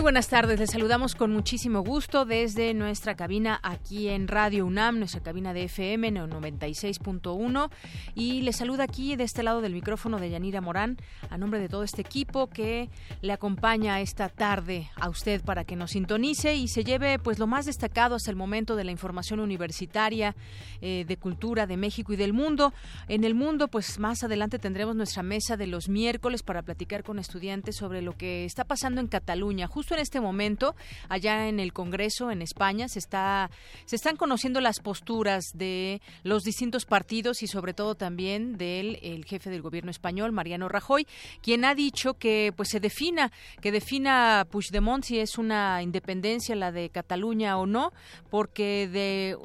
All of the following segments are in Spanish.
Muy buenas tardes, les saludamos con muchísimo gusto desde nuestra cabina aquí en Radio UNAM, nuestra cabina de FM 96.1 y les saluda aquí de este lado del micrófono de Yanira Morán a nombre de todo este equipo que le acompaña esta tarde a usted para que nos sintonice y se lleve pues lo más destacado hasta el momento de la información universitaria eh, de cultura de México y del mundo. En el mundo pues más adelante tendremos nuestra mesa de los miércoles para platicar con estudiantes sobre lo que está pasando en Cataluña. Justo en este momento, allá en el Congreso, en España, se, está, se están conociendo las posturas de los distintos partidos y sobre todo también del el jefe del gobierno español, Mariano Rajoy, quien ha dicho que pues se defina, que defina Puigdemont si es una independencia la de Cataluña o no, porque de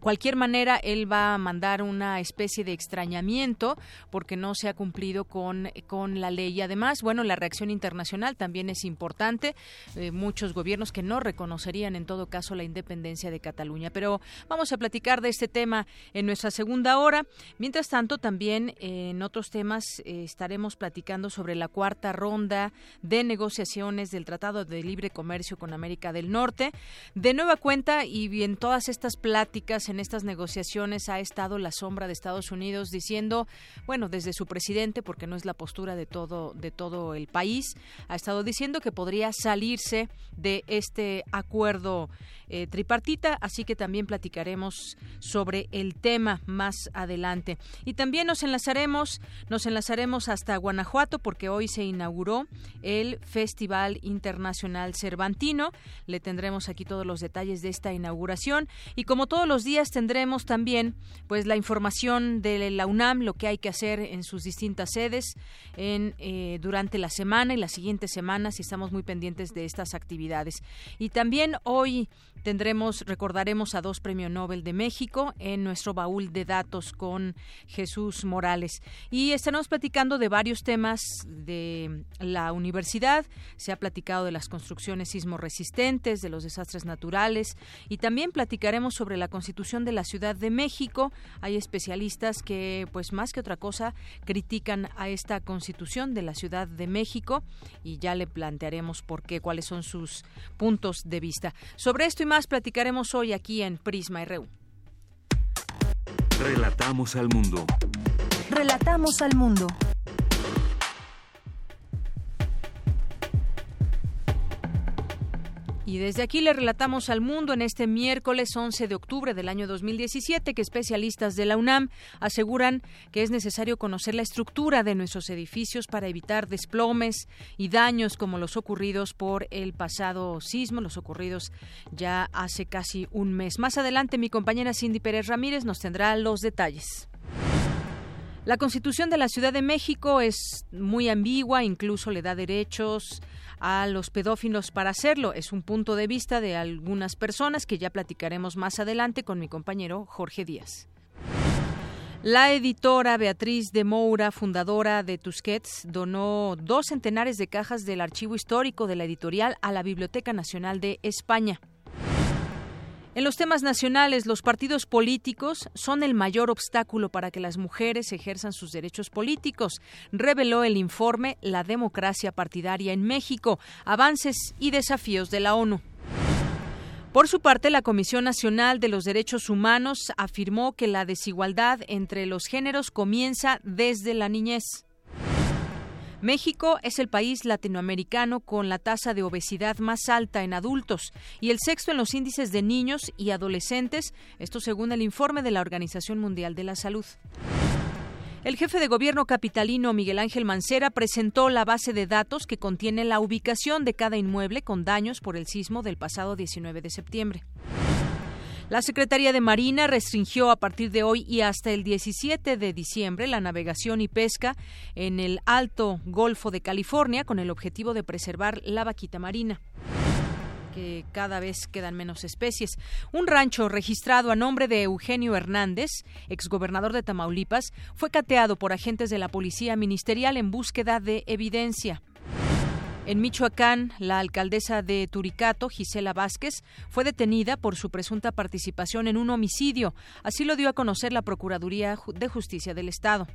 cualquier manera él va a mandar una especie de extrañamiento porque no se ha cumplido con, con la ley. Y además, bueno, la reacción internacional también es importante. Muchos gobiernos que no reconocerían en todo caso la independencia de Cataluña. Pero vamos a platicar de este tema en nuestra segunda hora. Mientras tanto, también en otros temas eh, estaremos platicando sobre la cuarta ronda de negociaciones del Tratado de Libre Comercio con América del Norte. De nueva cuenta y en todas estas pláticas, en estas negociaciones, ha estado la sombra de Estados Unidos diciendo, bueno, desde su presidente, porque no es la postura de todo, de todo el país, ha estado diciendo que podría salir salirse de este acuerdo eh, tripartita, así que también platicaremos sobre el tema más adelante. Y también nos enlazaremos, nos enlazaremos hasta Guanajuato porque hoy se inauguró el Festival Internacional Cervantino. Le tendremos aquí todos los detalles de esta inauguración y como todos los días tendremos también pues la información de la UNAM, lo que hay que hacer en sus distintas sedes en eh, durante la semana y las siguientes semanas estamos muy pendientes de estas actividades. Y también hoy Tendremos, recordaremos a dos premios Nobel de México en nuestro baúl de datos con Jesús Morales. Y estaremos platicando de varios temas de la universidad. Se ha platicado de las construcciones sismoresistentes, de los desastres naturales y también platicaremos sobre la constitución de la Ciudad de México. Hay especialistas que, pues más que otra cosa, critican a esta constitución de la Ciudad de México y ya le plantearemos por qué, cuáles son sus puntos de vista. Sobre esto más platicaremos hoy aquí en Prisma RU. Relatamos al mundo. Relatamos al mundo. Y desde aquí le relatamos al mundo en este miércoles 11 de octubre del año 2017 que especialistas de la UNAM aseguran que es necesario conocer la estructura de nuestros edificios para evitar desplomes y daños como los ocurridos por el pasado sismo, los ocurridos ya hace casi un mes. Más adelante mi compañera Cindy Pérez Ramírez nos tendrá los detalles. La Constitución de la Ciudad de México es muy ambigua, incluso le da derechos a los pedófilos para hacerlo. Es un punto de vista de algunas personas que ya platicaremos más adelante con mi compañero Jorge Díaz. La editora Beatriz de Moura, fundadora de Tusquets, donó dos centenares de cajas del archivo histórico de la editorial a la Biblioteca Nacional de España. En los temas nacionales, los partidos políticos son el mayor obstáculo para que las mujeres ejerzan sus derechos políticos, reveló el informe La democracia partidaria en México, avances y desafíos de la ONU. Por su parte, la Comisión Nacional de los Derechos Humanos afirmó que la desigualdad entre los géneros comienza desde la niñez. México es el país latinoamericano con la tasa de obesidad más alta en adultos y el sexto en los índices de niños y adolescentes, esto según el informe de la Organización Mundial de la Salud. El jefe de gobierno capitalino Miguel Ángel Mancera presentó la base de datos que contiene la ubicación de cada inmueble con daños por el sismo del pasado 19 de septiembre. La Secretaría de Marina restringió a partir de hoy y hasta el 17 de diciembre la navegación y pesca en el Alto Golfo de California con el objetivo de preservar la vaquita marina que cada vez quedan menos especies. Un rancho registrado a nombre de Eugenio Hernández, exgobernador de Tamaulipas, fue cateado por agentes de la Policía Ministerial en búsqueda de evidencia. En Michoacán, la alcaldesa de Turicato, Gisela Vázquez, fue detenida por su presunta participación en un homicidio. Así lo dio a conocer la Procuraduría de Justicia del Estado.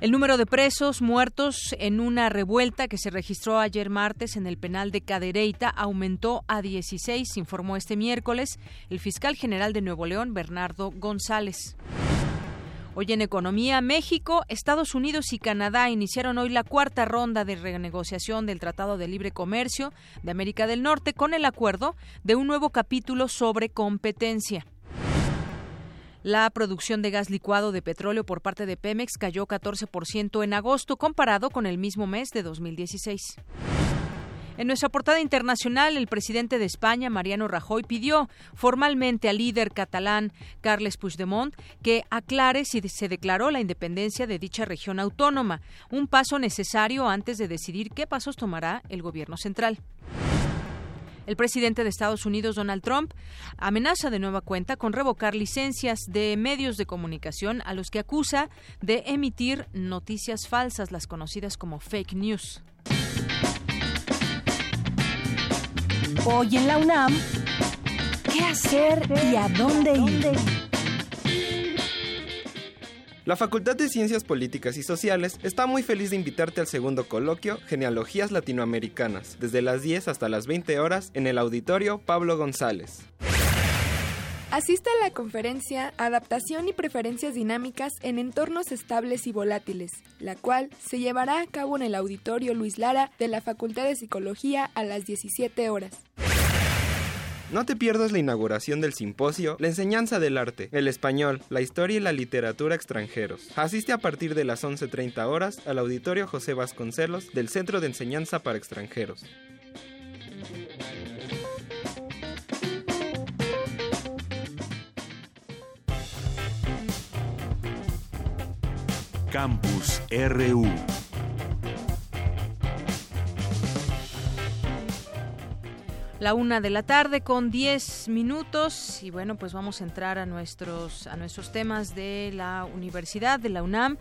El número de presos muertos en una revuelta que se registró ayer martes en el penal de Cadereyta aumentó a 16, informó este miércoles el fiscal general de Nuevo León, Bernardo González. Hoy en Economía, México, Estados Unidos y Canadá iniciaron hoy la cuarta ronda de renegociación del Tratado de Libre Comercio de América del Norte con el acuerdo de un nuevo capítulo sobre competencia. La producción de gas licuado de petróleo por parte de Pemex cayó 14% en agosto comparado con el mismo mes de 2016. En nuestra portada internacional, el presidente de España, Mariano Rajoy, pidió formalmente al líder catalán, Carles Puigdemont, que aclare si se declaró la independencia de dicha región autónoma, un paso necesario antes de decidir qué pasos tomará el gobierno central. El presidente de Estados Unidos, Donald Trump, amenaza de nueva cuenta con revocar licencias de medios de comunicación a los que acusa de emitir noticias falsas, las conocidas como fake news. Hoy en la UNAM, ¿qué hacer y a dónde ir? La Facultad de Ciencias Políticas y Sociales está muy feliz de invitarte al segundo coloquio Genealogías Latinoamericanas, desde las 10 hasta las 20 horas en el auditorio Pablo González. Asiste a la conferencia Adaptación y Preferencias Dinámicas en Entornos Estables y Volátiles, la cual se llevará a cabo en el auditorio Luis Lara de la Facultad de Psicología a las 17 horas. No te pierdas la inauguración del simposio La enseñanza del arte, el español, la historia y la literatura extranjeros. Asiste a partir de las 11.30 horas al auditorio José Vasconcelos del Centro de Enseñanza para Extranjeros. Campus RU. La una de la tarde con 10 minutos y bueno, pues vamos a entrar a nuestros, a nuestros temas de la universidad, de la UNAM.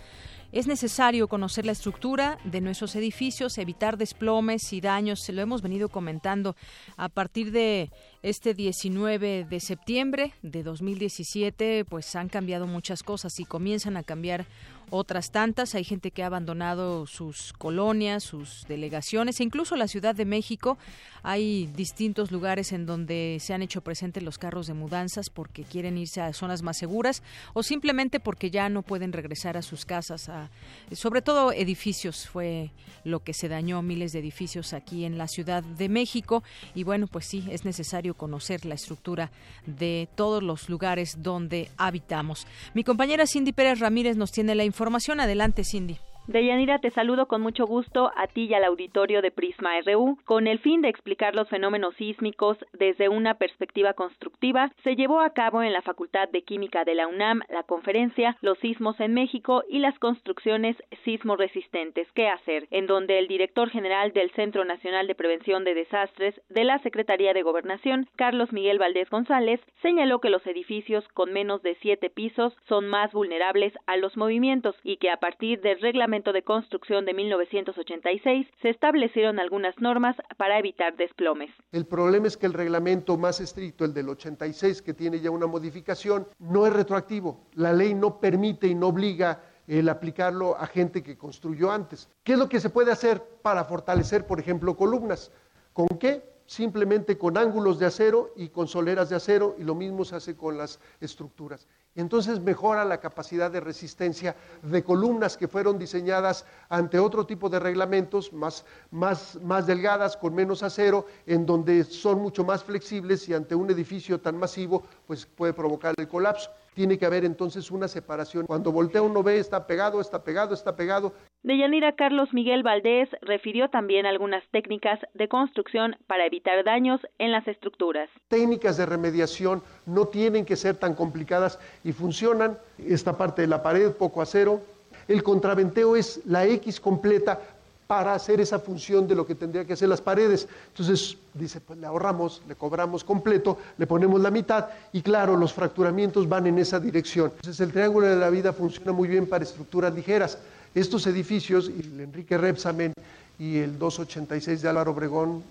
Es necesario conocer la estructura de nuestros edificios, evitar desplomes y daños. Se lo hemos venido comentando a partir de este 19 de septiembre de 2017, pues han cambiado muchas cosas y comienzan a cambiar otras tantas. Hay gente que ha abandonado sus colonias, sus delegaciones, e incluso la Ciudad de México. Hay distintos lugares en donde se han hecho presentes los carros de mudanzas porque quieren irse a zonas más seguras o simplemente porque ya no pueden regresar a sus casas. A, sobre todo edificios fue lo que se dañó, miles de edificios aquí en la Ciudad de México. Y bueno, pues sí, es necesario conocer la estructura de todos los lugares donde habitamos. Mi compañera Cindy Pérez Ramírez nos tiene la información información. Adelante, Cindy. Deyanira, te saludo con mucho gusto a ti y al auditorio de Prisma RU. Con el fin de explicar los fenómenos sísmicos desde una perspectiva constructiva, se llevó a cabo en la Facultad de Química de la UNAM la conferencia Los sismos en México y las construcciones sismo resistentes, ¿qué hacer?, en donde el director general del Centro Nacional de Prevención de Desastres de la Secretaría de Gobernación, Carlos Miguel Valdés González, señaló que los edificios con menos de siete pisos son más vulnerables a los movimientos y que a partir de reglamentos de Construcción de 1986 se establecieron algunas normas para evitar desplomes. El problema es que el reglamento más estricto, el del 86, que tiene ya una modificación, no es retroactivo. La ley no permite y no obliga el aplicarlo a gente que construyó antes. ¿Qué es lo que se puede hacer para fortalecer, por ejemplo, columnas? ¿Con qué? Simplemente con ángulos de acero y con soleras de acero y lo mismo se hace con las estructuras. Y entonces mejora la capacidad de resistencia de columnas que fueron diseñadas ante otro tipo de reglamentos más, más, más delgadas, con menos acero, en donde son mucho más flexibles y ante un edificio tan masivo, pues puede provocar el colapso tiene que haber entonces una separación. Cuando voltea uno ve, está pegado, está pegado, está pegado. Deyanira Carlos Miguel Valdés refirió también algunas técnicas de construcción para evitar daños en las estructuras. Técnicas de remediación no tienen que ser tan complicadas y funcionan. Esta parte de la pared, poco acero. El contraventeo es la X completa para hacer esa función de lo que tendría que hacer las paredes. Entonces, dice, pues le ahorramos, le cobramos completo, le ponemos la mitad y claro, los fracturamientos van en esa dirección. Entonces, el triángulo de la vida funciona muy bien para estructuras ligeras. Estos edificios, el Enrique Repsamen y el 286 de Álvaro Obregón,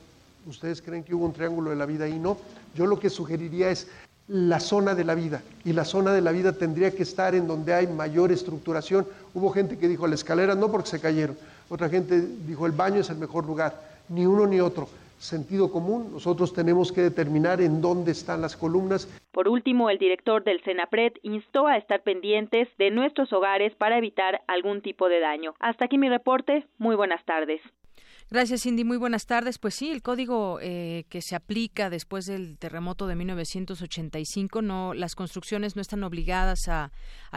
¿ustedes creen que hubo un triángulo de la vida ahí? No. Yo lo que sugeriría es la zona de la vida y la zona de la vida tendría que estar en donde hay mayor estructuración. Hubo gente que dijo la escalera no porque se cayeron, otra gente dijo el baño es el mejor lugar, ni uno ni otro. Sentido común, nosotros tenemos que determinar en dónde están las columnas. Por último, el director del CENAPRED instó a estar pendientes de nuestros hogares para evitar algún tipo de daño. Hasta aquí mi reporte. Muy buenas tardes. Gracias, Cindy. Muy buenas tardes. Pues sí, el código eh, que se aplica después del terremoto de 1985, no, las construcciones no están obligadas a,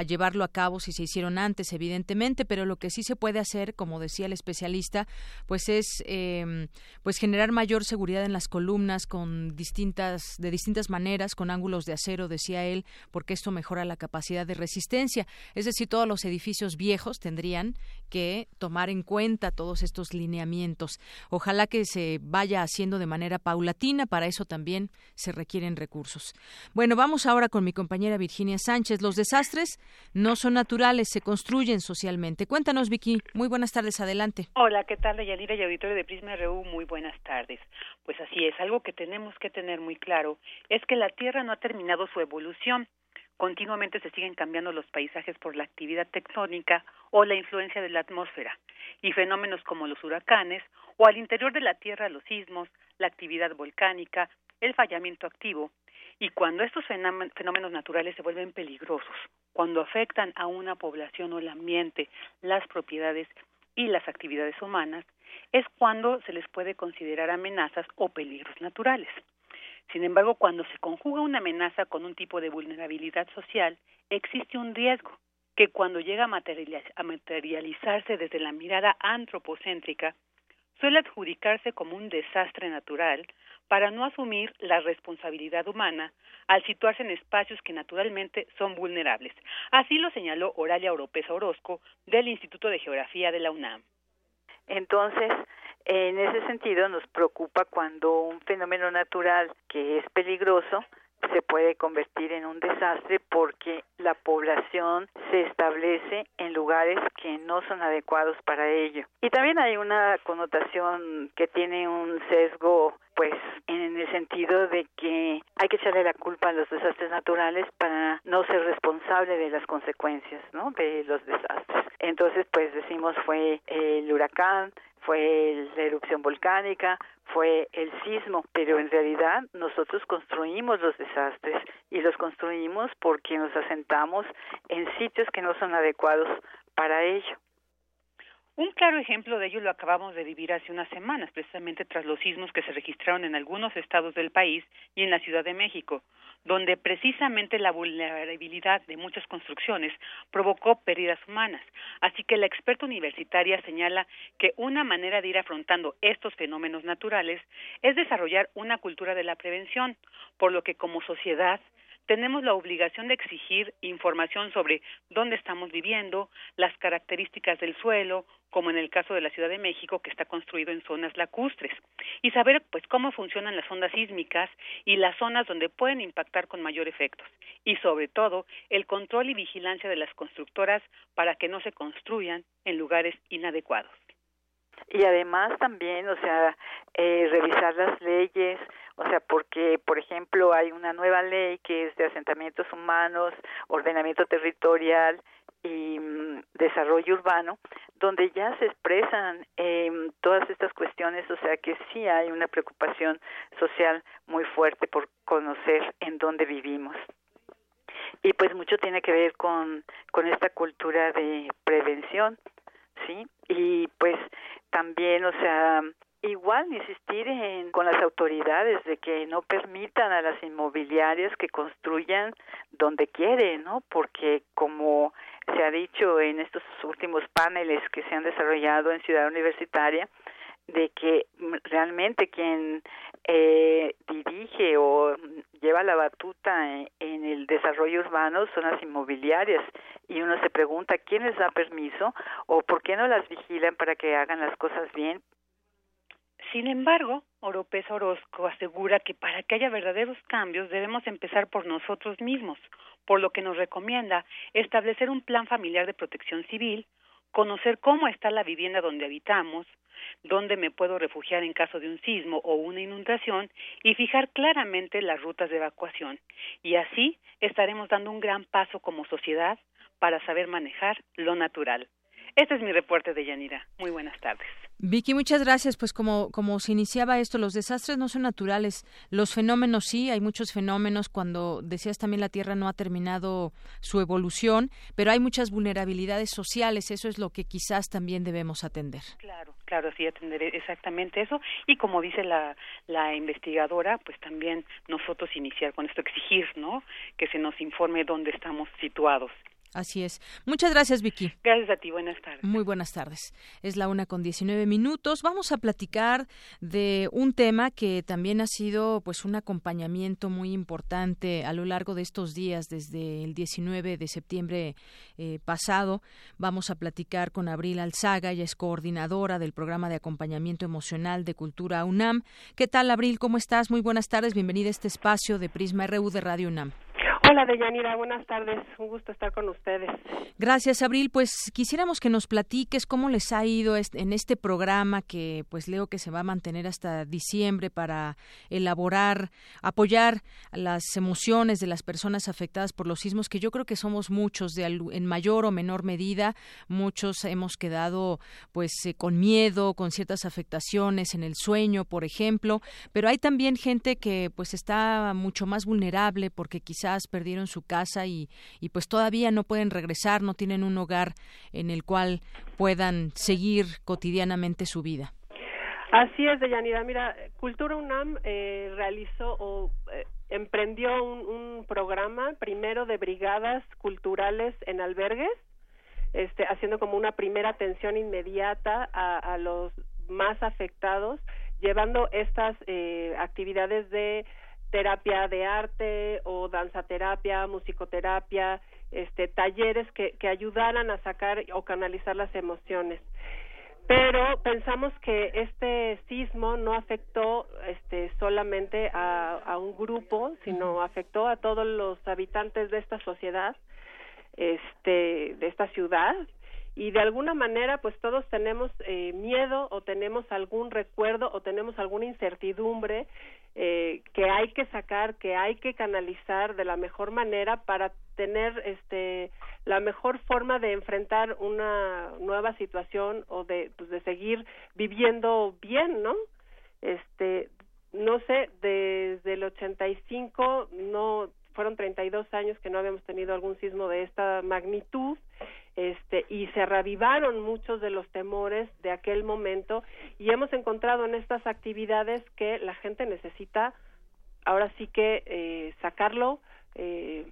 llevarlo a cabo si se hicieron antes, evidentemente, pero lo que sí se puede hacer, como decía el especialista, pues es em, pues generar mayor seguridad en las columnas con distintas, de distintas maneras, con ángulos de acero, decía él, porque esto mejora la capacidad de resistencia. Es decir, todos los edificios viejos tendrían que tomar en cuenta todos estos lineamientos. Ojalá que se vaya haciendo de manera paulatina, para eso también se requieren recursos. Bueno, vamos ahora con mi compañera Virginia Sánchez. Los desastres no son naturales, se construyen socialmente. Cuéntanos, Vicky. Muy buenas tardes, adelante. Hola, ¿qué tal, Yanira y auditorio de Prisma RU? Muy buenas tardes. Pues así es, algo que tenemos que tener muy claro es que la Tierra no ha terminado su evolución continuamente se siguen cambiando los paisajes por la actividad tectónica o la influencia de la atmósfera, y fenómenos como los huracanes o al interior de la Tierra los sismos, la actividad volcánica, el fallamiento activo, y cuando estos fenómenos naturales se vuelven peligrosos, cuando afectan a una población o el ambiente, las propiedades y las actividades humanas, es cuando se les puede considerar amenazas o peligros naturales. Sin embargo, cuando se conjuga una amenaza con un tipo de vulnerabilidad social, existe un riesgo que cuando llega a materializarse desde la mirada antropocéntrica, suele adjudicarse como un desastre natural para no asumir la responsabilidad humana al situarse en espacios que naturalmente son vulnerables. Así lo señaló Oralia Oropesa Orozco del Instituto de Geografía de la UNAM. Entonces, en ese sentido, nos preocupa cuando un fenómeno natural que es peligroso se puede convertir en un desastre porque la población se establece en lugares que no son adecuados para ello. Y también hay una connotación que tiene un sesgo pues en el sentido de que hay que echarle la culpa a los desastres naturales para no ser responsable de las consecuencias, ¿no? De los desastres. Entonces, pues decimos fue el huracán, fue la erupción volcánica, fue el sismo, pero en realidad nosotros construimos los desastres y los construimos porque nos asentamos en sitios que no son adecuados para ello. Un claro ejemplo de ello lo acabamos de vivir hace unas semanas, precisamente tras los sismos que se registraron en algunos estados del país y en la Ciudad de México, donde precisamente la vulnerabilidad de muchas construcciones provocó pérdidas humanas. Así que la experta universitaria señala que una manera de ir afrontando estos fenómenos naturales es desarrollar una cultura de la prevención, por lo que como sociedad tenemos la obligación de exigir información sobre dónde estamos viviendo, las características del suelo, como en el caso de la Ciudad de México, que está construido en zonas lacustres, y saber pues cómo funcionan las ondas sísmicas y las zonas donde pueden impactar con mayor efecto, y sobre todo el control y vigilancia de las constructoras para que no se construyan en lugares inadecuados. Y además también, o sea, eh, revisar las leyes, o sea, porque, por ejemplo, hay una nueva ley que es de asentamientos humanos, ordenamiento territorial y mm, desarrollo urbano, donde ya se expresan eh, todas estas cuestiones, o sea que sí hay una preocupación social muy fuerte por conocer en dónde vivimos. Y pues mucho tiene que ver con, con esta cultura de prevención, ¿sí? Y pues también, o sea, igual insistir en, con las autoridades de que no permitan a las inmobiliarias que construyan donde quieren, ¿no? Porque como se ha dicho en estos últimos paneles que se han desarrollado en Ciudad Universitaria, de que realmente quien eh, dirige o lleva la batuta en, el desarrollo urbano son las inmobiliarias. Y uno se pregunta quién les da permiso o por qué no las vigilan para que hagan las cosas bien sin embargo, Oropesa Orozco asegura que para que haya verdaderos cambios debemos empezar por nosotros mismos, por lo que nos recomienda establecer un plan familiar de protección civil, conocer cómo está la vivienda donde habitamos, dónde me puedo refugiar en caso de un sismo o una inundación y fijar claramente las rutas de evacuación. Y así estaremos dando un gran paso como sociedad para saber manejar lo natural. Este es mi reporte de Yanira. Muy buenas tardes. Vicky, muchas gracias. Pues como, como se iniciaba esto, los desastres no son naturales. Los fenómenos sí, hay muchos fenómenos. Cuando decías también la Tierra no ha terminado su evolución, pero hay muchas vulnerabilidades sociales. Eso es lo que quizás también debemos atender. Claro, claro, sí, atender exactamente eso. Y como dice la, la investigadora, pues también nosotros iniciar con esto, exigir, ¿no? Que se nos informe dónde estamos situados Así es. Muchas gracias, Vicky. Gracias a ti. Buenas tardes. Muy buenas tardes. Es la una con 19 minutos. Vamos a platicar de un tema que también ha sido, pues, un acompañamiento muy importante a lo largo de estos días, desde el 19 de septiembre eh, pasado. Vamos a platicar con Abril Alzaga, ella es coordinadora del programa de acompañamiento emocional de Cultura UNAM. ¿Qué tal, Abril? ¿Cómo estás? Muy buenas tardes. Bienvenida a este espacio de Prisma RU de Radio UNAM. Hola, Deyanira, buenas tardes. Un gusto estar con ustedes. Gracias, Abril. Pues quisiéramos que nos platiques cómo les ha ido en este programa que pues leo que se va a mantener hasta diciembre para elaborar, apoyar las emociones de las personas afectadas por los sismos, que yo creo que somos muchos de en mayor o menor medida, muchos hemos quedado pues eh, con miedo, con ciertas afectaciones en el sueño, por ejemplo, pero hay también gente que pues está mucho más vulnerable porque quizás perdieron su casa y, y pues todavía no pueden regresar, no tienen un hogar en el cual puedan seguir cotidianamente su vida. Así es, Deyanira. Mira, Cultura UNAM eh, realizó o eh, emprendió un, un, programa primero de brigadas culturales en albergues, este, haciendo como una primera atención inmediata a, los más afectados, llevando estas eh, actividades de terapia de arte o danza terapia, musicoterapia, este, talleres que, que ayudaran a sacar o canalizar las emociones. Pero pensamos que este sismo no afectó este, solamente a, a un grupo, sino afectó a todos los habitantes de esta sociedad, este, de esta ciudad, y de alguna manera pues todos tenemos eh, miedo o tenemos algún recuerdo o tenemos alguna incertidumbre eh, que hay que sacar que hay que canalizar de la mejor manera para tener este la mejor forma de enfrentar una nueva situación o de pues de seguir viviendo bien no este no sé desde el 85 no fueron 32 años que no habíamos tenido algún sismo de esta magnitud este, y se reavivaron muchos de los temores de aquel momento y hemos encontrado en estas actividades que la gente necesita ahora sí que eh, sacarlo, eh,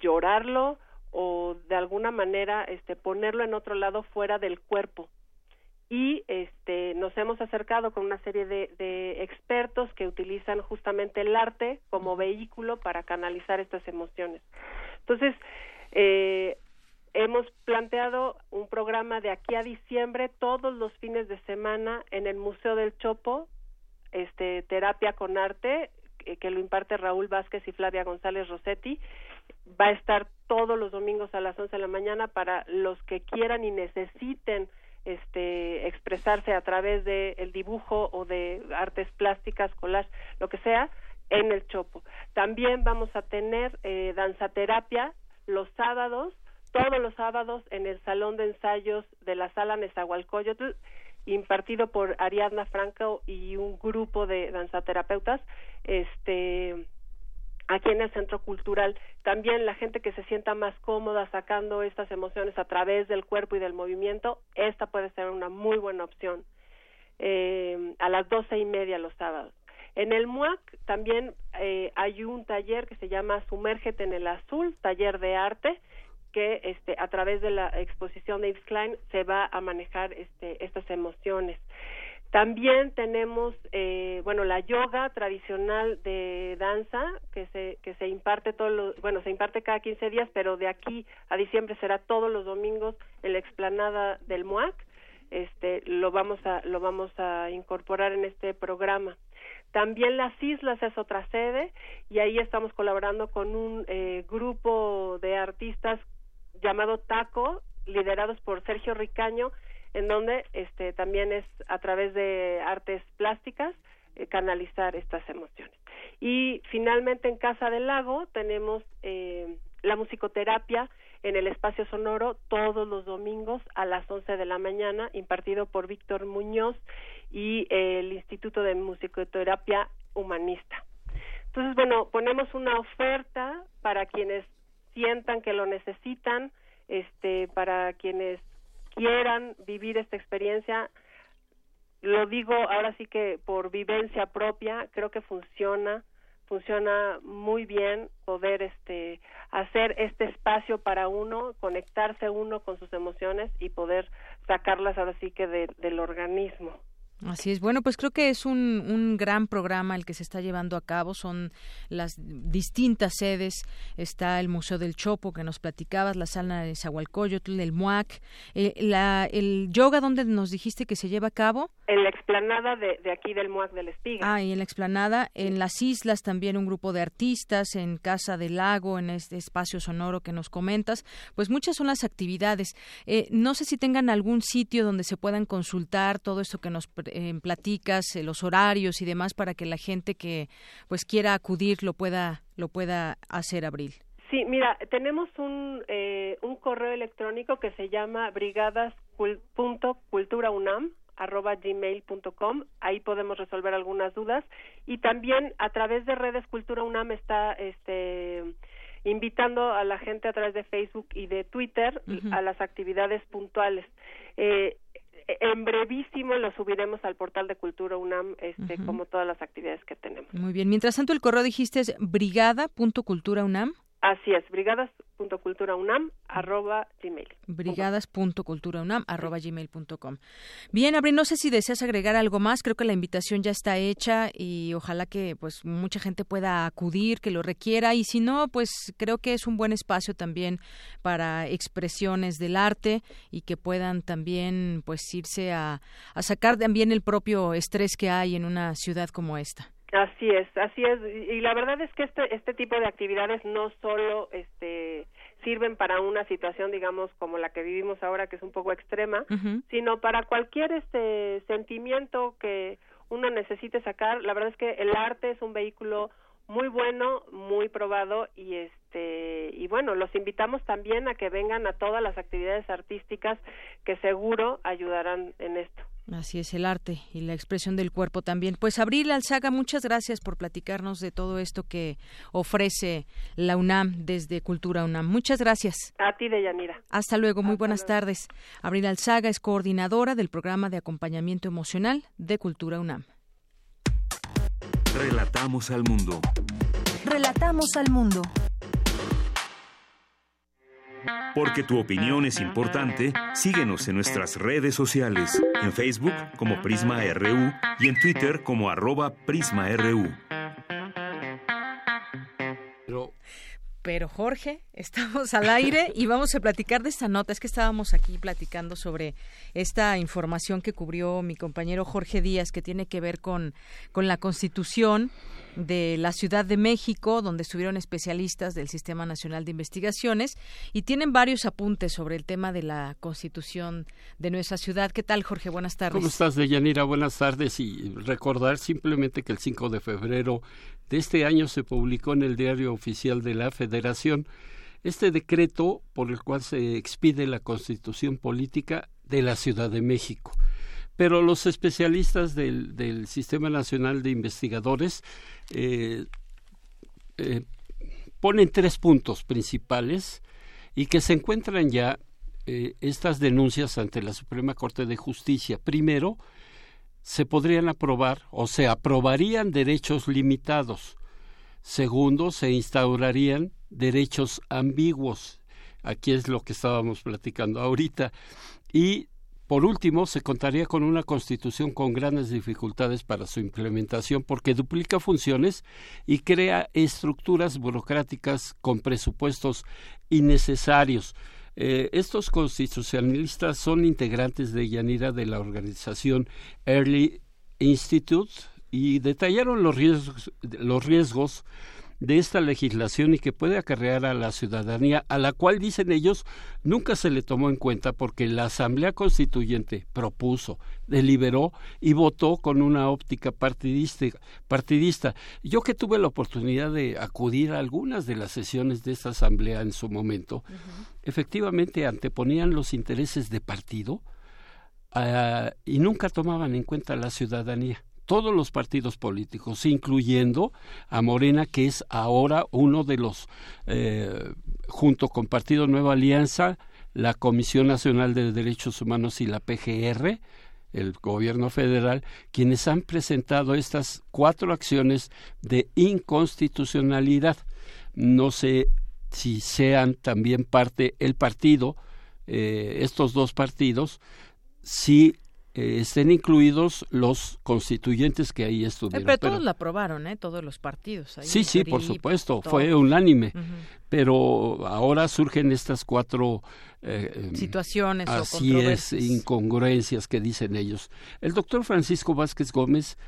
llorarlo o de alguna manera este, ponerlo en otro lado fuera del cuerpo y este nos hemos acercado con una serie de, de, expertos que utilizan justamente el arte como vehículo para canalizar estas emociones. Entonces, eh, hemos planteado un programa de aquí a diciembre todos los fines de semana en el Museo del Chopo, este terapia con arte que lo imparte Raúl Vázquez y Flavia González Rossetti. Va a estar todos los domingos a las 11 de la mañana para los que quieran y necesiten este expresarse a través de el dibujo o de artes plásticas, collage, lo que sea, en el Chopo. También vamos a tener eh, danzaterapia los sábados todos los sábados en el salón de ensayos de la sala Nezahualcóyotl impartido por Ariadna Franco y un grupo de danzaterapeutas este aquí en el centro cultural. También la gente que se sienta más cómoda sacando estas emociones a través del cuerpo y del movimiento esta puede ser una muy buena opción eh, a las doce y media los sábados. En el MUAC también eh, hay un taller que se llama Sumérgete en el Azul, taller de arte, que este, a través de la exposición de Yves Klein se va a manejar este, estas emociones. También tenemos, eh, bueno, la yoga tradicional de danza que se que se imparte todos los, bueno, se imparte cada 15 días, pero de aquí a diciembre será todos los domingos en la explanada del MUAC. Este, lo vamos a lo vamos a incorporar en este programa. También las islas es otra sede y ahí estamos colaborando con un eh, grupo de artistas llamado Taco, liderados por Sergio Ricaño, en donde este también es a través de artes plásticas eh, canalizar estas emociones. Y finalmente en Casa del Lago tenemos eh, la musicoterapia en el espacio sonoro todos los domingos a las 11 de la mañana, impartido por Víctor Muñoz y el Instituto de Musicoterapia Humanista. Entonces, bueno, ponemos una oferta para quienes sientan que lo necesitan, este, para quienes quieran vivir esta experiencia. Lo digo ahora sí que por vivencia propia, creo que funciona, funciona muy bien poder este hacer este espacio para uno, conectarse uno con sus emociones y poder sacarlas ahora sí que del organismo. Así es. Bueno, pues creo que es un, un, gran programa el que se está llevando a cabo. Son las distintas sedes. Está el Museo del Chopo, que nos platicabas, la sala de Zahualcoyotl, el MUAC, eh, la, el yoga, donde nos dijiste que se lleva a cabo. En la explanada de, de aquí del MUAC del Espiga. Ah, y en la explanada. En las islas también un grupo de artistas, en Casa del Lago, en este espacio sonoro que nos comentas. Pues muchas son las actividades. Eh, no sé si tengan algún sitio donde se puedan consultar todo esto que nos en platicas, eh, los horarios y demás para que la gente que pues quiera acudir lo pueda lo pueda hacer, Abril. Sí, mira, tenemos un, eh, un correo electrónico que se llama brigadas.culturaunam arroba gmail.com ahí podemos resolver algunas dudas y también a través de redes Cultura UNAM está este invitando a la gente a través de Facebook y de Twitter a las actividades puntuales. Eh, en brevísimo lo subiremos al portal de Cultura UNAM, este, como todas las actividades que tenemos. Muy bien. Mientras tanto, el correo dijiste es brigada.culturaunam. Así es, brigadas.culturaunam arroba gmail. Brigadas.culturaunam arroba gmail.com. Bien, Abril, no sé si deseas agregar algo más. Creo que la invitación ya está hecha y ojalá que pues mucha gente pueda acudir, que lo requiera. Y si no, pues creo que es un buen espacio también para expresiones del arte y que puedan también pues irse a, a sacar también el propio estrés que hay en una ciudad como esta. Así es, así es. Y la verdad es que este, este tipo de actividades no solo este, sirven para una situación, digamos, como la que vivimos ahora, que es un poco extrema, sino para cualquier este sentimiento que uno necesite sacar. La verdad es que el arte es un vehículo muy bueno, muy probado y este y bueno, los invitamos también a que vengan a todas las actividades artísticas que seguro ayudarán en esto. Así es el arte y la expresión del cuerpo también. Pues Abril Alzaga, muchas gracias por platicarnos de todo esto que ofrece la UNAM desde Cultura UNAM. Muchas gracias. A ti, Deyanira. Hasta luego, muy buenas tardes. Abril Alzaga es coordinadora del programa de acompañamiento emocional de Cultura UNAM. Relatamos al mundo. Relatamos al mundo. Porque tu opinión es importante, síguenos en nuestras redes sociales, en Facebook como Prisma RU y en Twitter como arroba PrismaRU. Pero Jorge, estamos al aire y vamos a platicar de esta nota. Es que estábamos aquí platicando sobre esta información que cubrió mi compañero Jorge Díaz, que tiene que ver con, con la Constitución de la Ciudad de México, donde estuvieron especialistas del Sistema Nacional de Investigaciones y tienen varios apuntes sobre el tema de la Constitución de nuestra ciudad. ¿Qué tal, Jorge? Buenas tardes. ¿Cómo estás, Deyanira? Buenas tardes y recordar simplemente que el 5 de febrero de este año se publicó en el Diario Oficial de la Federación este decreto por el cual se expide la constitución política de la Ciudad de México. Pero los especialistas del, Sistema Nacional de Investigadores eh, eh, ponen tres puntos principales y que se encuentran ya eh, estas denuncias ante la Suprema Corte de Justicia. Primero, se podrían aprobar o se aprobarían derechos limitados. Segundo, se instaurarían derechos ambiguos. Aquí es lo que estábamos platicando ahorita. Y por último, se contaría con una constitución con grandes dificultades para su implementación porque duplica funciones y crea estructuras burocráticas con presupuestos innecesarios. Eh, estos constitucionalistas son integrantes de Yanira de la organización Early Institute y detallaron los riesgos, los riesgos de esta legislación y que puede acarrear a la ciudadanía, a la cual dicen ellos nunca se le tomó en cuenta porque la Asamblea Constituyente propuso, deliberó y votó con una óptica partidista. partidista. Yo que tuve la oportunidad de acudir a algunas de las sesiones de esta Asamblea en su momento, efectivamente anteponían los intereses de partido ah, y nunca tomaban en cuenta la ciudadanía todos los partidos políticos, incluyendo a Morena, que es ahora uno de los, eh, junto con Partido Nueva Alianza, la Comisión Nacional de Derechos Humanos y la PGR, el gobierno federal, quienes han presentado estas cuatro acciones de inconstitucionalidad. No sé si sean también parte el partido, eh, estos dos partidos, si eh, estén incluidos los constituyentes que ahí estuvieron. pero todos la aprobaron, ¿eh? Todos los partidos. sí, sí, por supuesto, fue unánime. Pero ahora surgen estas cuatro eh, situaciones así es, incongruencias que dicen ellos. El doctor Francisco Vázquez Gómez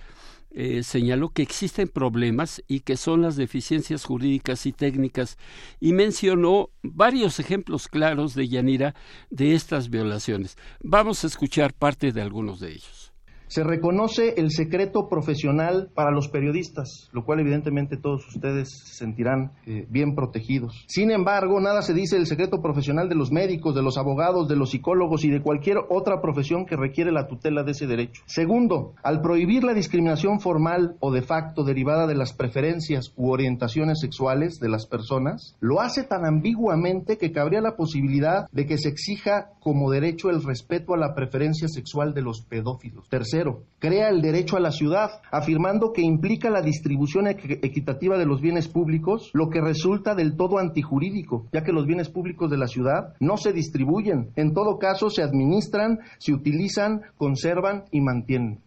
eh, señaló que existen problemas y que son las deficiencias jurídicas y técnicas y mencionó varios ejemplos claros de Yanira de estas violaciones. Vamos a escuchar parte de algunos de ellos. Se reconoce el secreto profesional para los periodistas, lo cual evidentemente todos ustedes se sentirán eh, bien protegidos. Sin embargo, nada se dice del secreto profesional de los médicos, de los abogados, de los psicólogos y de cualquier otra profesión que requiere la tutela de ese derecho. Segundo, al prohibir la discriminación formal o de facto derivada de las preferencias u orientaciones sexuales de las personas, lo hace tan ambiguamente que cabría la posibilidad de que se exija como derecho el respeto a la preferencia sexual de los pedófilos. Tercero, crea el derecho a la ciudad, afirmando que implica la distribución equitativa de los bienes públicos, lo que resulta del todo antijurídico, ya que los bienes públicos de la ciudad no se distribuyen, en todo caso se administran, se utilizan, conservan y mantienen.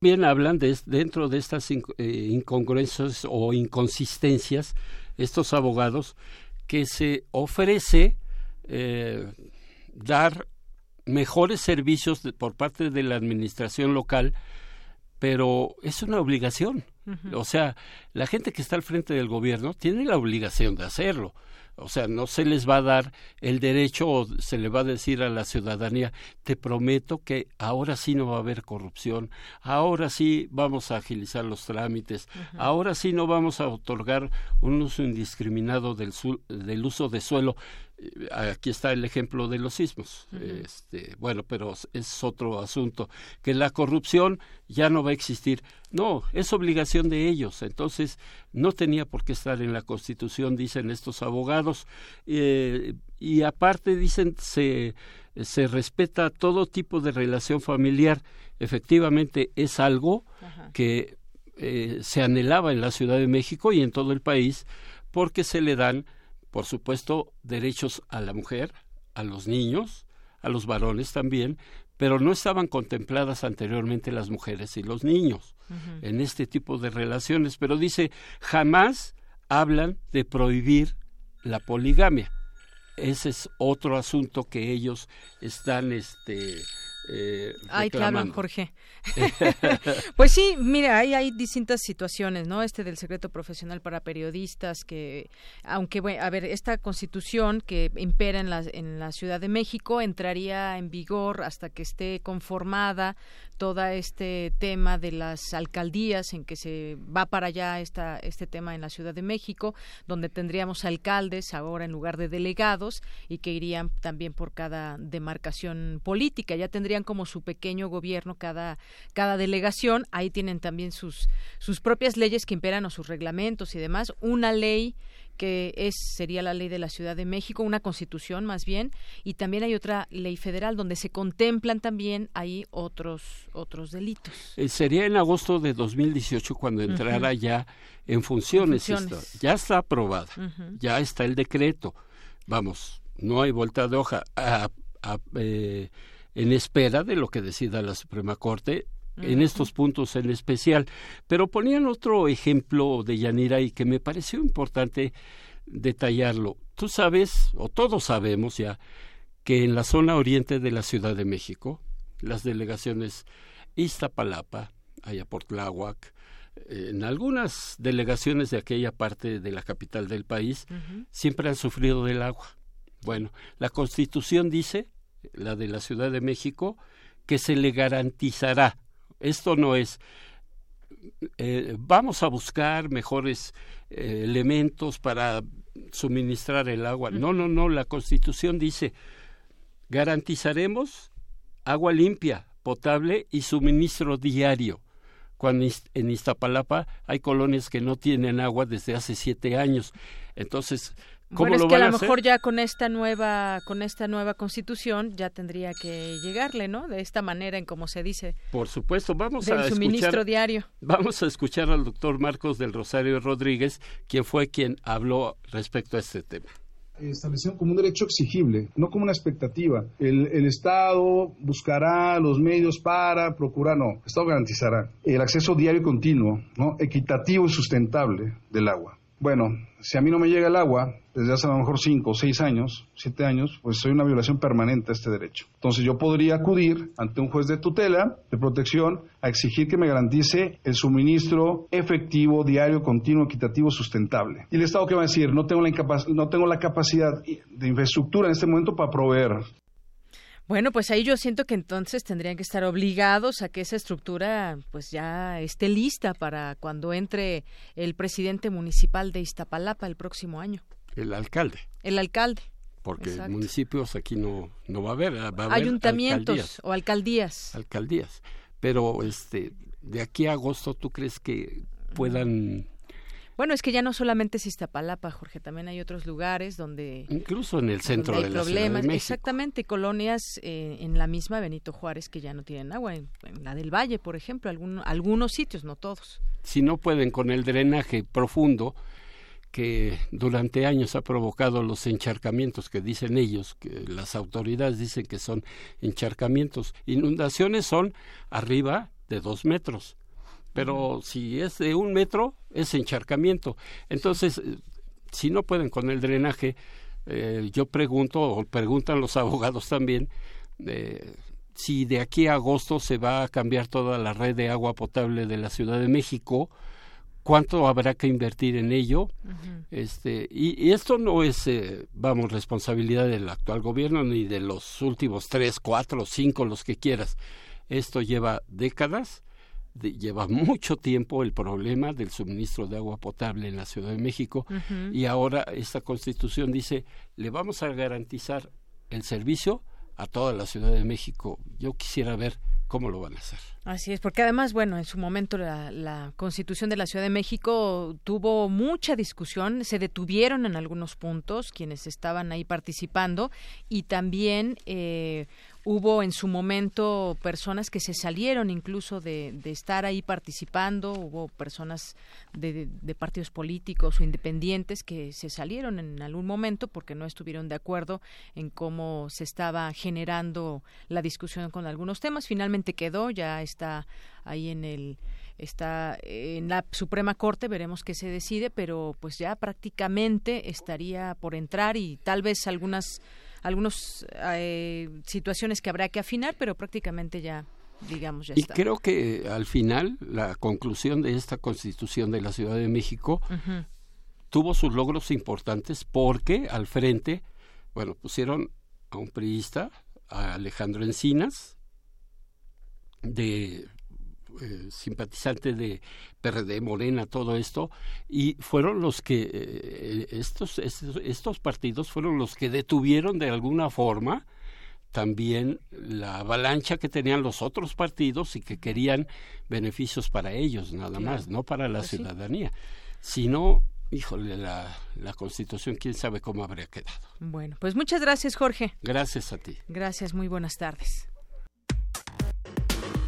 Bien, hablan de, dentro de estas eh, incongruencias o inconsistencias, estos abogados, que se ofrece eh, dar mejores servicios por parte de la administración local, pero es una obligación. O sea, la gente que está al frente del gobierno tiene la obligación de hacerlo. O sea, no se les va a dar el derecho o se le va a decir a la ciudadanía, te prometo que ahora sí no va a haber corrupción, ahora sí vamos a agilizar los trámites, ahora sí no vamos a otorgar un uso indiscriminado del, del uso de suelo aquí está el ejemplo de los sismos. este, bueno, pero es otro asunto. Que la corrupción ya no va a existir. No, es obligación de ellos. Entonces, no tenía por qué estar en la Constitución, dicen estos abogados. Eh, y aparte, dicen, se, se respeta todo tipo de relación familiar. Efectivamente, es algo que eh, se anhelaba en la Ciudad de México y en todo el país porque se le dan por supuesto, derechos a la mujer, a los niños, a los varones también, pero no estaban contempladas anteriormente las mujeres y los niños en este tipo de relaciones. Pero dice, jamás hablan de prohibir la poligamia. Ese es otro asunto que ellos están este, eh, Ay, claro, Jorge. pues sí, mira, ahí hay distintas situaciones, ¿no? Este del secreto profesional para periodistas, que, aunque, bueno, a ver, esta constitución que impera en la, en la Ciudad de México entraría en vigor hasta que esté conformada todo este tema de las alcaldías en que se va para allá esta, este tema en la Ciudad de México, donde tendríamos alcaldes ahora en lugar de delegados y que irían también por cada demarcación política. Ya tendrían como su pequeño gobierno cada, cada delegación. Ahí tienen también sus, sus propias leyes que imperan o sus reglamentos y demás. Una ley que es sería la ley de la Ciudad de México, una constitución más bien, y también hay otra ley federal donde se contemplan también ahí otros otros delitos. Eh, sería en agosto de 2018 cuando entrara ya en funciones, ya está aprobada, ya está el decreto. Vamos, no hay vuelta de hoja. Eh, en espera de lo que decida la Suprema Corte en estos puntos en especial. Pero ponían otro ejemplo de Yanira y que me pareció importante detallarlo. Tú sabes, o todos sabemos ya, que en la zona oriente de la Ciudad de México, las delegaciones Iztapalapa, Ayaportláhuac, en algunas delegaciones de aquella parte de la capital del país, siempre han sufrido del agua. Bueno, la Constitución dice, la de la Ciudad de México, que se le garantizará esto no es eh, vamos a buscar mejores eh, elementos para suministrar el agua. No, no, no, la Constitución dice garantizaremos agua limpia, potable y suministro diario. Cuando en Iztapalapa hay colonias que no tienen agua desde hace siete años. Entonces, bueno, es que a lo mejor ya con esta nueva con esta nueva constitución ya tendría que llegarle, ¿no? De esta manera en como se dice. Por supuesto, vamos del a suministro diario. Vamos a escuchar al doctor Marcos del Rosario Rodríguez, quien fue quien habló respecto a este tema establecido como un derecho exigible, no como una expectativa. El, el, Estado buscará los medios para procurar, no, el Estado garantizará el acceso diario y continuo, ¿no? equitativo y sustentable del agua. Bueno, si a mí no me llega el agua desde hace a lo mejor cinco o seis años, siete años, pues soy una violación permanente a este derecho. Entonces yo podría acudir ante un juez de tutela, de protección, a exigir que me garantice el suministro efectivo, diario, continuo, equitativo, sustentable. ¿Y el Estado qué va a decir? No tengo la, no tengo la capacidad de infraestructura en este momento para proveer. Bueno, pues ahí yo siento que entonces tendrían que estar obligados a que esa estructura pues ya esté lista para cuando entre el presidente municipal de Iztapalapa el próximo año. El alcalde. El alcalde. Porque municipios aquí no, no va a haber. Va a Ayuntamientos o alcaldías. Alcaldías. Pero este, de aquí a agosto, ¿tú crees que puedan bueno, es que ya no solamente es Iztapalapa, Jorge, también hay otros lugares donde... Incluso en el centro de la Ciudad de México. Exactamente, colonias eh, en la misma Benito Juárez que ya no tienen agua, en, la del Valle, por ejemplo, algunos sitios, no todos. Si no pueden con el drenaje profundo, que durante años ha provocado los encharcamientos que dicen ellos, que las autoridades dicen que son encharcamientos. Inundaciones son arriba de dos metros pero si es de un metro es encharcamiento. Entonces, eh, si no pueden con el drenaje, eh, yo pregunto, o preguntan los abogados también, eh, si de aquí a agosto se va a cambiar toda la red de agua potable de la Ciudad de México, cuánto habrá que invertir en ello. este, y, y, esto no es, vamos, responsabilidad del actual gobierno ni de los últimos tres, cuatro, cinco, los que quieras. Esto lleva décadas lleva mucho tiempo el problema del suministro de agua potable en la Ciudad de México y ahora esta constitución dice le vamos a garantizar el servicio a toda la Ciudad de México. Yo quisiera ver cómo lo van a hacer. Así es, porque además, bueno, en su momento la, la, Constitución de la Ciudad de México tuvo mucha discusión, se detuvieron en algunos puntos quienes estaban ahí participando y también eh, Hubo en su momento personas que se salieron incluso de, estar ahí participando, hubo personas de, partidos políticos o independientes que se salieron en algún momento porque no estuvieron de acuerdo en cómo se estaba generando la discusión con algunos temas. Finalmente quedó, ya está ahí en el está en la Suprema Corte, veremos qué se decide, pero pues ya prácticamente estaría por entrar y tal vez algunas algunas eh, situaciones que habrá que afinar, pero prácticamente ya digamos ya y creo que al final la conclusión de esta constitución de la Ciudad de México tuvo sus logros importantes porque al frente, bueno, pusieron a un priista, a Alejandro Encinas, de eh, simpatizante de PRD, Morena, todo esto, y fueron los que, eh, estos, estos, estos, partidos fueron los que detuvieron de alguna forma también la avalancha que tenían los otros partidos y que querían beneficios para ellos, nada más, no para la pues ciudadanía. sino híjole, la, la constitución, quién sabe cómo habría quedado. Bueno, pues muchas gracias, Jorge. Gracias a ti. Gracias, muy buenas tardes.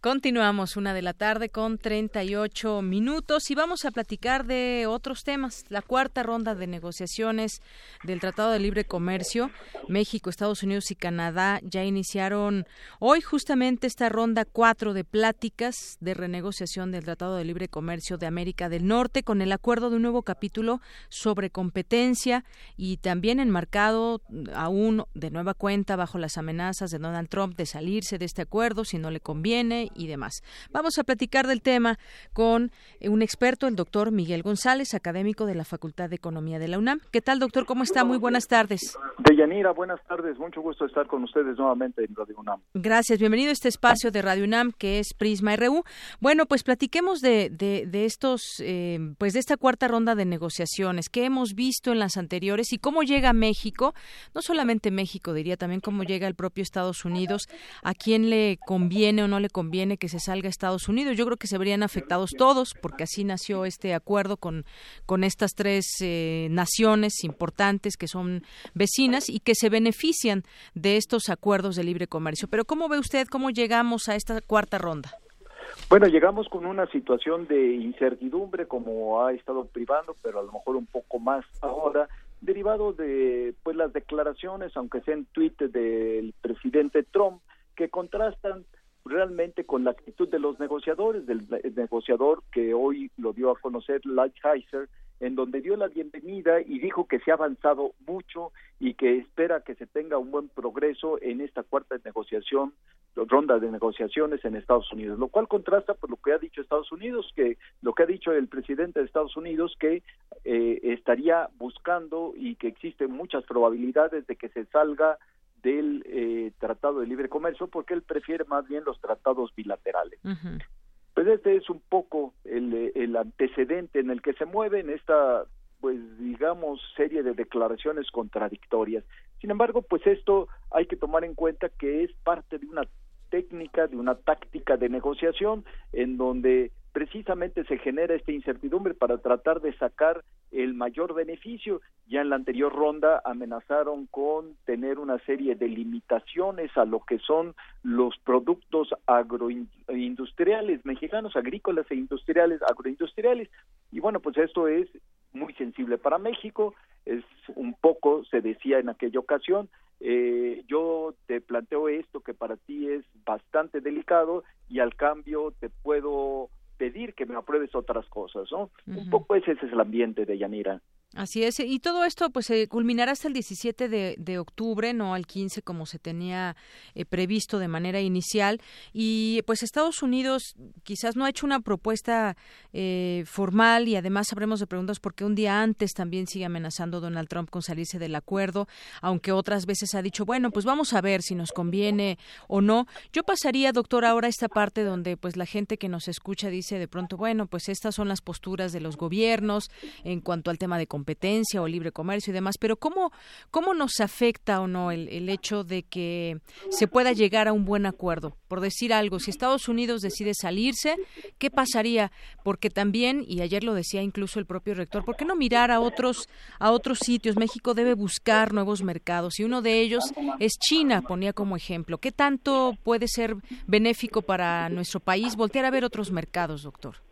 Continuamos una de la tarde con 38 minutos y vamos a platicar de otros temas. La cuarta ronda de negociaciones del Tratado de Libre Comercio. México, Estados Unidos y Canadá ya iniciaron hoy justamente esta ronda cuatro de pláticas de renegociación del Tratado de Libre Comercio de América del Norte con el acuerdo de un nuevo capítulo sobre competencia y también enmarcado aún de nueva cuenta bajo las amenazas de Donald Trump de salirse de este acuerdo si no le conviene y demás. Vamos a platicar del tema con eh, un experto, el doctor Miguel González, académico de la Facultad de Economía de la UNAM. ¿Qué tal, doctor? ¿Cómo está? Muy buenas tardes. Deyanira, buenas tardes. Mucho gusto estar con ustedes nuevamente en Radio UNAM. Gracias. Bienvenido a este espacio de Radio UNAM que es Prisma RU. Bueno, pues platiquemos de, de, estos, eh, pues de esta cuarta ronda de negociaciones que hemos visto en las anteriores y cómo llega México, no solamente México, diría también cómo llega el propio Estados Unidos, a quién le conviene o no le conviene viene que se salga a Estados Unidos. Yo creo que se verían afectados todos, porque así nació este acuerdo con, con estas tres eh, naciones importantes que son vecinas y que se benefician de estos acuerdos de libre comercio. Pero ¿cómo ve usted cómo llegamos a esta cuarta ronda? Bueno, llegamos con una situación de incertidumbre como ha estado privando, pero a lo mejor un poco más ahora, derivado de pues las declaraciones, aunque sean tweets del presidente Trump, que contrastan realmente con la actitud de los negociadores, del negociador que hoy lo dio a conocer, Lighthizer, en donde dio la bienvenida y dijo que se ha avanzado mucho y que espera que se tenga un buen progreso en esta cuarta negociación, ronda de negociaciones en Estados Unidos, lo cual contrasta por lo que ha dicho Estados Unidos, que lo que ha dicho el presidente de Estados Unidos, que eh, estaría buscando y que existen muchas probabilidades de que se salga del eh, Tratado de Libre Comercio porque él prefiere más bien los tratados bilaterales. Pues este es un poco el, el antecedente en el que se mueve en esta pues digamos serie de declaraciones contradictorias. Sin embargo, pues esto hay que tomar en cuenta que es parte de una técnica, de una táctica de negociación en donde precisamente se genera esta incertidumbre para tratar de sacar el mayor beneficio. Ya en la anterior ronda amenazaron con tener una serie de limitaciones a lo que son los productos agroindustriales mexicanos, agrícolas e industriales, agroindustriales. Y bueno, pues esto es muy sensible para México, es un poco, se decía en aquella ocasión, eh, yo te planteo esto que para ti es bastante delicado y al cambio te puedo pedir que me apruebes otras cosas, ¿no? Un poco ese, ese es el ambiente de Yanira. Así es, y todo esto pues se culminará hasta el 17 de, de, octubre, no al 15 como se tenía eh, previsto de manera inicial. Y pues Estados Unidos quizás no ha hecho una propuesta eh, formal y además sabremos de preguntas porque un día antes también sigue amenazando Donald Trump con salirse del acuerdo, aunque otras veces ha dicho, bueno, pues vamos a ver si nos conviene o no. Yo pasaría, doctor, ahora a esta parte donde pues la gente que nos escucha dice de pronto, bueno, pues estas son las posturas de los gobiernos en cuanto al tema de competencia o libre comercio y demás, pero ¿cómo, cómo nos afecta o no el, el hecho de que se pueda llegar a un buen acuerdo? Por decir algo, si Estados Unidos decide salirse, ¿qué pasaría? Porque también, y ayer lo decía incluso el propio rector, ¿por qué no mirar a otros, a otros sitios? México debe buscar nuevos mercados y uno de ellos es China, ponía como ejemplo. ¿Qué tanto puede ser benéfico para nuestro país voltear a ver otros mercados, doctor?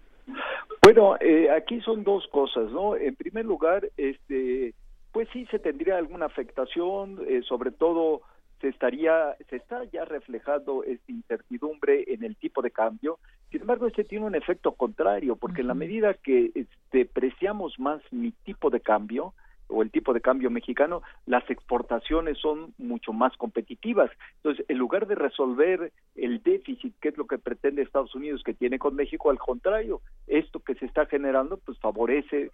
Bueno, eh, aquí son dos cosas, ¿no? En primer lugar, este, pues sí se tendría alguna afectación, eh, sobre todo se estaría, se está ya reflejando esta incertidumbre en el tipo de cambio. Sin embargo, este tiene un efecto contrario, porque en la medida que depreciamos más mi tipo de cambio, o el tipo de cambio mexicano, las exportaciones son mucho más competitivas. Entonces, en lugar de resolver el déficit, que es lo que pretende Estados Unidos que tiene con México, al contrario, esto que se está generando, pues favorece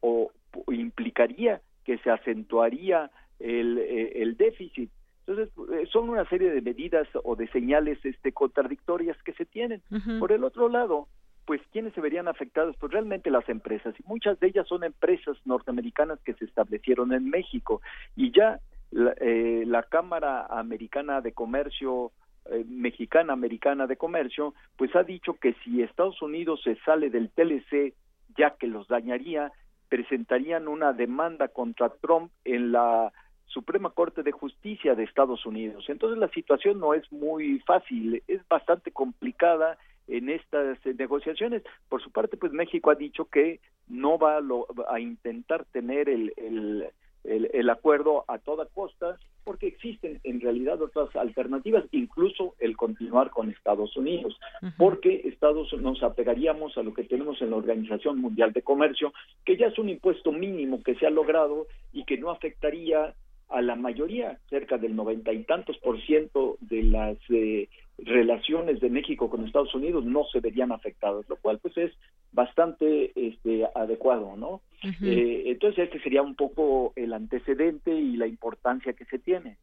o, implicaría que se acentuaría el, eh, el déficit. Entonces, eh, son una serie de medidas o de señales este, contradictorias que se tienen. Por el otro lado, pues ¿quiénes se verían afectados? Pues realmente las empresas, y muchas de ellas son empresas norteamericanas que se establecieron en México, y ya la, eh, la Cámara Americana de Comercio, eh, Mexicana Americana de Comercio, pues ha dicho que si Estados Unidos se sale del TLC, ya que los dañaría, presentarían una demanda contra Trump en la Suprema Corte de Justicia de Estados Unidos. Entonces la situación no es muy fácil, es bastante complicada en estas eh, negociaciones. Por su parte, pues México ha dicho que no va a, intentar tener el, el, el, acuerdo a toda costa, porque existen en realidad otras alternativas, incluso el continuar con Estados Unidos, porque Estados nos apegaríamos a lo que tenemos en la Organización Mundial de Comercio, que ya es un impuesto mínimo que se ha logrado y que no afectaría a la mayoría, cerca del noventa y tantos por ciento de las eh, relaciones de México con Estados Unidos no se verían afectadas, lo cual pues es bastante este, adecuado, ¿no? eh, entonces este sería un poco el antecedente y la importancia que se tiene.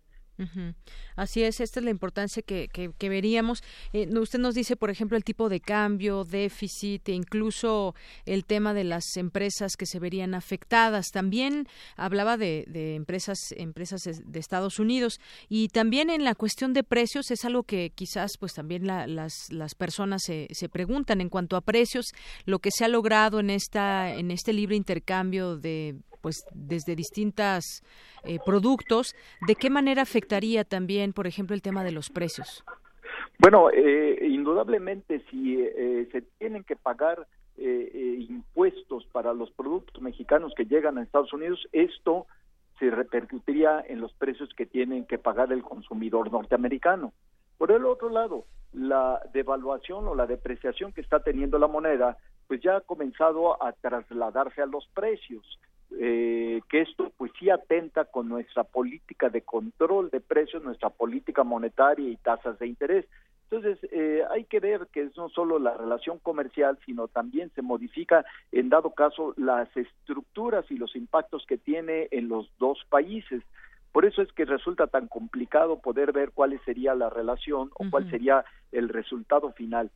Así es, esta es la importancia que, que, veríamos. Eh, usted nos dice, por ejemplo, el tipo de cambio, déficit e incluso el tema de las empresas que se verían afectadas. También hablaba de, de empresas, empresas de Estados Unidos y también en la cuestión de precios es algo que quizás pues también las, las personas se, se preguntan en cuanto a precios, lo que se ha logrado en esta en este libre intercambio de pues desde distintos eh, productos, ¿de qué manera afectaría también, por ejemplo, el tema de los precios? Bueno, eh, indudablemente si eh, se tienen que pagar impuestos para los productos mexicanos que llegan a Estados Unidos, esto se repercutiría en los precios que tienen que pagar el consumidor norteamericano. Por el otro lado, la devaluación o la depreciación que está teniendo la moneda, pues ya ha comenzado a trasladarse a los precios eh, que esto pues sí atenta con nuestra política de control de precios, nuestra política monetaria y tasas de interés. Entonces, eh, hay que ver que es no solo la relación comercial, sino también se modifica, en dado caso, las estructuras y los impactos que tiene en los dos países. Por eso es que resulta tan complicado poder ver cuál sería la relación o cuál sería el resultado final.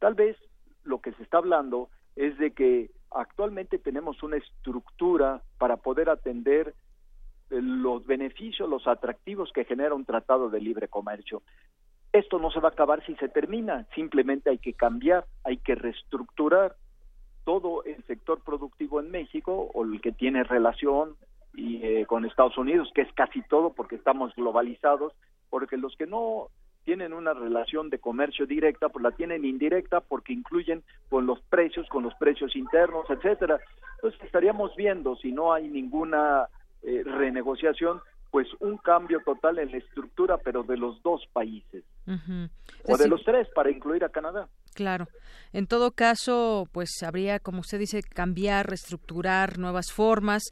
Tal vez lo que se está hablando es de que actualmente tenemos una estructura para poder atender eh, los beneficios, los atractivos que genera un tratado de libre comercio. Esto no se va a acabar si se termina, simplemente hay que cambiar, hay que reestructurar todo el sector productivo en México o el que tiene relación y, eh, con Estados Unidos, que es casi todo porque estamos globalizados, porque los que no tienen una relación de comercio directa, pues la tienen indirecta porque incluyen con los precios, con los precios internos, etcétera. Entonces estaríamos viendo si no hay ninguna eh, renegociación, pues un cambio total en la estructura, pero de los dos países o de los tres para incluir a Canadá. Claro. En todo caso, pues habría, como usted dice, cambiar, reestructurar nuevas formas.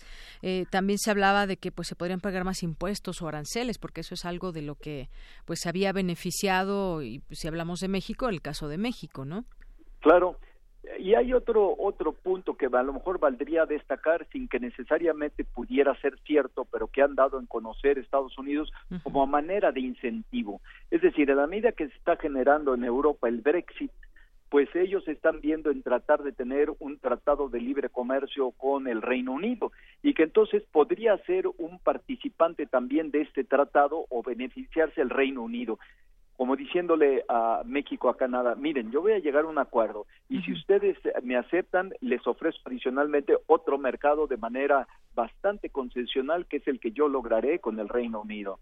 Eh, también se hablaba de que pues se podrían pagar más impuestos o aranceles, porque eso es algo de lo que pues había beneficiado y pues, si hablamos de México, el caso de México, ¿no? Claro. Y hay otro otro punto que a lo mejor valdría destacar sin que necesariamente pudiera ser cierto, pero que han dado en conocer Estados Unidos como manera de incentivo. Es decir, a la medida que se está generando en Europa el Brexit, pues ellos están viendo en tratar de tener un tratado de libre comercio con el Reino Unido y que entonces podría ser un participante también de este tratado o beneficiarse el Reino Unido como diciéndole a México, a Canadá, miren, yo voy a llegar a un acuerdo y si ustedes me aceptan, les ofrezco adicionalmente otro mercado de manera bastante concesional, que es el que yo lograré con el Reino Unido.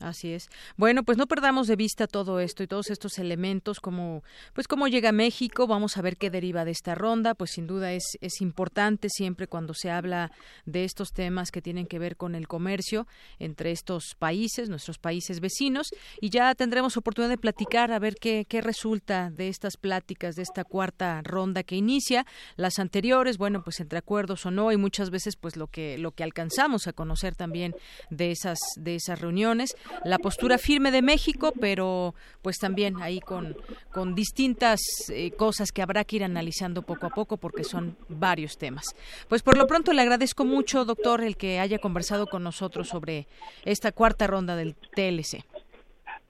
Así es. Bueno, pues no perdamos de vista todo esto y todos estos elementos, como pues cómo llega México, vamos a ver qué deriva de esta ronda, pues sin duda es, es importante siempre cuando se habla de estos temas que tienen que ver con el comercio entre estos países, nuestros países vecinos, y ya tendremos oportunidad de platicar a ver qué, qué resulta de estas pláticas, de esta cuarta ronda que inicia. Las anteriores, bueno, pues entre acuerdos o no, y muchas veces pues lo que, lo que alcanzamos a conocer también de esas, de esas reuniones la postura firme de México, pero pues también ahí con, con distintas eh, cosas que habrá que ir analizando poco a poco porque son varios temas. Pues por lo pronto le agradezco mucho, doctor, el que haya conversado con nosotros sobre esta cuarta ronda del TLC.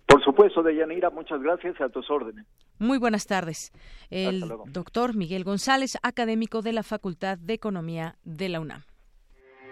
Por supuesto, Deyanira, muchas gracias a tus órdenes. Muy buenas tardes. El doctor Miguel González, académico de la Facultad de Economía de la UNAM.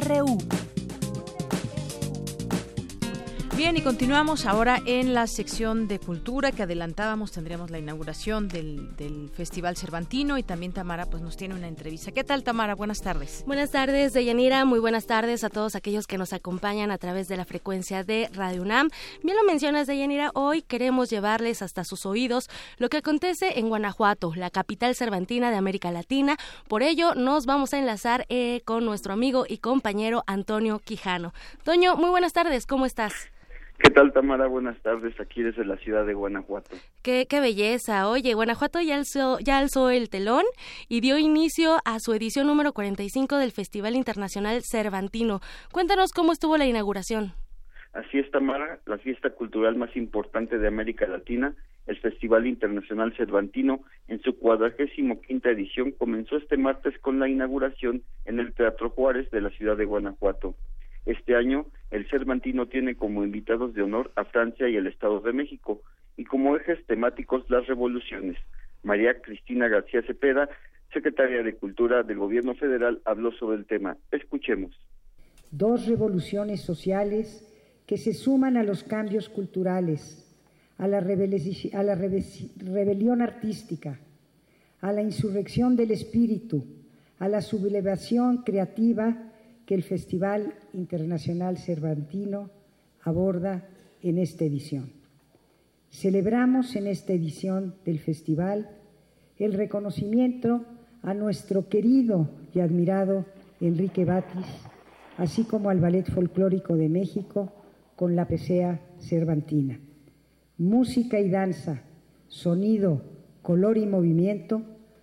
RU. Bien, y continuamos ahora en la sección de cultura que adelantábamos. Tendríamos la inauguración del, del, Festival Cervantino y también Tamara pues nos tiene una entrevista. ¿Qué tal, Tamara? Buenas tardes. Buenas tardes, Deyanira. Muy buenas tardes a todos aquellos que nos acompañan a través de la frecuencia de Radio UNAM. Bien lo mencionas, Deyanira. Hoy queremos llevarles hasta sus oídos lo que acontece en Guanajuato, la capital cervantina de América Latina. Por ello, nos vamos a enlazar eh, con nuestro amigo y compañero Antonio Quijano. Toño, muy buenas tardes. ¿Cómo estás? ¿Qué tal, Tamara? Buenas tardes, aquí desde la ciudad de Guanajuato. Qué, qué belleza. Oye, Guanajuato ya alzó, ya alzó el telón y dio inicio a su edición número 45 del Festival Internacional Cervantino. Cuéntanos cómo estuvo la inauguración. Así es, Tamara, la fiesta cultural más importante de América Latina, el Festival Internacional Cervantino, en su cuadragésimo quinta edición, comenzó este martes con la inauguración en el Teatro Juárez de la ciudad de Guanajuato. Este año, el Cervantino tiene como invitados de honor a Francia y el Estado de México, y como ejes temáticos las revoluciones. María Cristina García Cepeda, secretaria de Cultura del Gobierno Federal, habló sobre el tema. Escuchemos. Dos revoluciones sociales que se suman a los cambios culturales, a la, a la rebelión artística, a la insurrección del espíritu, a la sublevación creativa que el Festival Internacional Cervantino aborda en esta edición. Celebramos en esta edición del festival el reconocimiento a nuestro querido y admirado Enrique Batis, así como al Ballet Folclórico de México con la Pesea Cervantina. Música y danza, sonido, color y movimiento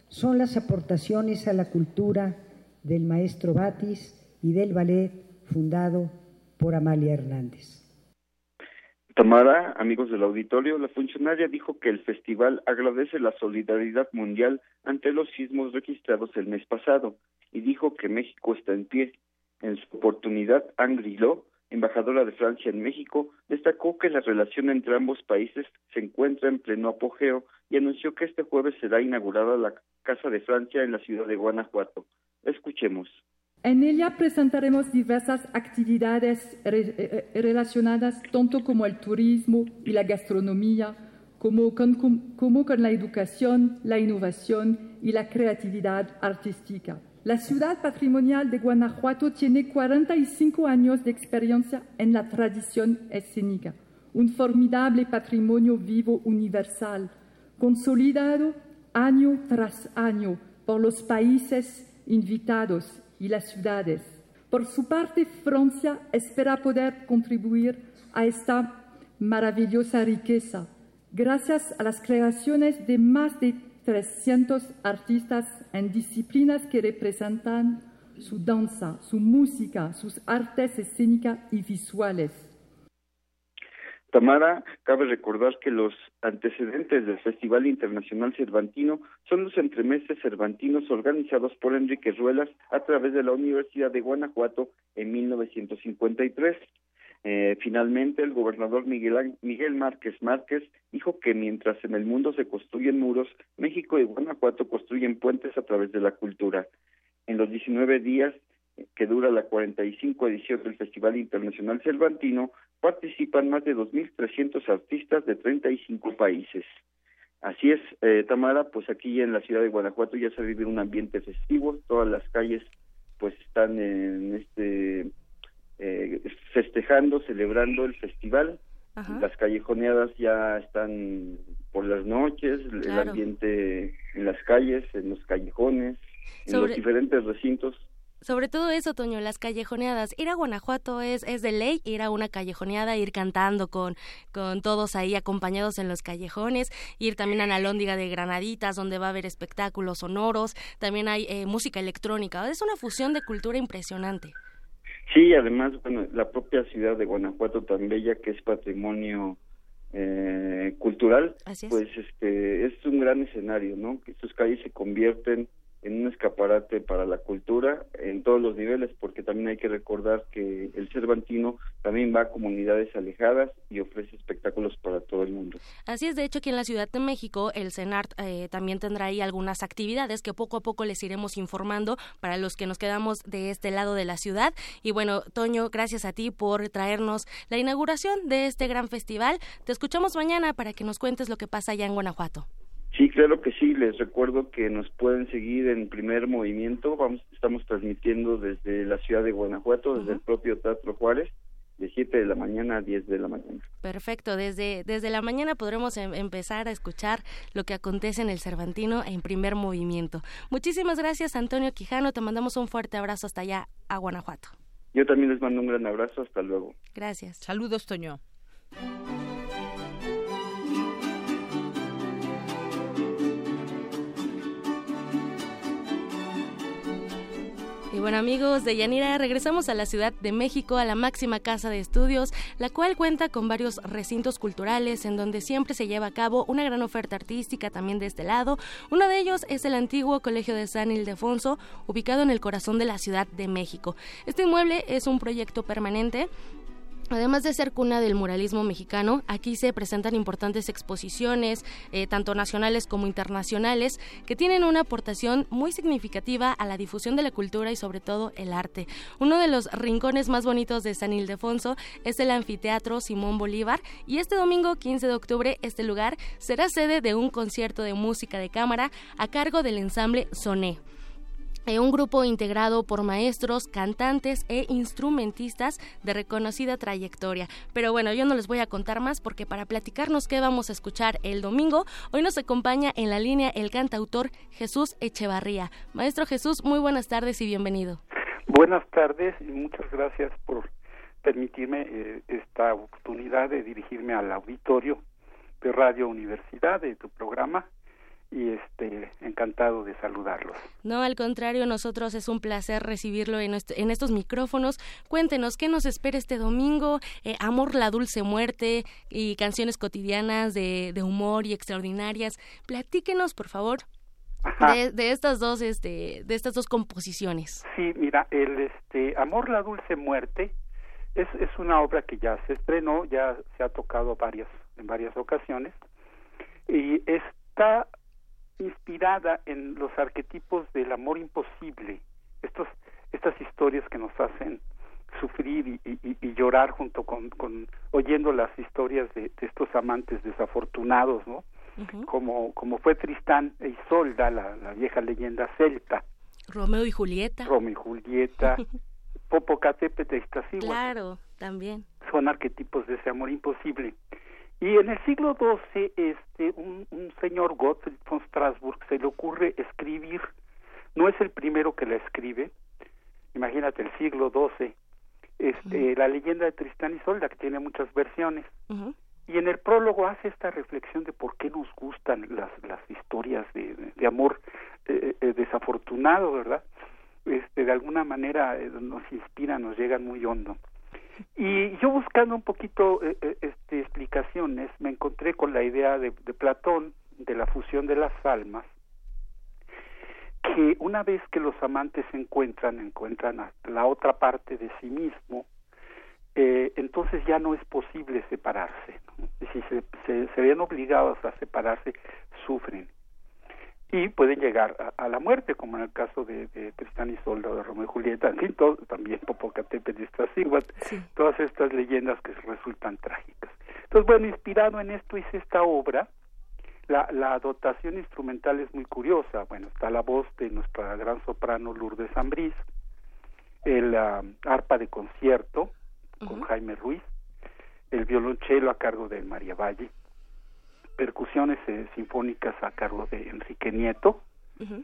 son las aportaciones a la cultura del maestro Batis y del ballet fundado por Amalia Hernández. Tamara, amigos del auditorio, la funcionaria dijo que el festival agradece la solidaridad mundial ante los sismos registrados el mes pasado y dijo que México está en pie. En su oportunidad, Angrilo, embajadora de Francia en México, destacó que la relación entre ambos países se encuentra en pleno apogeo y anunció que este jueves será inaugurada la Casa de Francia en la ciudad de Guanajuato. Escuchemos. En ella presentaremos diversas actividades eh, eh, relacionadas tanto como el turismo y la gastronomía, como con, como con la educación, la innovación y la creatividad artística. La ciudad patrimonial de Guanajuato tiene 45 años de experiencia en la tradición escénica, un formidable patrimonio vivo universal, consolidado año tras año por los países invitados y las ciudades. Por su parte, Francia espera poder contribuir a esta maravillosa riqueza gracias a las creaciones de más de 300 artistas en disciplinas que representan su danza, su música, sus artes escénicas y visuales. Tamara, cabe recordar que los antecedentes del Festival Internacional Cervantino son los entremeses cervantinos organizados por Enrique Ruelas a través de la Universidad de Guanajuato en 1953. Eh, finalmente, el gobernador Miguel, Miguel Márquez Márquez dijo que mientras en el mundo se construyen muros, México y Guanajuato construyen puentes a través de la cultura. En los 19 días que dura la 45 edición del Festival Internacional Cervantino, participan más de 2.300 artistas de 35 países. Así es, eh, Tamara, pues aquí en la ciudad de Guanajuato ya se vive un ambiente festivo, todas las calles pues están en este eh, festejando, celebrando el festival. Las callejoneadas ya están por las noches, el ambiente en las calles, en los callejones, en los diferentes recintos sobre todo eso, Toño, las callejoneadas. Ir a Guanajuato es, es de ley, ir a una callejoneada, ir cantando con, con todos ahí acompañados en los callejones, ir también a la Lóndiga de Granaditas, donde va a haber espectáculos sonoros, también hay eh, música electrónica. Es una fusión de cultura impresionante. Sí, además, bueno, la propia ciudad de Guanajuato tan bella que es patrimonio eh, cultural, pues este es un gran escenario, ¿no? Que sus calles se convierten en un escaparate para la cultura en todos los niveles, porque también hay que recordar que el Cervantino también va a comunidades alejadas y ofrece espectáculos para todo el mundo. Así es, de hecho, aquí en la Ciudad de México, el CENART eh, también tendrá ahí algunas actividades que poco a poco les iremos informando para los que nos quedamos de este lado de la ciudad. Y bueno, Toño, gracias a ti por traernos la inauguración de este gran festival. Te escuchamos mañana para que nos cuentes lo que pasa allá en Guanajuato. Sí, claro que sí. Les recuerdo que nos pueden seguir en primer movimiento. Vamos, estamos transmitiendo desde la ciudad de Guanajuato, desde el propio Teatro Juárez, de 7 de la mañana a 10 de la mañana. Perfecto. Desde, desde la mañana podremos em, empezar a escuchar lo que acontece en el Cervantino en primer movimiento. Muchísimas gracias, Antonio Quijano. Te mandamos un fuerte abrazo hasta allá, a Guanajuato. Yo también les mando un gran abrazo. Hasta luego. Gracias. Saludos, Toño. Bueno amigos de Yanira, regresamos a la Ciudad de México, a la máxima casa de estudios, la cual cuenta con varios recintos culturales en donde siempre se lleva a cabo una gran oferta artística también de este lado. Uno de ellos es el antiguo Colegio de San Ildefonso, ubicado en el corazón de la Ciudad de México. Este inmueble es un proyecto permanente Además de ser cuna del muralismo mexicano, aquí se presentan importantes exposiciones, eh, tanto nacionales como internacionales, que tienen una aportación muy significativa a la difusión de la cultura y sobre todo el arte. Uno de los rincones más bonitos de San Ildefonso es el anfiteatro Simón Bolívar y este domingo 15 de octubre este lugar será sede de un concierto de música de cámara a cargo del ensamble Soné. Eh, un grupo integrado por maestros, cantantes e instrumentistas de reconocida trayectoria. Pero bueno, yo no les voy a contar más porque para platicarnos qué vamos a escuchar el domingo, hoy nos acompaña en la línea el cantautor Jesús Echevarría. Maestro Jesús, muy buenas tardes y bienvenido. Buenas tardes y muchas gracias por permitirme eh, esta oportunidad de dirigirme al auditorio de Radio Universidad de tu programa y este encantado de saludarlos. No, al contrario, nosotros es un placer recibirlo en, en estos micrófonos. Cuéntenos qué nos espera este domingo, eh, Amor la dulce muerte y canciones cotidianas de, de humor y extraordinarias. Platíquenos, por favor. De, de, estas dos este de estas dos composiciones sí mira el este amor la dulce muerte es, es una obra que ya se estrenó ya se ha tocado varias en varias ocasiones y está inspirada en los arquetipos del amor imposible, estos, estas historias que nos hacen sufrir y, llorar junto con, con, oyendo las historias de, estos amantes desafortunados, ¿no? como, como fue Tristán e Isolda, la, la vieja leyenda celta. Romeo y Julieta. Romeo y Julieta. Popocatépetl e Claro, también. Son arquetipos de ese amor imposible. Y en el siglo XII, este, un, señor Gottfried von Strasbourg se le ocurre escribir, no es el primero que la escribe, imagínate el siglo XII, este, la leyenda de Tristán y Solda, que tiene muchas versiones. Y en el prólogo hace esta reflexión de por qué nos gustan las, las historias de, de amor eh, eh, desafortunado, ¿verdad? Este, de alguna manera eh, nos inspira, nos llegan muy hondo. Y yo buscando un poquito eh, eh, este, explicaciones, me encontré con la idea de, Platón de la fusión de las almas, que una vez que los amantes se encuentran, encuentran a la otra parte de sí mismo, eh, entonces ya no es posible separarse. Si se, se, se, ven obligados a separarse, sufren. Y pueden llegar a, a la muerte, como en el caso de, de Tristán y Solda, de Romeo y Julieta, en fin, todo, también Popocatépetl y Iztaccíhuatl, sí. todas estas leyendas que resultan trágicas. Entonces, bueno, inspirado en esto hice esta obra, la, la, dotación instrumental es muy curiosa. Bueno, está la voz de nuestra gran soprano Lourdes Ambrís, el uh, arpa de concierto uh -huh. con Jaime Ruiz, el violonchelo a cargo de María Valle, percusiones eh, sinfónicas a cargo de Enrique Nieto, uh -huh.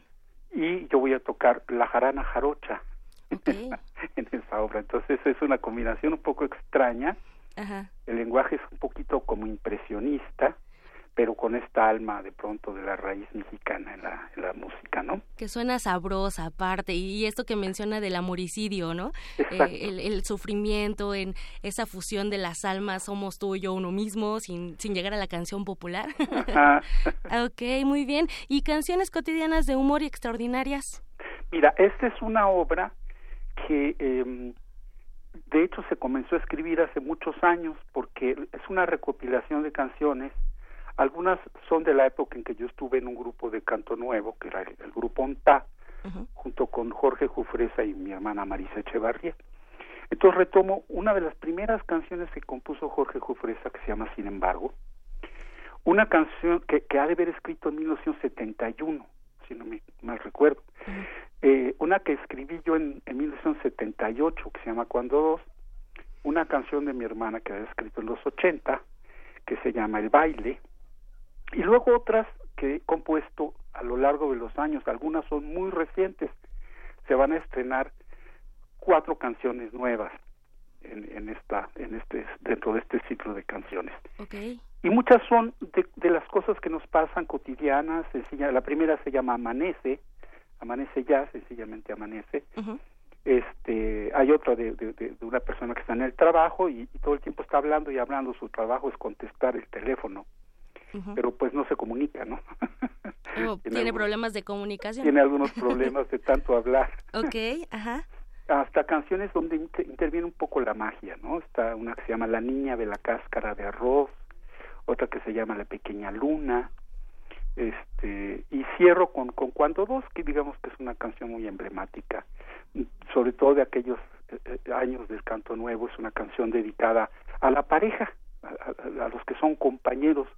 y yo voy a tocar la jarana jarocha okay. en esa obra. Entonces es una combinación un poco extraña. Ajá. El lenguaje es un poquito como impresionista pero con esta alma de pronto de la raíz mexicana en la, en la música, ¿no? Que suena sabrosa aparte, y esto que menciona del amoricidio, ¿no? Eh, el, el, sufrimiento en esa fusión de las almas, somos tú y yo uno mismo, sin, sin llegar a la canción popular. ok, muy bien. ¿Y canciones cotidianas de humor y extraordinarias? Mira, esta es una obra que... Eh, de hecho se comenzó a escribir hace muchos años porque es una recopilación de canciones algunas son de la época en que yo estuve en un grupo de canto nuevo, que era el, el grupo ONTA, uh -huh. junto con Jorge Jufresa y mi hermana Marisa Echevarría. Entonces retomo una de las primeras canciones que compuso Jorge Jufresa, que se llama Sin embargo, una canción que, que ha de haber escrito en 1971, si no me mal recuerdo, uh -huh. eh, una que escribí yo en, en 1978, que se llama Cuando Dos, una canción de mi hermana que había escrito en los 80, que se llama El baile, y luego otras que he compuesto a lo largo de los años, algunas son muy recientes, se van a estrenar cuatro canciones nuevas en, en esta, en este, dentro de este ciclo de canciones. Okay. Y muchas son de, de, las cosas que nos pasan cotidianas, sencilla, la primera se llama Amanece, Amanece ya, sencillamente Amanece. Uh -huh. Este, hay otra de, de, de, una persona que está en el trabajo y, y todo el tiempo está hablando y hablando, su trabajo es contestar el teléfono Uh -huh. pero pues no se comunica, ¿no? Oh, ¿Tiene, algunos, problemas de comunicación? Tiene algunos problemas de tanto hablar. ok, ajá. Hasta canciones donde inter interviene un poco la magia, ¿no? Está una que se llama La niña de la cáscara de arroz, otra que se llama La pequeña luna, este, y cierro con, con Cuando Dos, que digamos que es una canción muy emblemática, sobre todo de aquellos eh, años del canto nuevo, es una canción dedicada a la pareja, a, a, a los que son compañeros,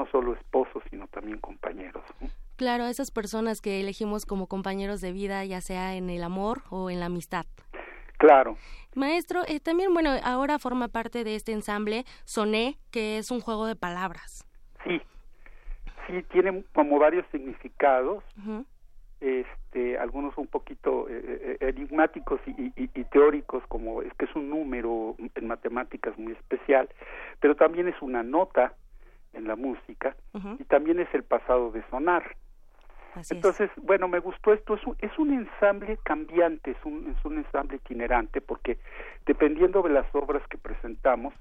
no solo esposos, sino también compañeros. Claro, esas personas que elegimos como compañeros de vida, ya sea en el amor o en la amistad. Claro. Maestro, eh, también, bueno, ahora forma parte de este ensamble Soné, que es un juego de palabras. Sí, sí, tiene como varios significados, uh -huh. este, algunos un poquito eh, enigmáticos y, y, y, teóricos, como es que es un número en matemáticas muy especial, pero también es una nota, en la música uh -huh. y también es el pasado de sonar. Así Entonces, es. bueno, me gustó esto, es un, es un ensamble cambiante, es un, es un ensamble itinerante, porque dependiendo de las obras que presentamos,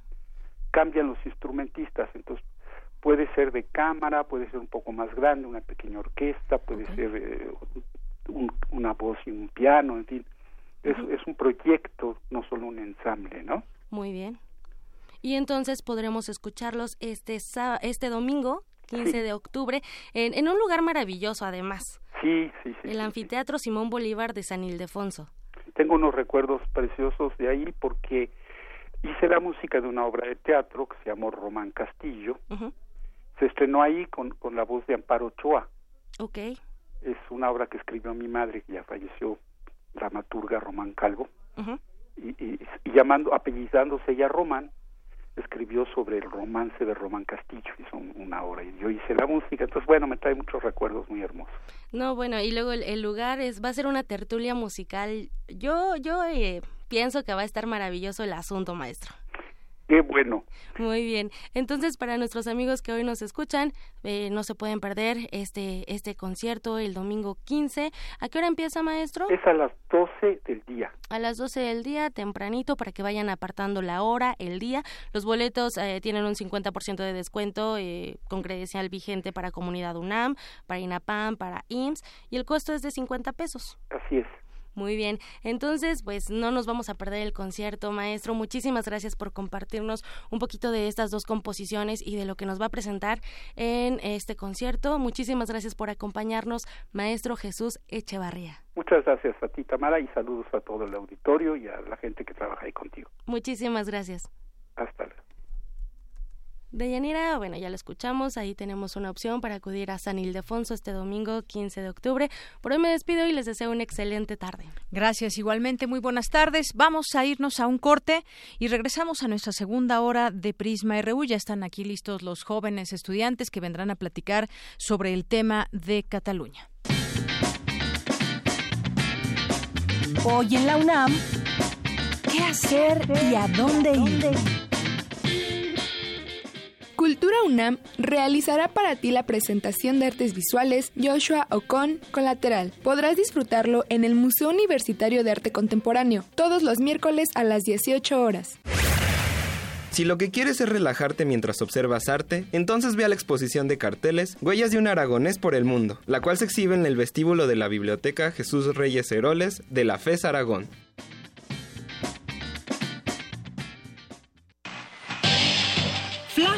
cambian los instrumentistas, entonces puede ser de cámara, puede ser un poco más grande, una pequeña orquesta, puede okay. ser eh, un, una voz y un piano, en fin, uh -huh. es, es un proyecto, no solo un ensamble, ¿no? Muy bien y entonces podremos escucharlos este este domingo 15 sí. de octubre en, en, un lugar maravilloso además. Sí, sí, sí. El sí, Anfiteatro sí. Simón Bolívar de San Ildefonso. Tengo unos recuerdos preciosos de ahí porque hice la música de una obra de teatro que se llamó Román Castillo. Uh -huh. Se estrenó ahí con, con la voz de Amparo Ochoa. Ok. Es una obra que escribió mi madre, que ya falleció, dramaturga Román Calvo. Uh -huh. y, y, y, llamando, apellidándose ella Román, escribió sobre el romance de Román Castillo, hizo una obra y yo hice la música, entonces bueno, me trae muchos recuerdos muy hermosos. No, bueno, y luego el, el lugar es va a ser una tertulia musical. Yo yo eh, pienso que va a estar maravilloso el asunto, maestro. Qué bueno. Muy bien. Entonces, para nuestros amigos que hoy nos escuchan, eh, no se pueden perder este este concierto el domingo 15. ¿A qué hora empieza, maestro? Es a las 12 del día. A las 12 del día, tempranito, para que vayan apartando la hora, el día. Los boletos eh, tienen un 50% de descuento eh, con credencial vigente para Comunidad UNAM, para INAPAM, para IMSS, y el costo es de 50 pesos. Así es. Muy bien, entonces pues no nos vamos a perder el concierto, maestro. Muchísimas gracias por compartirnos un poquito de estas dos composiciones y de lo que nos va a presentar en este concierto. Muchísimas gracias por acompañarnos, maestro Jesús Echevarría. Muchas gracias a ti, Tamara, y saludos a todo el auditorio y a la gente que trabaja ahí contigo. Muchísimas gracias. Hasta luego. Deyanira, bueno, ya lo escuchamos, ahí tenemos una opción para acudir a San Ildefonso este domingo 15 de octubre. Por hoy me despido y les deseo una excelente tarde. Gracias, igualmente, muy buenas tardes. Vamos a irnos a un corte y regresamos a nuestra segunda hora de Prisma RU. Ya están aquí listos los jóvenes estudiantes que vendrán a platicar sobre el tema de Cataluña. Hoy en la UNAM, ¿qué hacer y a dónde ir? Cultura UNAM realizará para ti la presentación de artes visuales Joshua Ocon Colateral. Podrás disfrutarlo en el Museo Universitario de Arte Contemporáneo, todos los miércoles a las 18 horas. Si lo que quieres es relajarte mientras observas arte, entonces ve a la exposición de carteles Huellas de un aragonés por el mundo, la cual se exhibe en el vestíbulo de la Biblioteca Jesús Reyes Heroles de la FES Aragón.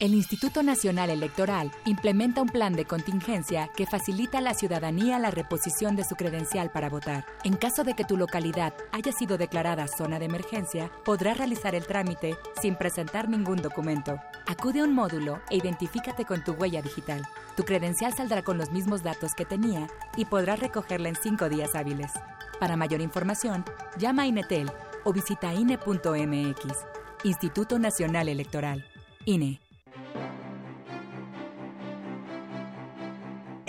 El Instituto Nacional Electoral implementa un plan de contingencia que facilita a la ciudadanía la reposición de su credencial para votar. En caso de que tu localidad haya sido declarada zona de emergencia, podrás realizar el trámite sin presentar ningún documento. Acude a un módulo e identifícate con tu huella digital. Tu credencial saldrá con los mismos datos que tenía y podrás recogerla en cinco días hábiles. Para mayor información, llama a Inetel o visita INE.mx. Instituto Nacional Electoral. INE.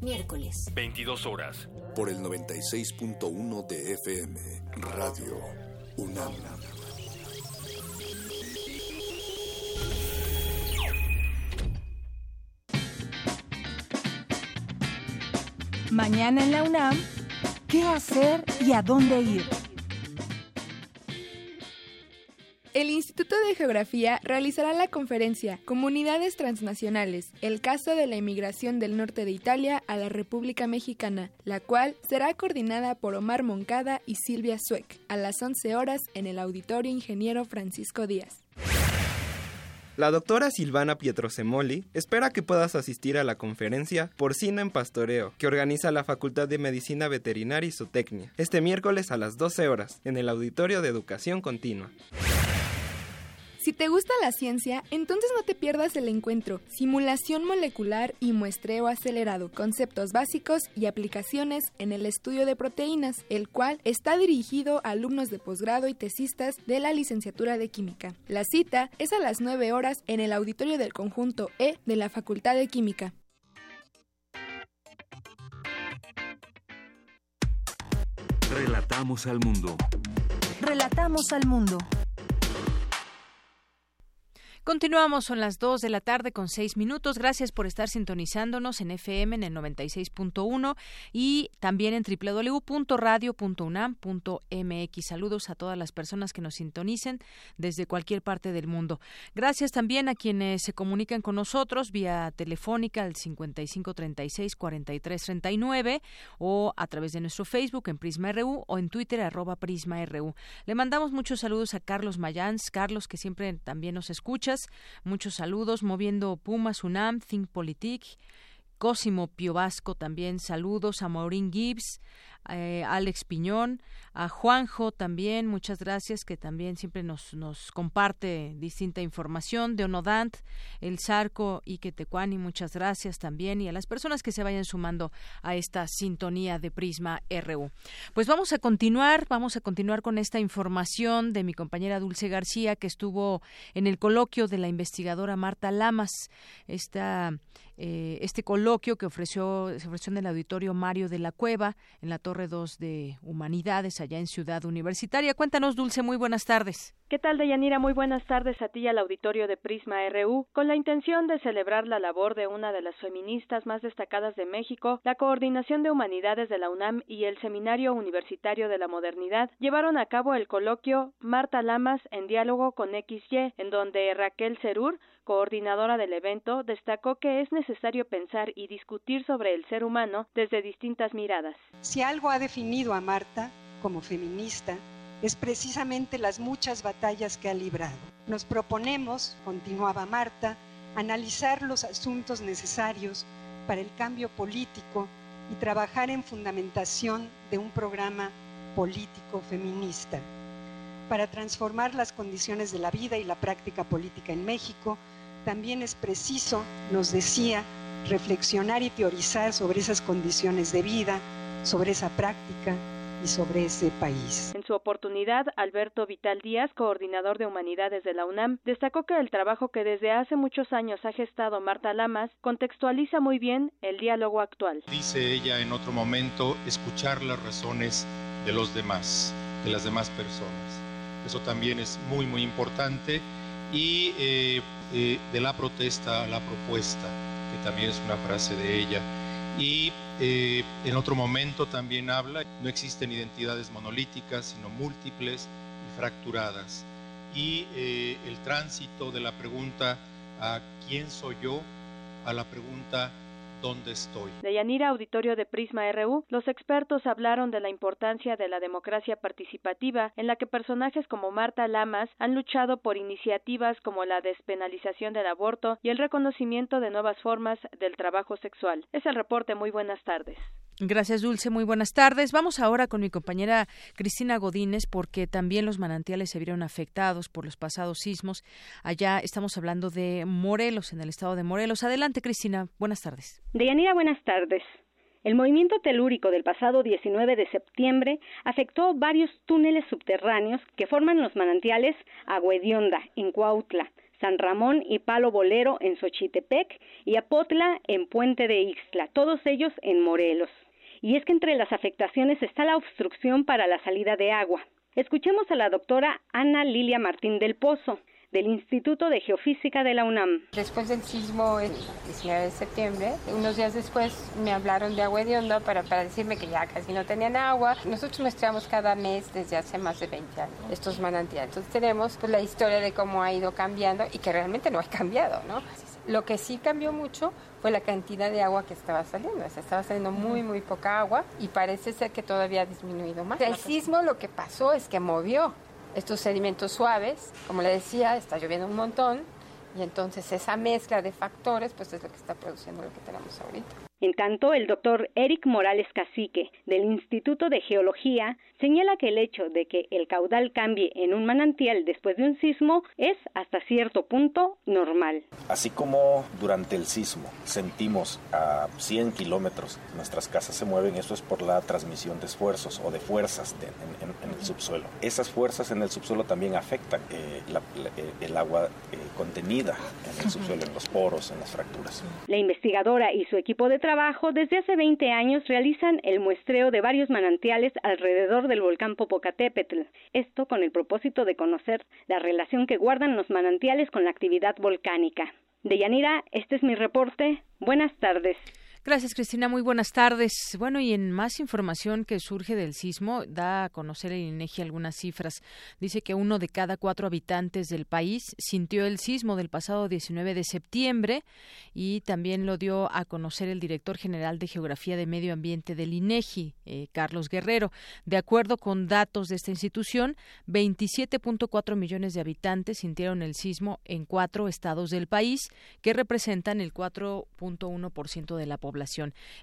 Miércoles. 22 horas. Por el 96.1 de FM. Radio UNAM. Mañana en la UNAM, ¿qué hacer y a dónde ir? El Instituto de Geografía realizará la conferencia Comunidades Transnacionales, el caso de la inmigración del norte de Italia a la República Mexicana, la cual será coordinada por Omar Moncada y Silvia Sueck, a las 11 horas en el Auditorio Ingeniero Francisco Díaz. La doctora Silvana Pietrosemoli espera que puedas asistir a la conferencia Porcino en Pastoreo, que organiza la Facultad de Medicina Veterinaria y Zootecnia, este miércoles a las 12 horas, en el Auditorio de Educación Continua. Si te gusta la ciencia, entonces no te pierdas el encuentro Simulación molecular y muestreo acelerado, conceptos básicos y aplicaciones en el estudio de proteínas, el cual está dirigido a alumnos de posgrado y tesistas de la licenciatura de química. La cita es a las 9 horas en el auditorio del conjunto E de la Facultad de Química. Relatamos al mundo. Relatamos al mundo. Continuamos, son las 2 de la tarde con 6 minutos. Gracias por estar sintonizándonos en FM en el 96.1 y también en www.radio.unam.mx. Saludos a todas las personas que nos sintonicen desde cualquier parte del mundo. Gracias también a quienes se comunican con nosotros vía telefónica al 5536-4339 o a través de nuestro Facebook en Prisma RU o en Twitter arroba Prisma RU. Le mandamos muchos saludos a Carlos Mayans. Carlos, que siempre también nos Muchos saludos. Moviendo Pumas, UNAM, Think Politique. Cosimo Piovasco también saludos a Maureen Gibbs, eh, Alex Piñón, a Juanjo también, muchas gracias, que también siempre nos, comparte distinta información, de Onodant, el Zarco y Quetecuani, muchas gracias también, y a las personas que se vayan sumando a esta sintonía de Prisma RU. Pues vamos a continuar, vamos a continuar con esta información de mi compañera Dulce García, que estuvo en el coloquio de la investigadora Marta Lamas, esta eh, este coloquio que ofreció, se ofreció en el auditorio Mario de la Cueva, en la Torre 2 de Humanidades, allá en Ciudad Universitaria. Cuéntanos, Dulce, muy buenas tardes. ¿Qué tal, Deyanira? Muy buenas tardes a ti y al auditorio de Prisma RU. Con la intención de celebrar la labor de una de las feministas más destacadas de México, la Coordinación de Humanidades de la UNAM y el Seminario Universitario de la Modernidad llevaron a cabo el coloquio Marta Lamas en diálogo con XY, en donde Raquel Cerur coordinadora del evento, destacó que es necesario pensar y discutir sobre el ser humano desde distintas miradas. Si algo ha definido a Marta como feminista, es precisamente las muchas batallas que ha librado. Nos proponemos, continuaba Marta, analizar los asuntos necesarios para el cambio político y trabajar en fundamentación de un programa político feminista. Para transformar las condiciones de la vida y la práctica política en México, también es preciso, nos decía, reflexionar y teorizar sobre esas condiciones de vida, sobre esa práctica y sobre ese país. En su oportunidad, Alberto Vital Díaz, coordinador de humanidades de la UNAM, destacó que el trabajo que desde hace muchos años ha gestado Marta Lamas contextualiza muy bien el diálogo actual. Dice ella en otro momento, escuchar las razones de los demás, de las demás personas. Eso también es muy, muy importante y eh, eh, de la protesta a la propuesta, que también es una frase de ella. Y eh, en otro momento también habla, no existen identidades monolíticas, sino múltiples y fracturadas. Y el tránsito de la pregunta a quién soy yo a la pregunta De Yanira Auditorio de Prisma RU, los expertos hablaron de la importancia de la democracia participativa, en la que personajes como Marta Lamas han luchado por iniciativas como la despenalización del aborto y el reconocimiento de nuevas formas del trabajo sexual. Es el reporte. Muy buenas tardes. Gracias, Dulce. Muy buenas tardes. Vamos ahora con mi compañera Cristina Godínez, porque también los manantiales se vieron afectados por los pasados sismos. Allá estamos hablando de Morelos, en el estado de Morelos. Adelante, Cristina. Buenas tardes. Deyanira, buenas tardes. El movimiento telúrico del pasado 19 de septiembre afectó varios túneles subterráneos que forman los manantiales Agüedionda, en Cuautla, San Ramón y Palo Bolero en Xochitepec y Apotla en Puente de Ixtla, todos ellos en Morelos y es que entre las afectaciones está la obstrucción para la salida de agua. Escuchemos a la doctora Ana Lilia Martín del Pozo, del Instituto de Geofísica de la UNAM. Después del sismo el 19 de septiembre, unos días después me hablaron de agua de onda para, para decirme que ya casi no tenían agua. Nosotros muestramos cada mes desde hace más de 20 años estos manantiales. Entonces tenemos pues, la historia de cómo ha ido cambiando y que realmente no ha cambiado, ¿no? Lo que sí cambió mucho fue la cantidad de agua que estaba saliendo. O sea, estaba saliendo muy, muy poca agua y parece ser que todavía ha disminuido más. El sismo lo que pasó es que movió estos sedimentos suaves. Como le decía, está lloviendo un montón y entonces esa mezcla de factores pues es lo que está produciendo lo que tenemos ahorita. En tanto, el doctor Eric Morales Cacique, del Instituto de Geología, señala que el hecho de que el caudal cambie en un manantial después de un sismo es hasta cierto punto normal. Así como durante el sismo sentimos a 100 kilómetros nuestras casas se mueven, eso es por la transmisión de esfuerzos o de fuerzas en, el subsuelo. Esas fuerzas en el subsuelo también afectan eh, eh, el agua eh, contenida en el subsuelo, en los poros, en las fracturas. La investigadora y su equipo de trabajo desde hace 20 años realizan el muestreo de varios manantiales alrededor del volcán Popocatépetl. Esto con el propósito de conocer la relación que guardan los manantiales con la actividad volcánica. Deyanira, este es mi reporte. Buenas tardes. Gracias, Cristina. Muy buenas tardes. Bueno, y en más información que surge del sismo, da a conocer el INEGI algunas cifras. Dice que uno de cada cuatro habitantes del país sintió el sismo del pasado 19 de septiembre y también lo dio a conocer el director general de Geografía de Medio Ambiente del INEGI, eh, Carlos Guerrero. De acuerdo con datos de esta institución, 27.4 millones de habitantes sintieron el sismo en cuatro estados del país, que representan el 4.1% de la población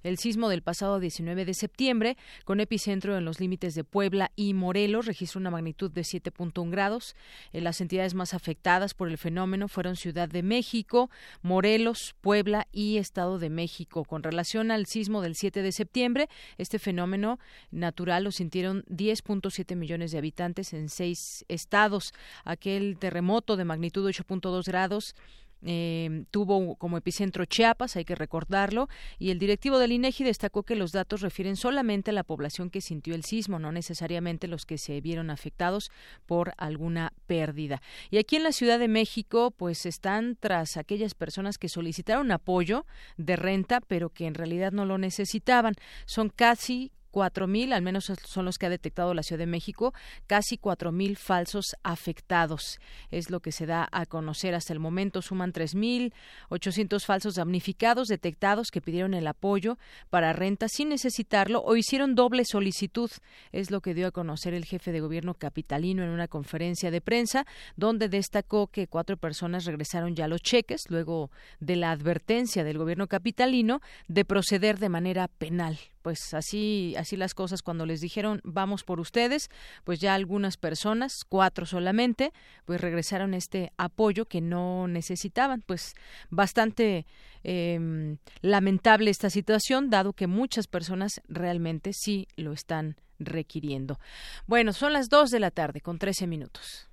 El sismo del pasado 19 de septiembre, con epicentro en los límites de Puebla y Morelos, registró una magnitud de 7.1 grados. En las entidades más afectadas por el fenómeno fueron Ciudad de México, Morelos, Puebla y Estado de México. Con relación al sismo del 7 de septiembre, este fenómeno natural lo sintieron 10.7 millones de habitantes en seis estados. Aquel terremoto de magnitud 8.2 grados eh, tuvo como epicentro Chiapas, hay que recordarlo, y el directivo del INEGI destacó que los datos refieren solamente a la población que sintió el sismo, no necesariamente los que se vieron afectados por alguna pérdida. Y aquí en la Ciudad de México, pues están tras aquellas personas que solicitaron apoyo de renta, pero que en realidad no lo necesitaban. Son casi cuatro mil, al menos son los que ha detectado la Ciudad de México, casi cuatro mil falsos afectados. Es lo que se da a conocer hasta el momento. Suman tres mil ochocientos falsos damnificados detectados que pidieron el apoyo para renta sin necesitarlo o hicieron doble solicitud. Es lo que dio a conocer el jefe de gobierno capitalino en una conferencia de prensa, donde destacó que cuatro personas regresaron ya los cheques luego de la advertencia del gobierno capitalino de proceder de manera penal pues así, así las cosas cuando les dijeron vamos por ustedes, pues ya algunas personas, cuatro solamente, pues regresaron este apoyo que no necesitaban, pues bastante em, lamentable esta situación, dado que muchas personas realmente sí lo están requiriendo. Bueno, son las dos de la tarde con trece minutos.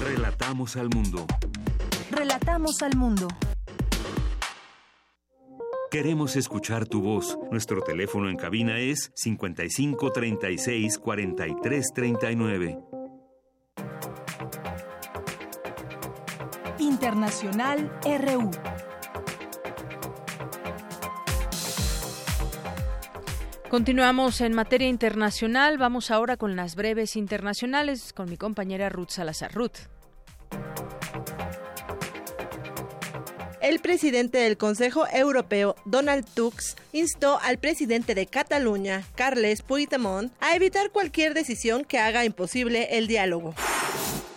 Relatamos al mundo. Relatamos al mundo. Queremos escuchar tu voz. Nuestro teléfono en cabina es 55 36 43 39. Internacional RU. Continuamos en materia internacional. Vamos ahora con las breves internacionales con mi compañera Ruth Salazar. Ruth. El presidente del Consejo Europeo, Donald Tusk, instó al presidente de Cataluña, Carles Puigdemont, a evitar cualquier decisión que haga imposible el diálogo.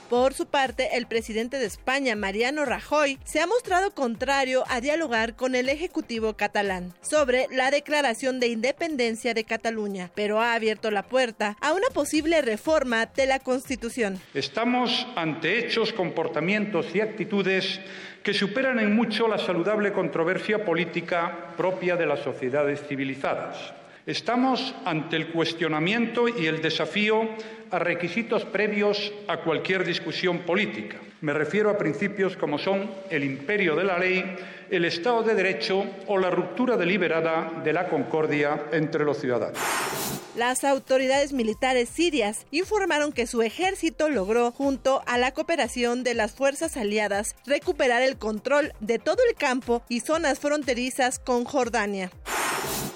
Por su parte, el presidente de España, Mariano Rajoy, se ha mostrado contrario a dialogar con el Ejecutivo catalán sobre la declaración de independencia de Cataluña, pero ha abierto la puerta a una posible reforma de la Constitución. Estamos ante hechos, comportamientos y actitudes que superan en mucho la saludable controversia política propia de las sociedades civilizadas. Estamos ante el cuestionamiento y el desafío a requisitos previos a cualquier discusión política. Me refiero a principios como son el imperio de la ley, el Estado de Derecho o la ruptura deliberada de la concordia entre los ciudadanos. Las autoridades militares sirias informaron que su ejército logró, junto a la cooperación de las fuerzas aliadas, recuperar el control de todo el campo y zonas fronterizas con Jordania.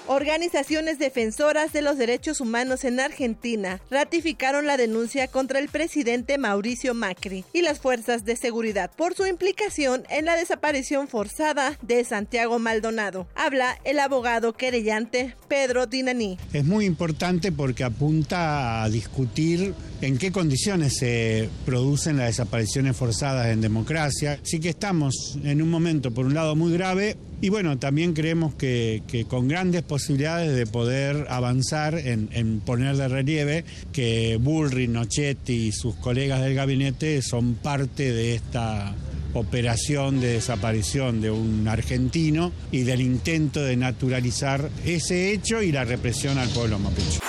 Organizaciones defensoras de los derechos humanos en Argentina ratificaron la denuncia contra el presidente Mauricio Macri y las fuerzas de seguridad por su implicación en la desaparición forzada de Santiago Maldonado. Habla el abogado querellante Pedro Dinaní. Es muy importante porque apunta a discutir en qué condiciones se producen las desapariciones forzadas en democracia. Sí que estamos en un momento, por un lado, muy grave Y bueno, también creemos que, con grandes posibilidades de poder avanzar en, poner de relieve que Bullrich, Nochetti y sus colegas del gabinete son parte de esta operación de desaparición de un argentino y del intento de naturalizar ese hecho y la represión al pueblo mapuche.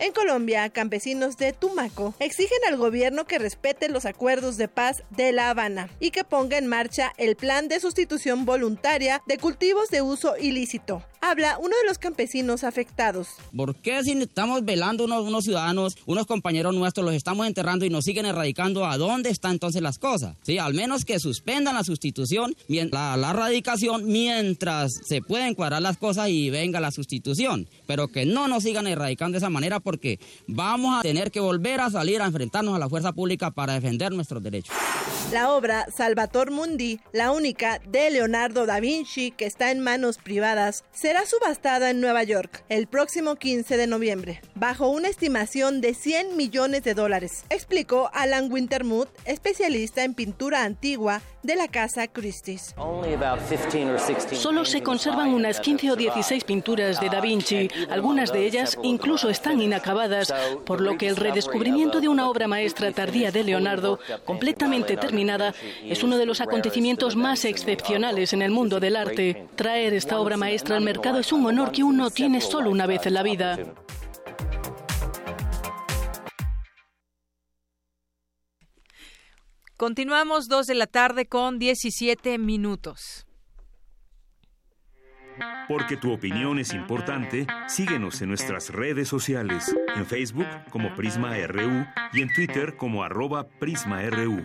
En Colombia, campesinos de Tumaco exigen al gobierno que respete los acuerdos de paz de La Habana y que ponga en marcha el plan de sustitución voluntaria de cultivos de uso ilícito. Habla uno de los campesinos afectados. ¿Por qué si estamos velando unos, unos ciudadanos, unos compañeros nuestros, los estamos enterrando y nos siguen erradicando? ¿A dónde están entonces las cosas? Sí, al menos que suspendan la sustitución, la, la erradicación, mientras se pueden cuadrar las cosas y venga la sustitución. Pero que no nos sigan erradicando de esa manera porque vamos a tener que volver a salir a enfrentarnos a la fuerza pública para defender nuestros derechos. La obra Salvator Mundi, la única de Leonardo da Vinci que está en manos privadas, será subastada en Nueva York el próximo 15 de noviembre, bajo una estimación de 100 millones de dólares, explicó Alan Wintermuth, especialista en pintura antigua de la casa Christie's. Solo se conservan unas 15 o 16 pinturas de Da Vinci, algunas de ellas incluso están inacabadas, por lo que el redescubrimiento de una obra maestra tardía de Leonardo, completamente terminada, es uno de los acontecimientos más excepcionales en el mundo del arte. Traer esta obra maestra al mercado es un honor que uno tiene solo una vez en la vida. Continuamos dos de la tarde con 17 minutos. Porque tu opinión es importante, síguenos en nuestras redes sociales, en Facebook como Prisma RU y en Twitter como arroba PrismaRU.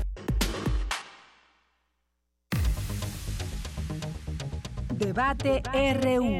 Debate RU.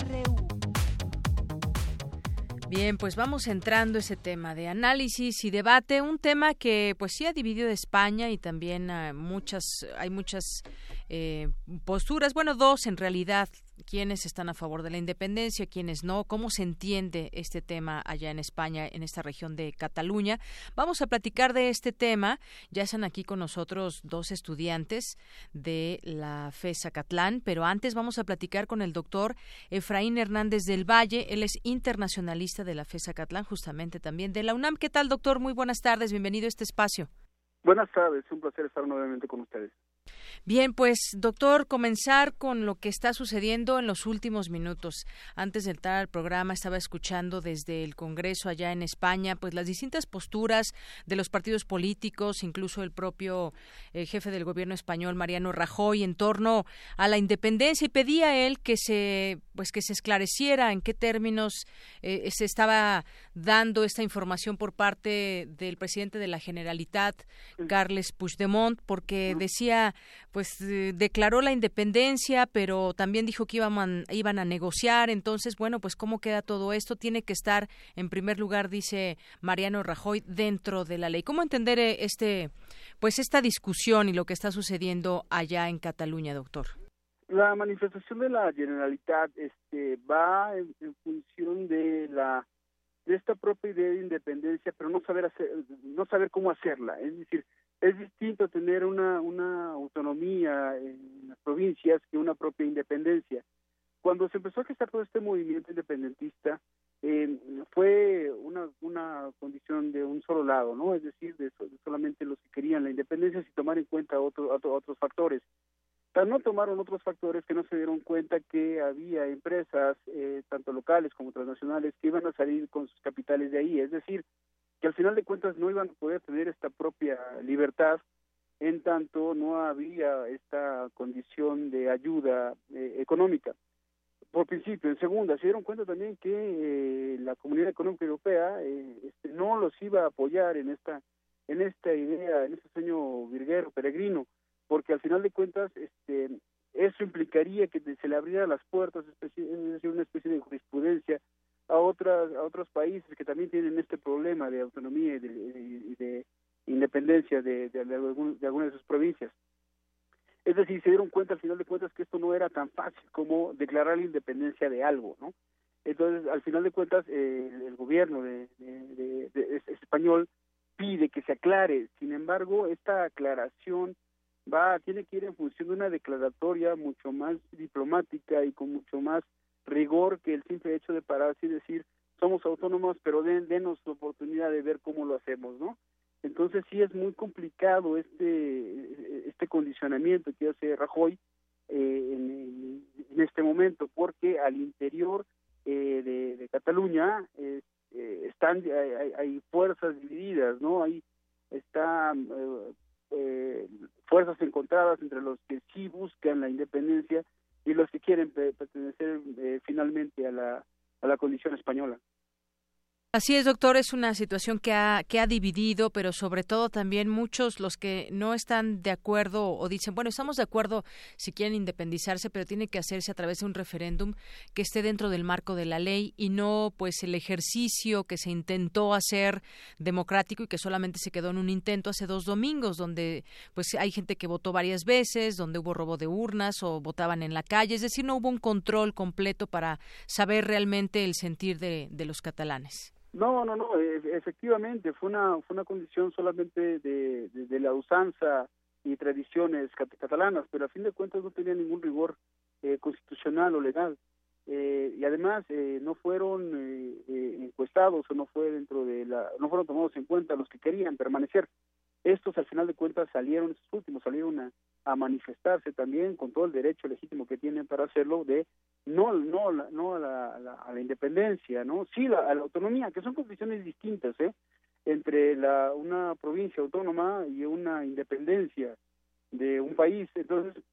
Bien, pues vamos entrando ese tema de análisis y debate, un tema que pues sí ha dividido España y también muchas, hay muchas eh, posturas, bueno, dos en realidad, quiénes están a favor de la independencia, quiénes no, cómo se entiende este tema allá en España, en esta región de Cataluña. Vamos a platicar de este tema. Ya están aquí con nosotros dos estudiantes de la FESA Catlán, pero antes vamos a platicar con el doctor Efraín Hernández del Valle. Él es internacionalista de la FESA Catlán, justamente también de la UNAM. ¿Qué tal, doctor? Muy buenas tardes. Bienvenido a este espacio. Buenas tardes, un placer estar nuevamente con ustedes. Bien, pues doctor, comenzar con lo que está sucediendo en los últimos minutos. Antes de entrar al programa estaba escuchando desde el Congreso allá en España, pues las distintas posturas de los partidos políticos, incluso el propio eh, jefe del gobierno español Mariano Rajoy en torno a la independencia. Y pedía él que se pues que se esclareciera en qué términos eh, se estaba dando esta información por parte del presidente de la Generalitat, Carles Puigdemont, porque decía pues eh, declaró la independencia, pero también dijo que iban, iban a negociar. Entonces, bueno, pues cómo queda todo esto tiene que estar en primer lugar, dice Mariano Rajoy, dentro de la ley. ¿Cómo entender eh, este, pues esta discusión y lo que está sucediendo allá en Cataluña, doctor? La manifestación de la Generalitat este, va en, función de la de esta propia idea de independencia, pero no saber hacer, no saber cómo hacerla. Es decir, es distinto tener una, una autonomía en las provincias que una propia independencia. Cuando se empezó a gestar todo este movimiento independentista, eh, fue una, una condición de un solo lado, ¿no? Es decir, de, solamente los que querían la independencia sin tomar en cuenta otro, otros factores. Pero no tomaron otros factores que no se dieron cuenta que había empresas, eh, tanto locales como transnacionales, que iban a salir con sus capitales de ahí. Es decir, que al final de cuentas no iban a poder tener esta propia libertad en tanto no había esta condición de ayuda eh, económica. Por principio, en segunda, se dieron cuenta también que eh, la Comunidad Económica Europea eh, este, no los iba a apoyar en esta en esta idea, en este sueño virguero, peregrino, porque al final de cuentas este, eso implicaría que se le abriera las puertas, es decir, una especie de jurisprudencia a otras a otros países que también tienen este problema de autonomía y de, independencia de, de, de, algunas de sus provincias. Es decir, se dieron cuenta al final de cuentas que esto no era tan fácil como declarar la independencia de algo, ¿no? Entonces, al final de cuentas, eh, el gobierno de, español pide que se aclare. Sin embargo, esta aclaración va tiene que ir en función de una declaratoria mucho más diplomática y con mucho más rigor que el simple hecho de pararse y decir somos autónomos, pero den, denos la oportunidad de ver cómo lo hacemos, ¿no? Entonces sí es muy complicado este este condicionamiento que hace Rajoy eh, en, este momento, porque al interior eh, de, Cataluña eh, están hay, fuerzas divididas, ¿no? Hay están fuerzas encontradas entre los que sí buscan la independencia y los que quieren pertenecer finalmente a la a la condición española. Así es, doctor, es una situación que ha, que ha dividido, pero sobre todo también muchos los que no están de acuerdo o dicen, bueno, estamos de acuerdo si quieren independizarse, pero tiene que hacerse a través de un referéndum que esté dentro del marco de la ley y no pues el ejercicio que se intentó hacer democrático y que solamente se quedó en un intento hace dos domingos, donde pues hay gente que votó varias veces, donde hubo robo de urnas o votaban en la calle, es decir, no hubo un control completo para saber realmente el sentir de, de los catalanes. No, no, no, e, efectivamente, fue una, fue una condición solamente de, de, la usanza y tradiciones catalanas, pero a fin de cuentas no tenía ningún rigor eh, constitucional o legal. Eh, y además eh, no fueron encuestados o no fue dentro de la no fueron tomados en cuenta los que querían permanecer estos al final de cuentas salieron, estos últimos salieron a, manifestarse también con todo el derecho legítimo que tienen para hacerlo de no no no a la, a la, independencia, ¿no? Sí a la autonomía, que son condiciones distintas, ¿eh? entre la una provincia autónoma y una independencia de un país. Entonces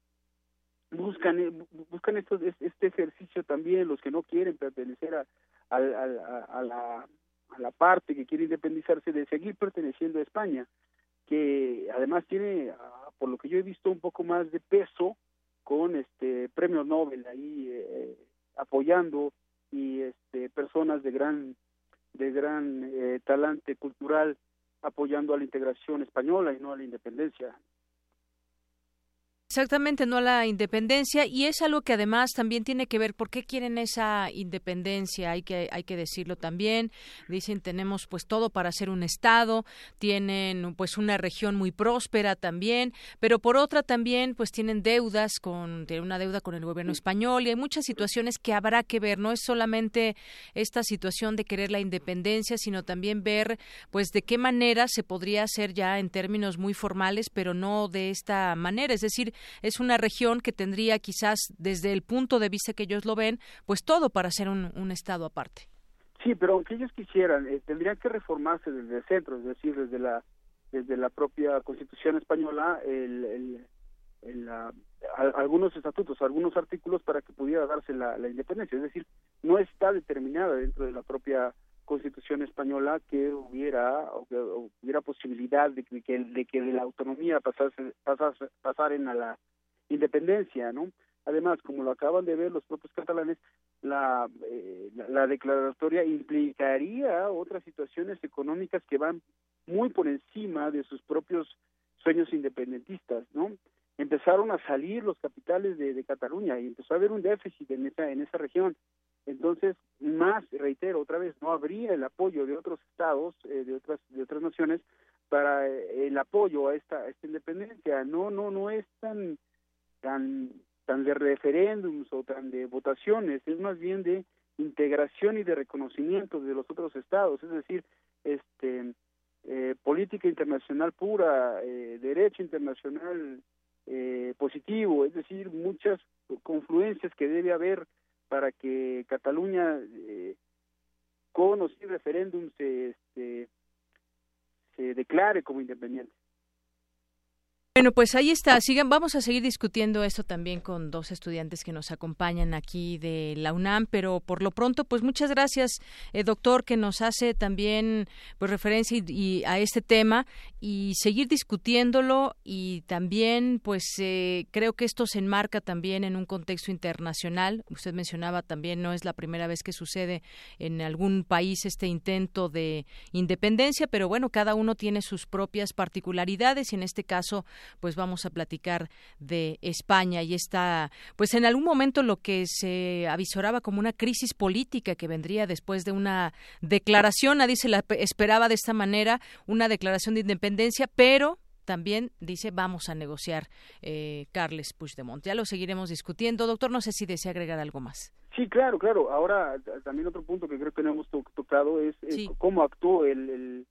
buscan buscan esto, este ejercicio también los que no quieren pertenecer a, a, a, la a la parte que quiere independizarse de seguir perteneciendo a España que además tiene, ah, por lo que yo he visto, un poco más de peso con este premio Nobel ahí eh, apoyando y este personas de gran de gran eh, talante cultural apoyando a la integración española y no a la independencia. Exactamente, no a la independencia y es algo que además también tiene que ver por qué quieren esa independencia, hay que hay que decirlo también. Dicen tenemos pues todo para ser un estado, tienen pues una región muy próspera también, pero por otra también pues tienen deudas con una deuda con el gobierno español y hay muchas situaciones que habrá que ver, no es solamente esta situación de querer la independencia, sino también ver pues de qué manera se podría hacer ya en términos muy formales, pero no de esta manera, es decir, es una región que tendría quizás desde el punto de vista que ellos lo ven, pues todo para ser un, estado aparte. Sí, pero aunque ellos quisieran, eh, tendrían que reformarse desde el centro, es decir, desde la desde la propia Constitución española, el, algunos estatutos, algunos artículos para que pudiera darse la, independencia. Es decir, no está determinada dentro de la propia Constitución española que hubiera o que hubiera posibilidad de que, de que de la autonomía pasase, pasase, pasaren a la independencia, ¿no? Además, como lo acaban de ver los propios catalanes, la, eh, la, declaratoria implicaría otras situaciones económicas que van muy por encima de sus propios sueños independentistas, ¿no? Empezaron a salir los capitales de, de Cataluña y empezó a haber un déficit en esa en esa región entonces, más, reitero otra vez, no habría el apoyo de otros estados, eh, de otras de otras naciones para eh, el apoyo a esta, esta independencia. No, no, no es tan tan tan de referéndums o tan de votaciones, es más bien de integración y de reconocimiento de los otros estados, es decir, este eh, política internacional pura, derecho internacional positivo, es decir, muchas confluencias que debe haber para que Cataluña eh, con o sin referéndum se, este, se declare como independiente. Bueno, pues ahí está. Sigan, vamos a seguir discutiendo esto también con dos estudiantes que nos acompañan aquí de la UNAM, pero por lo pronto, pues muchas gracias, eh, doctor, que nos hace también pues referencia y, a este tema y seguir discutiéndolo y también, pues eh, creo que esto se enmarca también en un contexto internacional. Usted mencionaba también no es la primera vez que sucede en algún país este intento de independencia, pero bueno, cada uno tiene sus propias particularidades y en este caso pues vamos a platicar de España y está, pues en algún momento lo que se avisoraba como una crisis política que vendría después de una declaración, nadie se la esperaba de esta manera, una declaración de independencia, pero también dice vamos a negociar eh, Carles Puigdemont. Ya lo seguiremos discutiendo. Doctor, no sé si desea agregar algo más. Sí, claro, claro. Ahora, también otro punto que creo que no hemos tocado es, cómo actuó el, el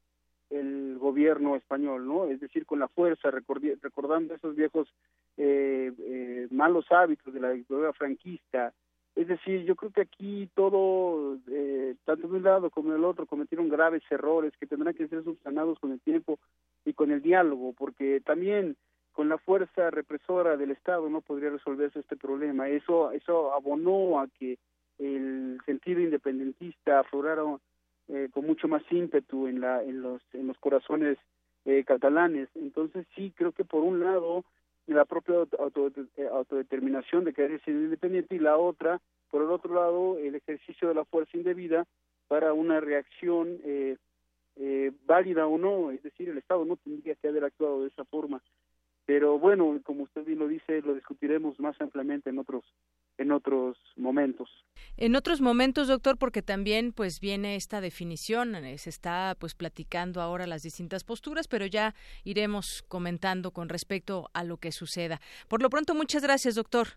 gobierno español, ¿no? Es decir, con la fuerza, recordando esos viejos eh, eh, malos hábitos de la dictadura franquista. Es decir, yo creo que aquí todo, eh, tanto de un lado como del otro, cometieron graves errores que tendrán que ser subsanados con el tiempo y con el diálogo, porque también con la fuerza represora del Estado no podría resolverse este problema. Eso, eso abonó a que el sentido independentista aflorara eh, con mucho más ímpetu en, la, en, los, en los corazones eh, catalanes. Entonces sí, creo que por un lado la propia eh, autodeterminación de querer ser independiente y la otra, por el otro lado, el ejercicio de la fuerza indebida para una reacción eh, válida o no, es decir, el Estado no tendría que haber actuado de esa forma. Pero bueno, como usted bien lo dice, lo discutiremos más ampliamente en otros en otros momentos. En otros momentos, doctor, porque también pues viene esta definición, eh, se está pues platicando ahora las distintas posturas, pero ya iremos comentando con respecto a lo que suceda. Por lo pronto, muchas gracias, doctor.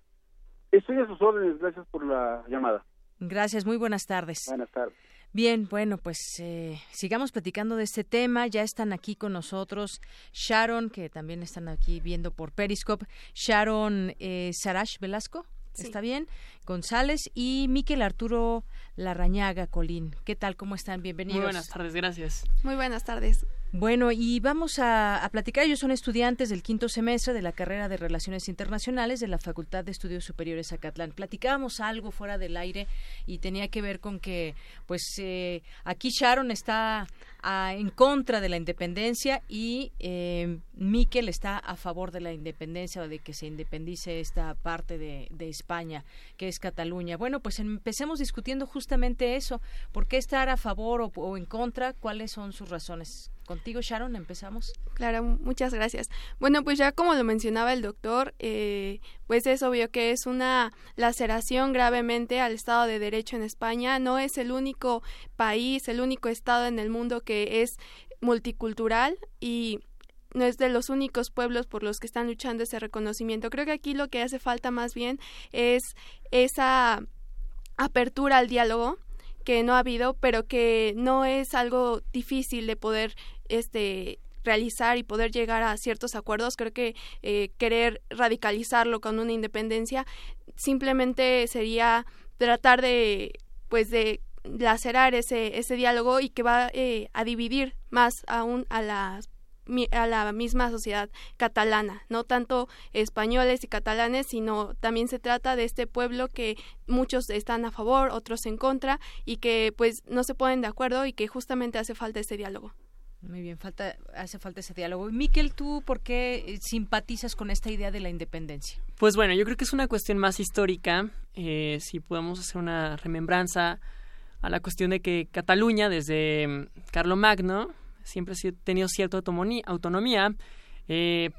Estoy a sus órdenes, gracias por la llamada. Gracias, muy buenas tardes. Buenas tardes. Bien, bueno, pues eh, sigamos platicando de este tema. Ya están aquí con nosotros Sharon, que también están aquí viendo por Periscope. Sharon eh, Sarash Velasco. ¿Está bien? González y Miquel Arturo Larrañaga Colín. ¿Qué tal? ¿Cómo están? Bienvenidos. Muy buenas tardes, gracias. Muy buenas tardes. Bueno, y vamos a, platicar. Ellos son estudiantes del quinto semestre de la carrera de Relaciones Internacionales de la Facultad de Estudios Superiores Acatlán. Platicábamos algo fuera del aire y tenía que ver con que, pues, eh, aquí Sharon está en contra de la independencia y eh, Miquel está a favor de la independencia o de que se independice esta parte de, España, que es Cataluña. Bueno, pues empecemos discutiendo justamente eso. ¿Por qué estar a favor o en contra? ¿Cuáles son sus razones? Contigo, Sharon, empezamos. Claro, muchas gracias. Bueno, pues ya como lo mencionaba el doctor, eh, pues es obvio que es una laceración gravemente al Estado de Derecho en España. No es el único país, el único Estado en el mundo que es multicultural y no es de los únicos pueblos por los que están luchando ese reconocimiento. Creo que aquí lo que hace falta más bien es esa apertura al diálogo que no ha habido, pero que no es algo difícil de poder este realizar y poder llegar a ciertos acuerdos. Creo que eh, querer radicalizarlo con una independencia simplemente sería tratar de pues de lacerar ese ese diálogo y que va eh, a dividir más aún a las a la misma sociedad catalana, no tanto españoles y catalanes, sino también se trata de este pueblo que muchos están a favor, otros en contra y que pues no se ponen de acuerdo y que justamente hace falta ese diálogo. Muy bien, falta, hace falta ese diálogo. Miquel, ¿tú por qué eh, simpatizas con esta idea de la independencia? Pues bueno, yo creo que es una cuestión más histórica. Eh, si podemos hacer una remembranza a la cuestión de que Cataluña, desde mm, Carlomagno, siempre ha tenido cierta autonomía. Eh,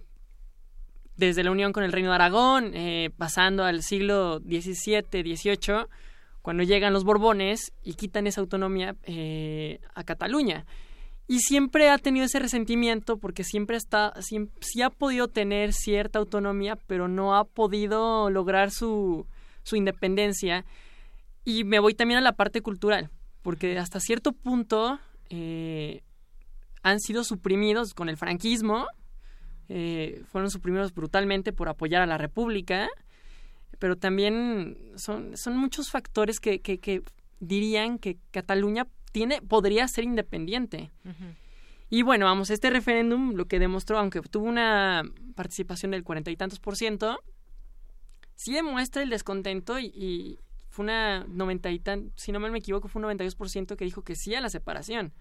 desde la unión con el Reino de Aragón, pasando al siglo XVII, XVIII, cuando llegan los Borbones y quitan esa autonomía a Cataluña y siempre ha tenido ese resentimiento porque siempre está siempre, sí ha podido tener cierta autonomía pero no ha podido lograr su, su independencia. Y me voy también a la parte cultural porque hasta cierto punto eh, han sido suprimidos con el franquismo eh, fueron suprimidos brutalmente por apoyar a la república pero también son, son muchos factores que, que dirían que Cataluña tiene, podría ser independiente. Y bueno, vamos, este referéndum lo que demostró, aunque tuvo una participación del cuarenta y tantos por ciento, sí demuestra el descontento y, fue una noventa y tan, si no me equivoco, fue un 92% que dijo que sí a la separación.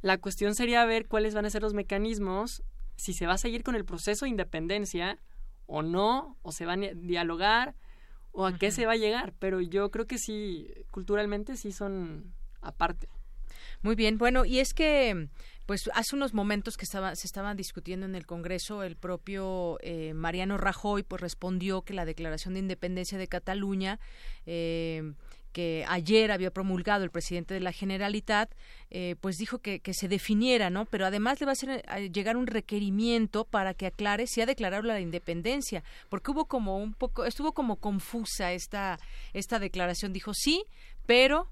La cuestión sería ver cuáles van a ser los mecanismos, si se va a seguir con el proceso de independencia o no, o se va a dialogar, o a qué se va a llegar. Pero yo creo que sí, culturalmente sí son aparte. Muy bien, bueno, y es que pues hace unos momentos que se estaban discutiendo en el Congreso, el propio eh, Mariano Rajoy pues respondió que la declaración de independencia de Cataluña eh, que ayer había promulgado el presidente de la Generalitat, eh, pues dijo que, se definiera, ¿no? Pero además le va a, hacer, llegar un requerimiento para que aclare si ha declarado la independencia, porque hubo como un poco, estuvo como confusa esta, esta declaración. Dijo sí, pero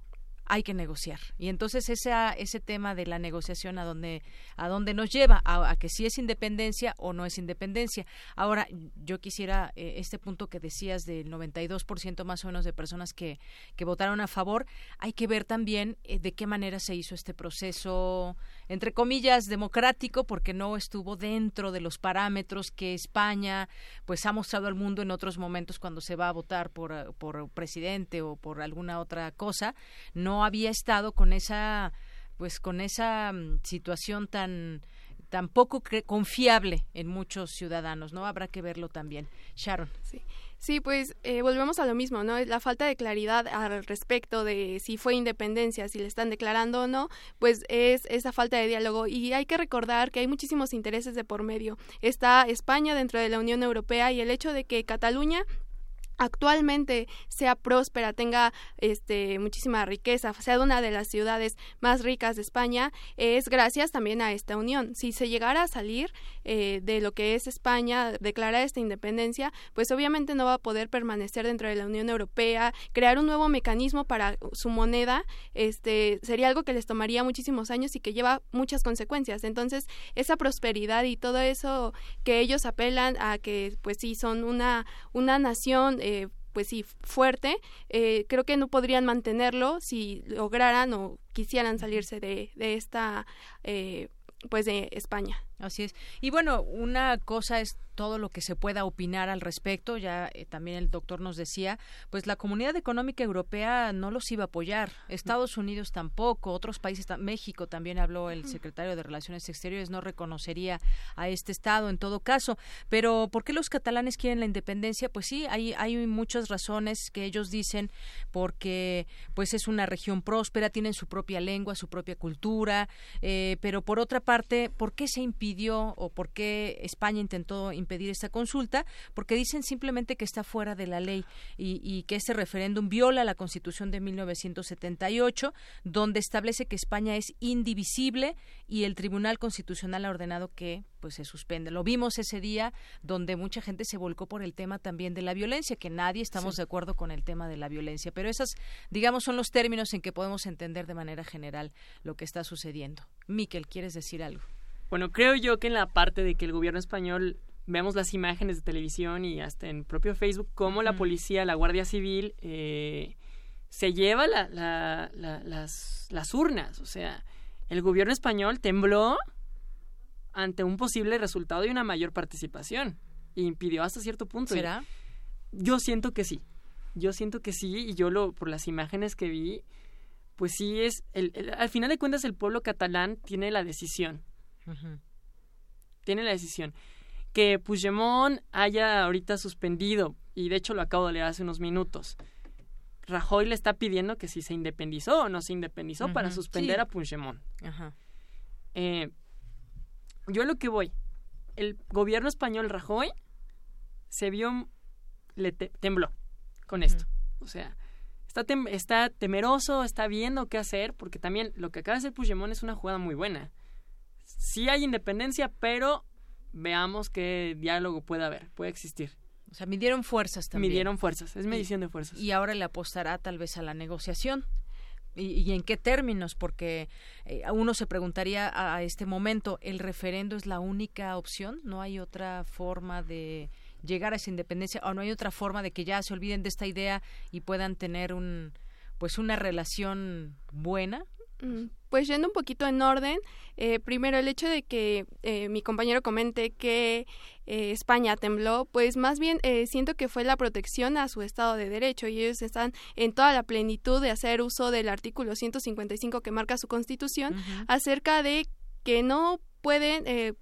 hay que negociar. Y entonces ese, ese tema de la negociación a dónde, a dónde nos lleva, a, que si es independencia o no es independencia. Ahora, yo quisiera eh, este punto que decías del 92% más o menos de personas que, que votaron a favor, hay que ver también eh, de qué manera se hizo este proceso, entre comillas, democrático, porque no estuvo dentro de los parámetros que España pues ha mostrado al mundo en otros momentos cuando se va a votar por, por presidente o por alguna otra cosa. No había estado con esa pues con esa mm, situación tan tan poco confiable en muchos ciudadanos, ¿no? Habrá que verlo también. Sharon. Sí. Sí, pues eh, volvemos a lo mismo, ¿no? La falta de claridad al respecto de si fue independencia, si le están declarando o no, pues es esa falta de diálogo. Y hay que recordar que hay muchísimos intereses de por medio. Está España dentro de la Unión Europea y el hecho de que Cataluña actualmente sea próspera, tenga este muchísima riqueza, sea una de las ciudades más ricas de España, es gracias también a esta unión. Si se llegara a salir eh, de lo que es España, declarar esta independencia, pues obviamente no va a poder permanecer dentro de la Unión Europea, crear un nuevo mecanismo para su moneda, este sería algo que les tomaría muchísimos años y que lleva muchas consecuencias. Entonces, esa prosperidad y todo eso que ellos apelan a que pues sí son una una nación pues sí, fuerte, eh, creo que no podrían mantenerlo si lograran o quisieran salirse de, de esta, eh, pues de España. Así es. Y bueno, una cosa es todo lo que se pueda opinar al respecto, ya eh, también el doctor nos decía, pues la Comunidad Económica Europea no los iba a apoyar, Estados Unidos tampoco, otros países, México también habló el secretario de Relaciones Exteriores, no reconocería a este Estado en todo caso, pero ¿por qué los catalanes quieren la independencia? Pues sí, hay, hay muchas razones que ellos dicen, porque pues es una región próspera, tienen su propia lengua, su propia cultura, eh, pero por otra parte, ¿por qué se impide o por qué España intentó impedir esta consulta, porque dicen simplemente que está fuera de la ley y, que ese referéndum viola la Constitución de 1978, donde establece que España es indivisible y el Tribunal Constitucional ha ordenado que pues se suspende. Lo vimos ese día donde mucha gente se volcó por el tema también de la violencia, que nadie estamos de acuerdo con el tema de la violencia, pero esos, digamos, son los términos en que podemos entender de manera general lo que está sucediendo. Miquel, ¿quieres decir algo? Bueno, creo yo que en la parte de que el gobierno español vemos las imágenes de televisión y hasta en propio Facebook cómo la policía, la Guardia Civil eh, se lleva las, las urnas. O sea, el gobierno español tembló ante un posible resultado y una mayor participación e impidió hasta cierto punto. ¿Será? Yo siento que sí. Yo siento que sí y yo lo por las imágenes que vi, pues sí es el, al final de cuentas el pueblo catalán tiene la decisión tiene la decisión. Que Puigdemont haya ahorita suspendido, y de hecho lo acabo de leer hace unos minutos, Rajoy le está pidiendo que si se independizó o no se independizó para suspender a Puigdemont. Eh, yo lo que voy, el gobierno español Rajoy se vio, le tembló con esto. O sea, está, está temeroso, está viendo qué hacer, porque también lo que acaba de hacer Puigdemont es una jugada muy buena. Sí hay independencia, pero veamos qué diálogo puede haber, puede existir. O sea, midieron fuerzas también. Midieron fuerzas, es medición de fuerzas. Y ahora le apostará tal vez a la negociación. ¿Y, en qué términos? Porque eh, uno se preguntaría a, este momento, ¿el referendo es la única opción? ¿No hay otra forma de llegar a esa independencia o no hay otra forma de que ya se olviden de esta idea y puedan tener un pues una relación buena pues yendo un poquito en orden, eh, primero el hecho de que eh, mi compañero comente que eh, España tembló, pues más bien siento que fue la protección a su Estado de Derecho y ellos están en toda la plenitud de hacer uso del artículo 155 que marca su constitución acerca de que no pueden, eh,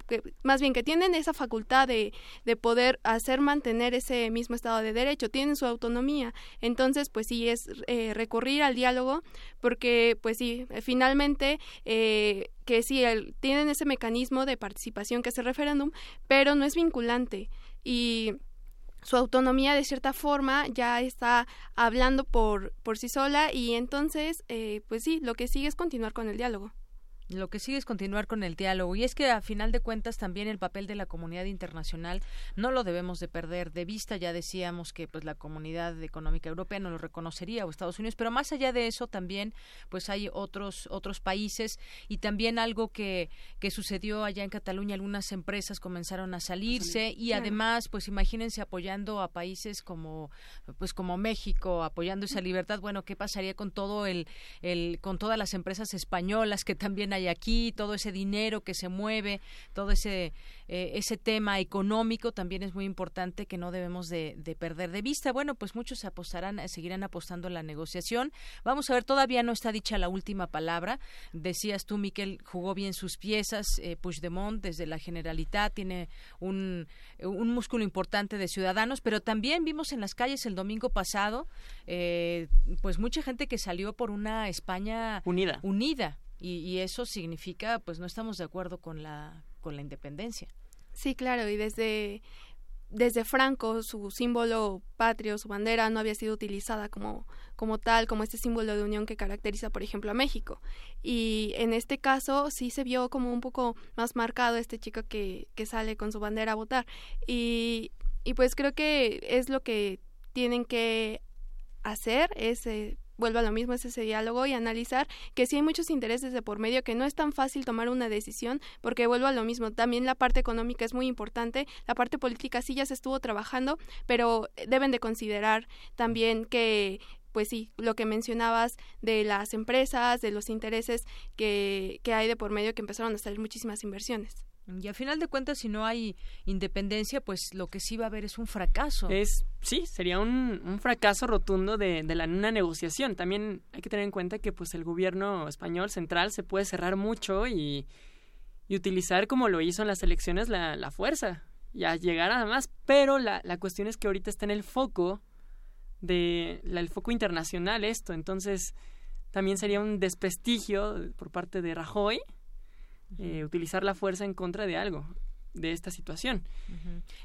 más bien que tienen esa facultad de, de poder hacer mantener ese mismo estado de derecho, tienen su autonomía. Entonces, pues sí, es eh, recurrir al diálogo, porque, pues sí, finalmente, eh, que sí, tienen ese mecanismo de participación que es el referéndum, pero no es vinculante. Y su autonomía de cierta forma ya está hablando por, por sí sola y entonces, eh, pues sí, lo que sigue es continuar con el diálogo. Lo que sigue es continuar con el diálogo y es que a final de cuentas también el papel de la comunidad internacional no lo debemos de perder de vista. Ya decíamos que pues la comunidad económica europea no lo reconocería o Estados Unidos, pero más allá de eso también pues hay otros otros países y también algo que que sucedió allá en Cataluña algunas empresas comenzaron a salirse y además pues imagínense apoyando a países como pues como México apoyando esa libertad. Bueno, ¿qué pasaría con todo el el con todas las empresas españolas que también hay aquí, todo ese dinero que se mueve, todo ese eh, ese tema económico también es muy importante que no debemos de, perder de vista. Bueno, pues muchos apostarán, seguirán apostando en la negociación. Vamos a ver, todavía no está dicha la última palabra. Decías tú, Miquel, jugó bien sus piezas. Eh, Puigdemont, desde la Generalitat, tiene un, un músculo importante de ciudadanos, pero también vimos en las calles el domingo pasado, eh, pues mucha gente que salió por una España unida. unida. Y, y, eso significa pues no estamos de acuerdo con la con la independencia. Sí, claro, y desde desde Franco su símbolo patrio, su bandera no había sido utilizada como como tal, como este símbolo de unión que caracteriza, por ejemplo, a México. Y en este caso sí se vio como un poco más marcado este chico que, que sale con su bandera a votar. Y, y pues creo que es lo que tienen que hacer, es eh, vuelvo a lo mismo, es ese diálogo y analizar que sí hay muchos intereses de por medio, que no es tan fácil tomar una decisión, porque vuelvo a lo mismo, también la parte económica es muy importante, la parte política sí ya se estuvo trabajando, pero deben de considerar también que pues sí, lo que mencionabas de las empresas, de los intereses que, que hay de por medio que empezaron a salir muchísimas inversiones. Y al final de cuentas, si no hay independencia, pues lo que sí va a haber es un fracaso. Es, sí, sería un, un fracaso rotundo de, de la, una negociación. También hay que tener en cuenta que pues el gobierno español central se puede cerrar mucho y, y utilizar, como lo hizo en las elecciones, la, la fuerza y a llegar a más. Pero la, la cuestión es que ahorita está en el foco de la, el foco internacional esto. Entonces, también sería un desprestigio por parte de Rajoy eh, utilizar la fuerza en contra de algo de esta situación.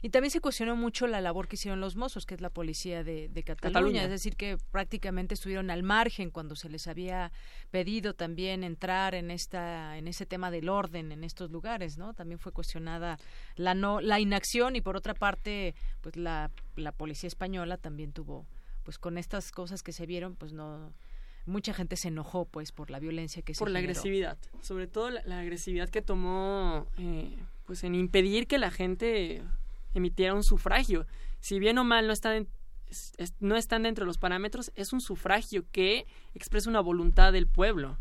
Y también se cuestionó mucho la labor que hicieron los mozos, que es la policía de, Cataluña, es decir, que prácticamente estuvieron al margen cuando se les había pedido también entrar en esta en ese tema del orden en estos lugares, ¿no? También fue cuestionada la no la inacción y por otra parte, pues la, la policía española también tuvo pues con estas cosas que se vieron, pues no mucha gente se enojó pues por la violencia que se por la agresividad sobre todo la, agresividad que tomó eh, pues en impedir que la gente emitiera un sufragio. Si bien o mal no están no están dentro de los parámetros es un sufragio que expresa una voluntad del pueblo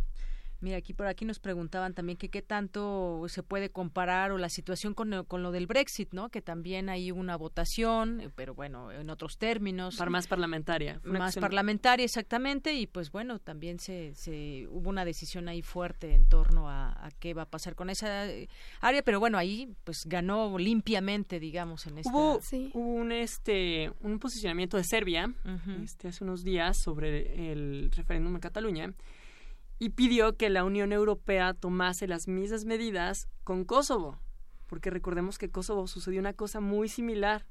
Mira, aquí por aquí nos preguntaban también que qué tanto se puede comparar o la situación con, con, lo del Brexit, ¿no? Que también hay una votación, eh, pero bueno, en otros términos. Para más parlamentaria. Más parlamentaria, exactamente, y pues bueno, también se, se hubo una decisión ahí fuerte en torno a, qué va a pasar con esa eh, área, pero bueno, ahí pues ganó limpiamente, digamos, en esta... Hubo, hubo un, este, un posicionamiento de Serbia este, hace unos días sobre el referéndum en Cataluña, y pidió que la Unión Europea tomase las mismas medidas con Kosovo, porque recordemos que Kosovo sucedió una cosa muy similar.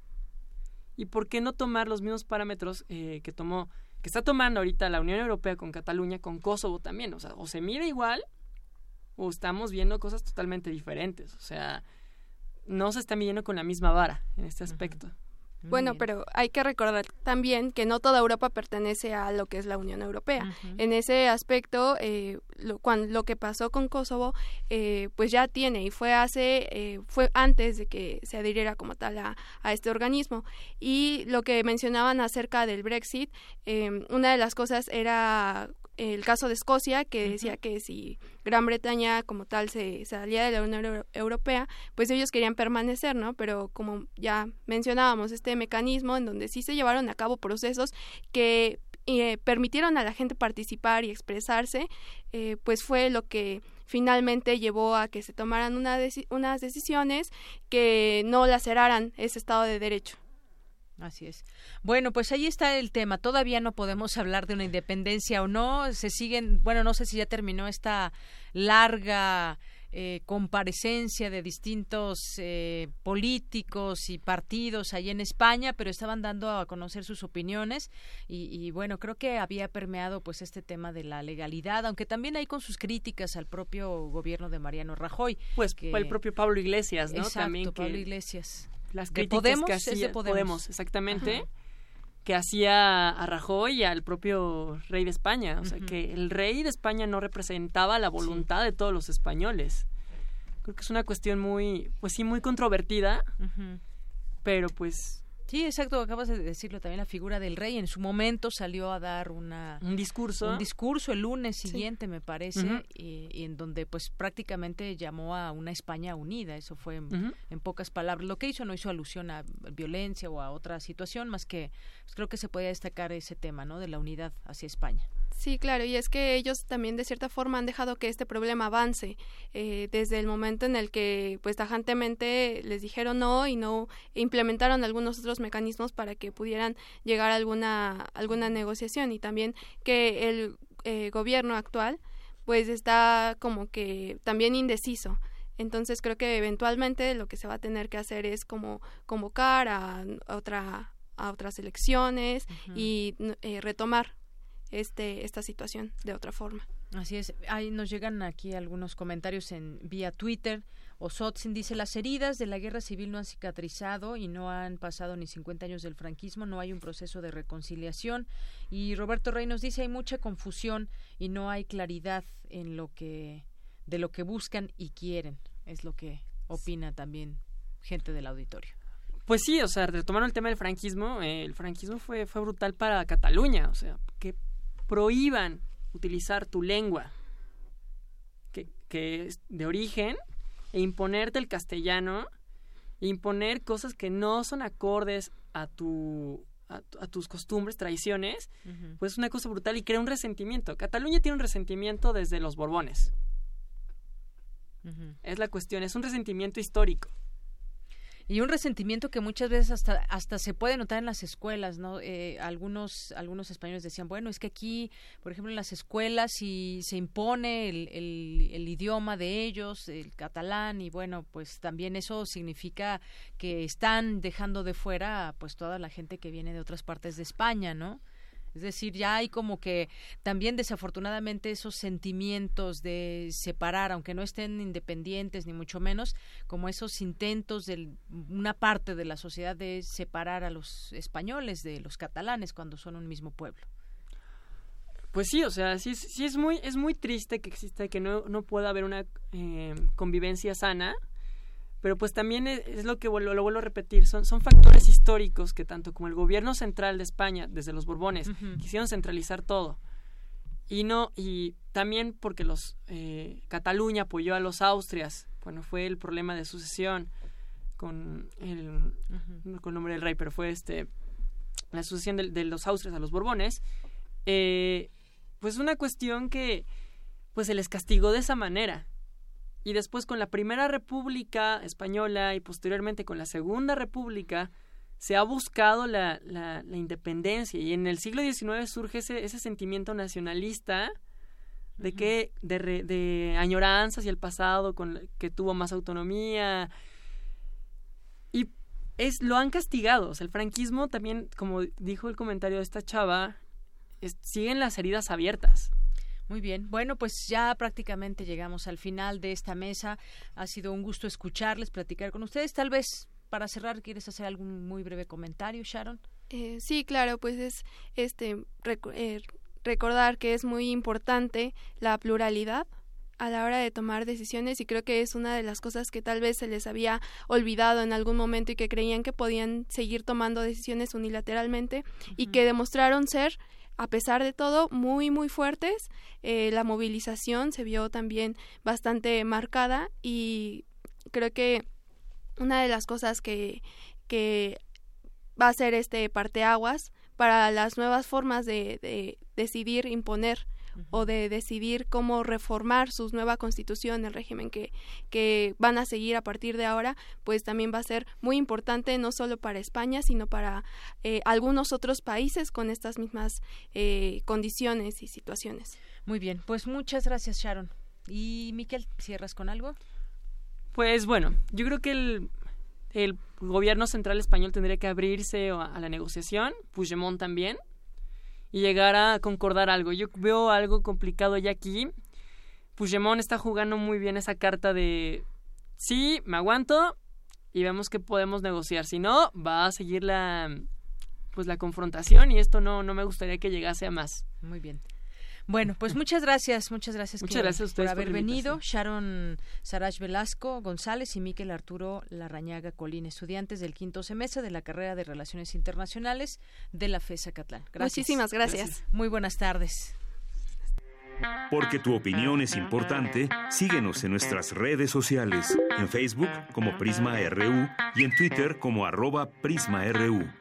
¿Y por qué no tomar los mismos parámetros eh, que tomó, que está tomando ahorita la Unión Europea con Cataluña, con Kosovo también? O sea, o se mide igual o estamos viendo cosas totalmente diferentes. O sea, no se está midiendo con la misma vara en este aspecto. Bueno, pero hay que recordar también que no toda Europa pertenece a lo que es la Unión Europea. En ese aspecto, eh, lo, cuando, lo que pasó con Kosovo, eh, pues ya tiene y fue hace, eh, fue antes de que se adhiriera como tal a, a este organismo. Y lo que mencionaban acerca del Brexit, una de las cosas era el caso de Escocia, que decía que si Gran Bretaña como tal se salía de la Unión Europea, pues ellos querían permanecer, ¿no? Pero como ya mencionábamos, este mecanismo en donde sí se llevaron a cabo procesos que eh, permitieron a la gente participar y expresarse, eh, pues fue lo que finalmente llevó a que se tomaran unas decisiones que no laceraran ese Estado de Derecho. Así es. Bueno, pues ahí está el tema. Todavía no podemos hablar de una independencia o no. Se siguen, bueno, no sé si ya terminó esta larga eh, comparecencia de distintos eh, políticos y partidos ahí en España, pero estaban dando a conocer sus opiniones y, bueno, creo que había permeado pues este tema de la legalidad, aunque también hay con sus críticas al propio gobierno de Mariano Rajoy. Pues el propio Pablo Iglesias, ¿no? también Pablo Iglesias. Las críticas Podemos, que hacía, Podemos. exactamente. que hacía a Rajoy y al propio rey de España. O sea, que el rey de España no representaba la voluntad de todos los españoles. Creo que es una cuestión muy, pues sí, muy controvertida, pero pues Sí, exacto, acabas de decirlo también, la figura del rey en su momento salió a dar una un discurso, un discurso el lunes siguiente, me parece, y, en donde pues prácticamente llamó a una España unida, eso fue en, pocas palabras. Lo que hizo no hizo alusión a violencia o a otra situación, más que pues, creo que se podía destacar ese tema, ¿no? De la unidad hacia España. Sí, claro, y es que ellos también de cierta forma han dejado que este problema avance eh, desde el momento en el que pues tajantemente les dijeron no y no implementaron algunos otros mecanismos para que pudieran llegar a alguna alguna negociación. Y también que el eh, gobierno actual pues está como que también indeciso. Entonces creo que eventualmente lo que se va a tener que hacer es como convocar a, otra a otras elecciones y eh, retomar este, esta situación de otra forma. Así es. Ahí nos llegan aquí algunos comentarios en vía Twitter. Osotzin dice, las heridas de la guerra civil no han cicatrizado y no han pasado ni 50 años del franquismo, no hay un proceso de reconciliación. Y Roberto Rey nos dice, hay mucha confusión y no hay claridad en lo que, de lo que buscan y quieren. Es lo que opina también gente del auditorio. Pues sí, o sea, retomando el tema del franquismo, eh, el franquismo fue, fue brutal para Cataluña, o sea, que prohíban utilizar tu lengua, que, es de origen, e imponerte el castellano, e imponer cosas que no son acordes a tu a, tus costumbres, tradiciones, pues es una cosa brutal y crea un resentimiento. Cataluña tiene un resentimiento desde los Borbones. Es la cuestión, es un resentimiento histórico y un resentimiento que muchas veces hasta hasta se puede notar en las escuelas no eh, algunos algunos españoles decían bueno es que aquí por ejemplo en las escuelas si se impone el, el, idioma de ellos el catalán y bueno pues también eso significa que están dejando de fuera pues toda la gente que viene de otras partes de España no es decir, ya hay como que también desafortunadamente esos sentimientos de separar, aunque no estén independientes ni mucho menos, como esos intentos de una parte de la sociedad de separar a los españoles de los catalanes cuando son un mismo pueblo. Pues sí, o sea, sí, sí es muy es muy triste que exista que no, no pueda haber una eh, convivencia sana pero pues también es, lo que vuelvo, lo vuelvo a repetir, son, son factores históricos que tanto como el gobierno central de España, desde los Borbones, quisieron centralizar todo. Y no, y también porque los eh, Cataluña apoyó a los Austrias cuando fue el problema de sucesión con el, con el nombre del rey, pero fue este la sucesión de, los Austrias a los Borbones, eh, pues una cuestión que pues se les castigó de esa manera y después con la Primera República Española y posteriormente con la Segunda República se ha buscado la, la, independencia. Y en el siglo XIX surge ese, ese sentimiento nacionalista de que de, de añoranza hacia el pasado con que tuvo más autonomía. Y es lo han castigado. O sea, el franquismo también como dijo el comentario de esta chava siguen las heridas abiertas muy bien. Bueno, pues ya prácticamente llegamos al final de esta mesa. Ha sido un gusto escucharles, platicar con ustedes. Tal vez para cerrar, ¿quieres hacer algún muy breve comentario, Sharon? Eh, sí, claro, pues es este eh, recordar que es muy importante la pluralidad a la hora de tomar decisiones y creo que es una de las cosas que tal vez se les había olvidado en algún momento y que creían que podían seguir tomando decisiones unilateralmente y que demostraron ser a pesar de todo, muy, muy fuertes. Eh, la movilización se vio también bastante marcada y creo que una de las cosas que, que va a ser este parteaguas para las nuevas formas de, de decidir imponer o de decidir cómo reformar su nueva constitución, el régimen que, que van a seguir a partir de ahora, pues también va a ser muy importante no solo para España, sino para eh, algunos otros países con estas mismas eh, condiciones y situaciones. Muy bien, pues muchas gracias Sharon. Y Miquel, ¿cierras con algo? Pues bueno, yo creo que el, el gobierno central español tendría que abrirse a, a la negociación, Puigdemont también, y llegar a concordar algo. Yo veo algo complicado ya aquí. Puigdemont está jugando muy bien esa carta de sí, me aguanto y vemos que podemos negociar. Si no, va a seguir la pues la confrontación y esto no no me gustaría que llegase a más. Muy bien. Bueno, pues muchas gracias, muchas gracias, muchas gracias por haber venido. Sharon Sarach Velasco González y Miquel Arturo Larrañaga Colín, estudiantes del quinto semestre de la carrera de Relaciones Internacionales de la FESA Catlán. Gracias. Muchísimas gracias. gracias. Muy buenas tardes. Porque tu opinión es importante, síguenos en nuestras redes sociales, en Facebook como Prisma RU y en Twitter como arroba PrismaRU.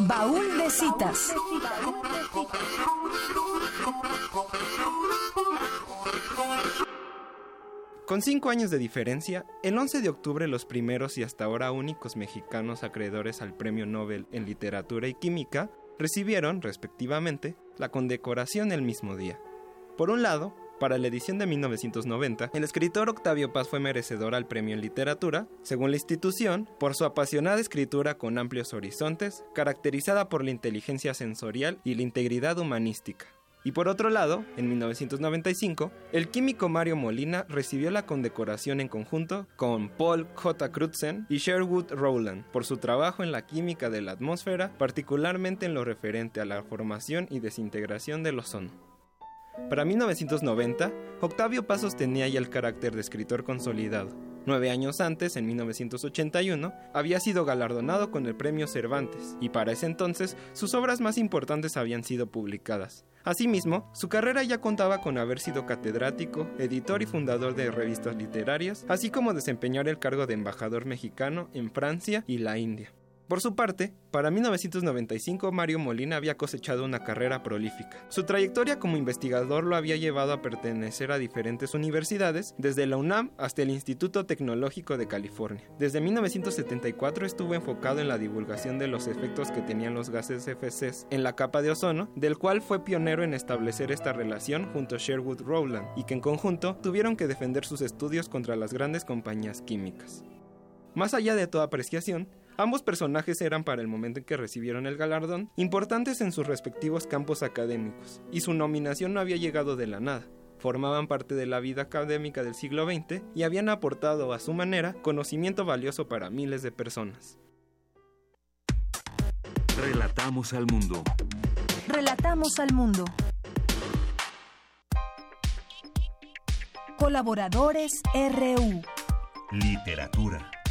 Baúl de citas. Con cinco años de diferencia, el 11 de octubre los primeros y hasta ahora únicos mexicanos acreedores al Premio Nobel en Literatura y Química recibieron, respectivamente, la condecoración el mismo día. Por un lado, para la edición de 1990, el escritor Octavio Paz fue merecedor al premio en literatura, según la institución, por su apasionada escritura con amplios horizontes, caracterizada por la inteligencia sensorial y la integridad humanística. Y por otro lado, en 1995, el químico Mario Molina recibió la condecoración en conjunto con Paul J. Crutzen y Sherwood Rowland por su trabajo en la química de la atmósfera, particularmente en lo referente a la formación y desintegración del ozono. Para 1990, Octavio Paz sostenía ya el carácter de escritor consolidado. Nueve años antes, en 1981, había sido galardonado con el Premio Cervantes, y para ese entonces sus obras más importantes habían sido publicadas. Asimismo, su carrera ya contaba con haber sido catedrático, editor y fundador de revistas literarias, así como desempeñar el cargo de embajador mexicano en Francia y la India. Por su parte, para 1995 Mario Molina había cosechado una carrera prolífica. Su trayectoria como investigador lo había llevado a pertenecer a diferentes universidades, desde la UNAM hasta el Instituto Tecnológico de California. Desde 1974 estuvo enfocado en la divulgación de los efectos que tenían los gases FCs en la capa de ozono, del cual fue pionero en establecer esta relación junto a Sherwood Rowland, y que en conjunto tuvieron que defender sus estudios contra las grandes compañías químicas. Más allá de toda apreciación, Ambos personajes eran para el momento en que recibieron el galardón importantes en sus respectivos campos académicos, y su nominación no había llegado de la nada. Formaban parte de la vida académica del siglo XX y habían aportado a su manera conocimiento valioso para miles de personas. Relatamos al mundo. Relatamos al mundo. Colaboradores RU. Literatura.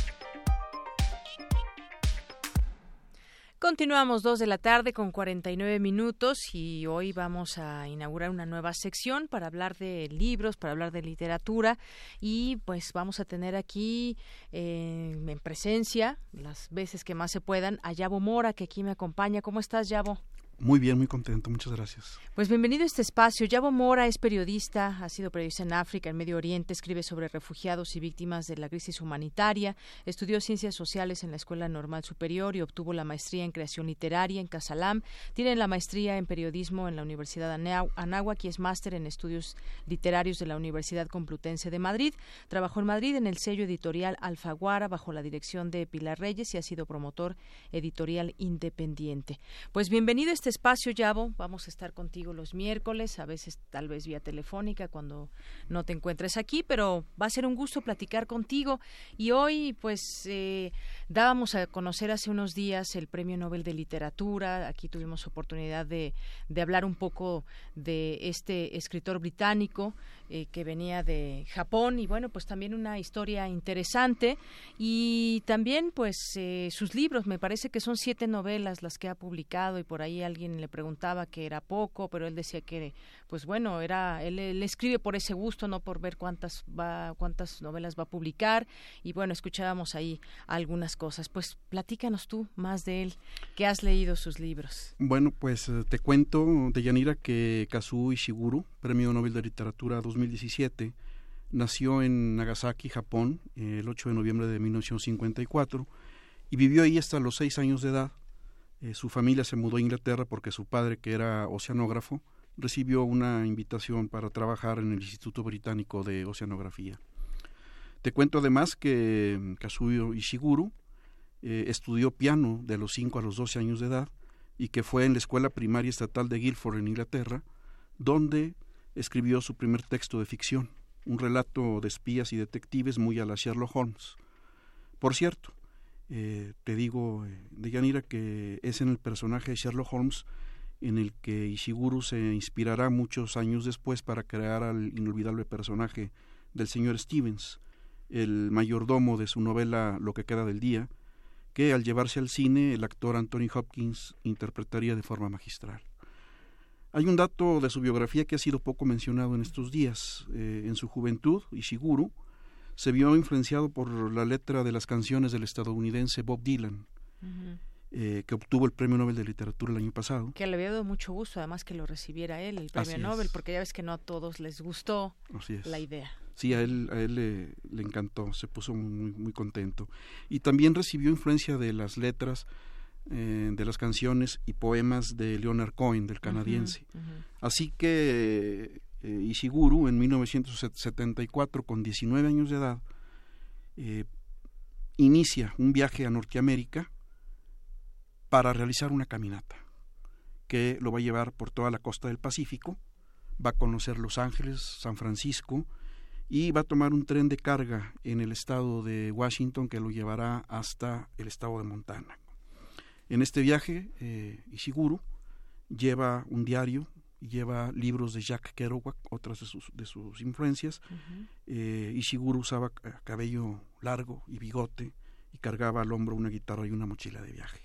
Continuamos dos de la tarde con 49 minutos y hoy vamos a inaugurar una nueva sección para hablar de libros, para hablar de literatura y pues vamos a tener aquí eh, en presencia las veces que más se puedan a Yabo Mora que aquí me acompaña. ¿Cómo estás, Yabo? Muy bien, muy contento, muchas gracias. Pues bienvenido a este espacio. Yabo Mora es periodista, ha sido periodista en África, en Medio Oriente, escribe sobre refugiados y víctimas de la crisis humanitaria, estudió ciencias sociales en la Escuela Normal Superior y obtuvo la maestría en creación literaria en Casalam, tiene la maestría en periodismo en la Universidad Anáhuac y es máster en estudios literarios de la Universidad Complutense de Madrid. Trabajó en Madrid en el sello editorial Alfaguara bajo la dirección de Pilar Reyes y ha sido promotor editorial independiente. Pues bienvenido a este espacio, Yabo. Vamos a estar contigo los miércoles, a veces tal vez vía telefónica cuando no te encuentres aquí, pero va a ser un gusto platicar contigo. Y hoy, pues, eh, dábamos a conocer hace unos días el Premio Nobel de Literatura. Aquí tuvimos oportunidad de, de hablar un poco de este escritor británico eh, que venía de Japón y bueno, pues también una historia interesante y también pues eh, sus libros, me parece que son siete novelas las que ha publicado y por ahí alguien le preguntaba que era poco, pero él decía que pues bueno, era él, escribe por ese gusto, no por ver cuántas va cuántas novelas va a publicar y bueno, escuchábamos ahí algunas cosas. Pues platícanos tú más de él, que has leído sus libros. Bueno, pues eh, te cuento de Yanira que Kazuo Ishiguro, Premio Nobel de Literatura 2000 2017. Nació en Nagasaki, Japón, el 8 de noviembre de 1954 y vivió ahí hasta los seis años de edad. Eh, su familia se mudó a Inglaterra porque su padre, que era oceanógrafo, recibió una invitación para trabajar en el Instituto Británico de Oceanografía. Te cuento además que Kazuyo Ishiguro eh, estudió piano de los 5 a los 12 años de edad y que fue en la Escuela Primaria Estatal de Guildford en Inglaterra, donde escribió su primer texto de ficción, un relato de espías y detectives muy a la Sherlock Holmes. Por cierto, eh, te digo, eh, de Yanira, que es en el personaje de Sherlock Holmes en el que Ishiguro se inspirará muchos años después para crear al inolvidable personaje del señor Stevens, el mayordomo de su novela Lo que queda del día, que al llevarse al cine el actor Anthony Hopkins interpretaría de forma magistral. Hay un dato de su biografía que ha sido poco mencionado en estos días. Eh, en su juventud, Ishiguro se vio influenciado por la letra de las canciones del estadounidense Bob Dylan, eh, que obtuvo el Premio Nobel de Literatura el año pasado. Que le había dado mucho gusto, además, que lo recibiera él, el Premio Nobel, porque ya ves que no a todos les gustó la idea. Sí, a él, a él le, le, encantó, se puso muy, muy contento. Y también recibió influencia de las letras eh, de las canciones y poemas de Leonard Cohen, del canadiense. Así que eh, Ishiguro, en 1974, con 19 años de edad, eh, inicia un viaje a Norteamérica para realizar una caminata que lo va a llevar por toda la costa del Pacífico, va a conocer Los Ángeles, San Francisco y va a tomar un tren de carga en el estado de Washington que lo llevará hasta el estado de Montana. En este viaje, eh, Ishiguro lleva un diario, lleva libros de Jack Kerouac, otras de sus, de sus influencias. Eh, Ishiguro usaba cabello largo y bigote y cargaba al hombro una guitarra y una mochila de viaje.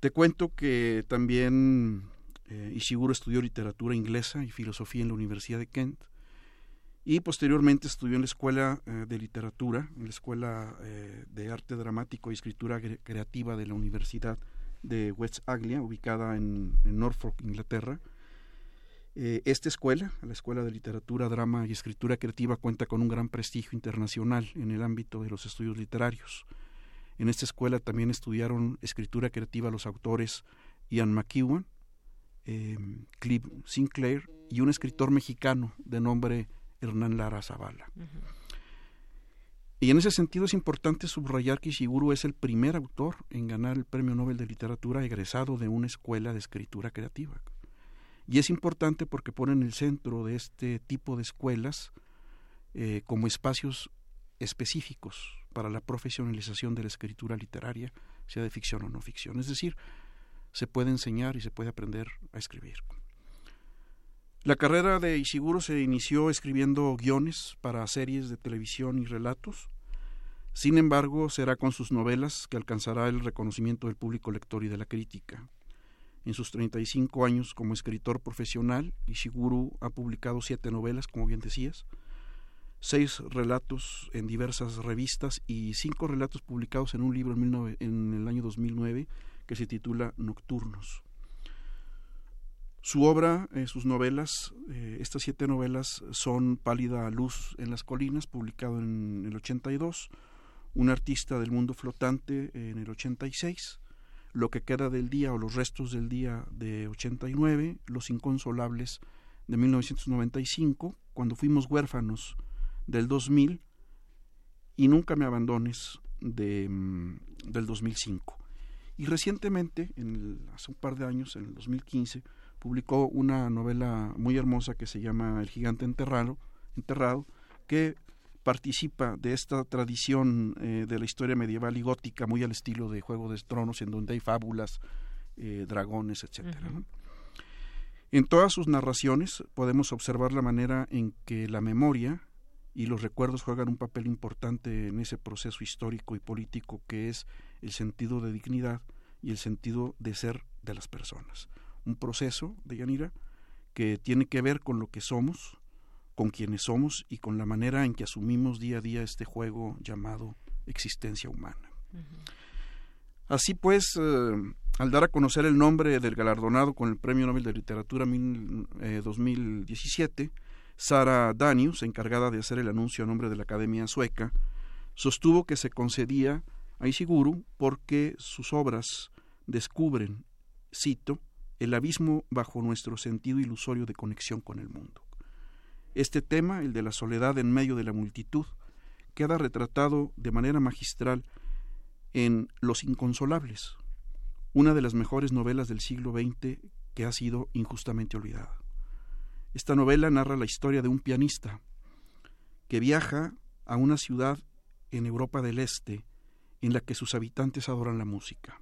Te cuento que también eh, Ishiguro estudió literatura inglesa y filosofía en la Universidad de Kent y posteriormente estudió en la Escuela eh, de Literatura, en la Escuela eh, de Arte Dramático y Escritura Creativa de la Universidad de West Anglia, ubicada en, Norfolk, Inglaterra. Eh, esta escuela, la Escuela de Literatura, Drama y Escritura Creativa, cuenta con un gran prestigio internacional en el ámbito de los estudios literarios. En esta escuela también estudiaron escritura creativa los autores Ian McEwan, Clive Sinclair y un escritor mexicano de nombre Hernán Lara Zavala. Y en ese sentido es importante subrayar que Ishiguro es el primer autor en ganar el Premio Nobel de Literatura egresado de una escuela de escritura creativa. Y es importante porque pone en el centro de este tipo de escuelas eh, como espacios específicos para la profesionalización de la escritura literaria, sea de ficción o no ficción. Es decir, se puede enseñar y se puede aprender a escribir. La carrera de Ishiguro se inició escribiendo guiones para series de televisión y relatos. Sin embargo, será con sus novelas que alcanzará el reconocimiento del público lector y de la crítica. En sus 35 años como escritor profesional, Ishiguro ha publicado siete novelas, como bien decías, seis relatos en diversas revistas y cinco relatos publicados en un libro en, el año 2009 que se titula Nocturnos. Su obra, eh, sus novelas, eh, estas siete novelas son Pálida Luz en las Colinas, publicado en el 82, Un artista del mundo flotante en el 86, Lo que queda del día o los restos del día de 89, Los inconsolables de 1995, Cuando fuimos huérfanos del 2000 y Nunca me abandones de, mm, del 2005. Y recientemente, en hace un par de años, en el 2015, publicó una novela muy hermosa que se llama El gigante enterrado, enterrado que participa de esta tradición eh, de la historia medieval y gótica muy al estilo de Juego de Tronos, en donde hay fábulas, eh, dragones, etcétera. En todas sus narraciones podemos observar la manera en que la memoria y los recuerdos juegan un papel importante en ese proceso histórico y político que es el sentido de dignidad y el sentido de ser de las personas un proceso de Yanira que tiene que ver con lo que somos, con quienes somos y con la manera en que asumimos día a día este juego llamado existencia humana. Así pues, eh, al dar a conocer el nombre del galardonado con el Premio Nobel de Literatura 2017, eh, Sara Danius, encargada de hacer el anuncio a nombre de la Academia Sueca, sostuvo que se concedía a Isiguru porque sus obras descubren, cito, el abismo bajo nuestro sentido ilusorio de conexión con el mundo. Este tema, el de la soledad en medio de la multitud, queda retratado de manera magistral en Los Inconsolables, una de las mejores novelas del siglo XX que ha sido injustamente olvidada. Esta novela narra la historia de un pianista que viaja a una ciudad en Europa del Este en la que sus habitantes adoran la música.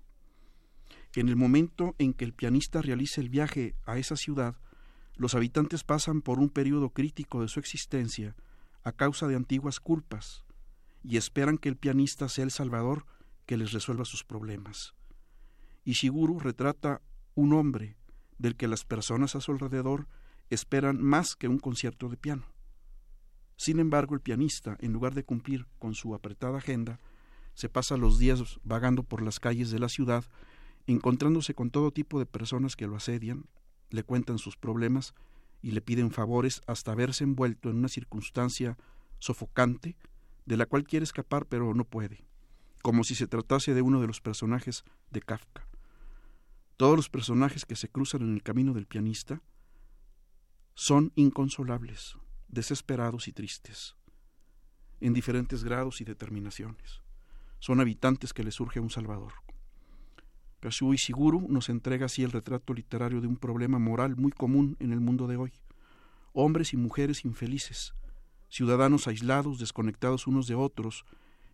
En el momento en que el pianista realiza el viaje a esa ciudad, los habitantes pasan por un periodo crítico de su existencia a causa de antiguas culpas y esperan que el pianista sea el salvador que les resuelva sus problemas. Ishiguro retrata un hombre del que las personas a su alrededor esperan más que un concierto de piano. Sin embargo, el pianista, en lugar de cumplir con su apretada agenda, se pasa los días vagando por las calles de la ciudad encontrándose con todo tipo de personas que lo asedian, le cuentan sus problemas y le piden favores hasta verse envuelto en una circunstancia sofocante de la cual quiere escapar pero no puede, como si se tratase de uno de los personajes de Kafka. Todos los personajes que se cruzan en el camino del pianista son inconsolables, desesperados y tristes, en diferentes grados y determinaciones. Son habitantes que le surge un salvador. Kazuo Ishiguro nos entrega así el retrato literario de un problema moral muy común en el mundo de hoy. Hombres y mujeres infelices, ciudadanos aislados, desconectados unos de otros,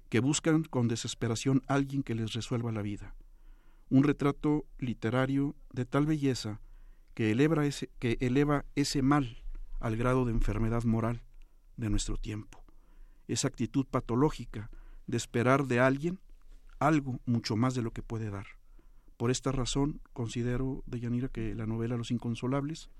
que buscan con desesperación alguien que les resuelva la vida. Un retrato literario de tal belleza que eleva ese, que eleva ese mal al grado de enfermedad moral de nuestro tiempo. Esa actitud patológica de esperar de alguien algo mucho más de lo que puede dar. Por esta razón, considero, Deyanira, que la novela Los Inconsolables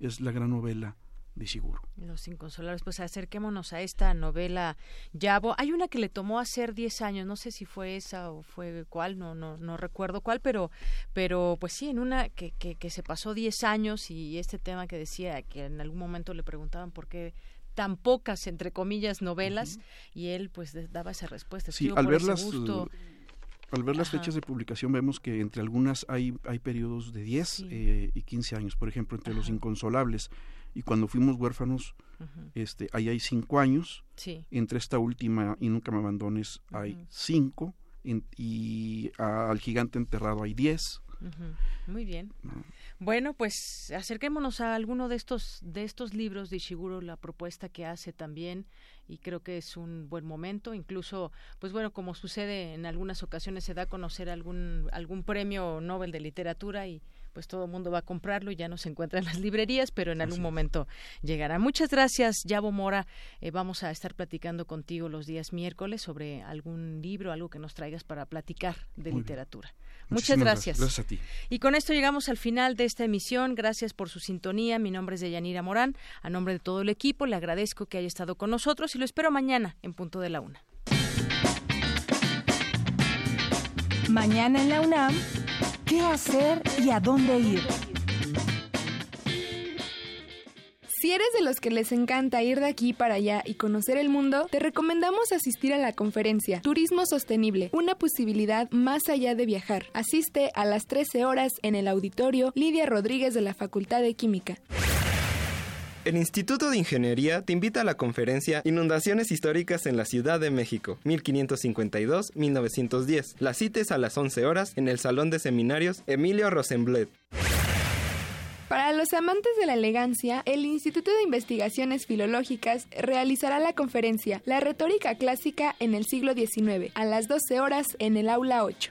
es la gran novela de Siguro. Los Inconsolables, pues acerquémonos a esta novela Yabo. Hay una que le tomó hacer 10 años, no sé si fue esa o fue cuál, no no no recuerdo cuál, pero pero pues sí, en una que, que, que se pasó 10 años y este tema que decía que en algún momento le preguntaban por qué tan pocas entre comillas novelas y él pues daba esa respuesta. Sí, al verlas al ver las fechas de publicación vemos que entre algunas hay, hay periodos de 10 eh, y 15 años, por ejemplo, entre los inconsolables. Y cuando fuimos huérfanos, este, ahí hay 5 años. Entre esta última y Nunca me abandones hay 5. y al gigante enterrado hay 10. Muy bien. Bueno, pues acerquémonos a alguno de estos de estos libros de Ishiguro, la propuesta que hace también y creo que es un buen momento, incluso pues bueno, como sucede en algunas ocasiones se da a conocer algún algún premio Nobel de literatura y pues todo el mundo va a comprarlo y ya no se encuentra en las librerías, pero en algún momento llegará. Muchas gracias, Yabo Mora. Eh, vamos a estar platicando contigo los días miércoles sobre algún libro, algo que nos traigas para platicar de literatura. Muchas gracias. gracias. a ti. Y con esto llegamos al final de esta emisión. Gracias por su sintonía. Mi nombre es Deyanira Morán. A nombre de todo el equipo, le agradezco que haya estado con nosotros y lo espero mañana en punto de la una. Mañana en la UNAM. Qué hacer y a dónde ir. Si eres de los que les encanta ir de aquí para allá y conocer el mundo, te recomendamos asistir a la conferencia Turismo Sostenible, una posibilidad más allá de viajar. Asiste a las 13 horas en el auditorio Lidia Rodríguez de la Facultad de Química. El Instituto de Ingeniería te invita a la conferencia Inundaciones Históricas en la Ciudad de México, 1552-1910. La cites a las 11 horas en el Salón de Seminarios Emilio Rosenblatt. Para los amantes de la elegancia, el Instituto de Investigaciones Filológicas realizará la conferencia La retórica clásica en el siglo XIX a las 12 horas en el aula 8.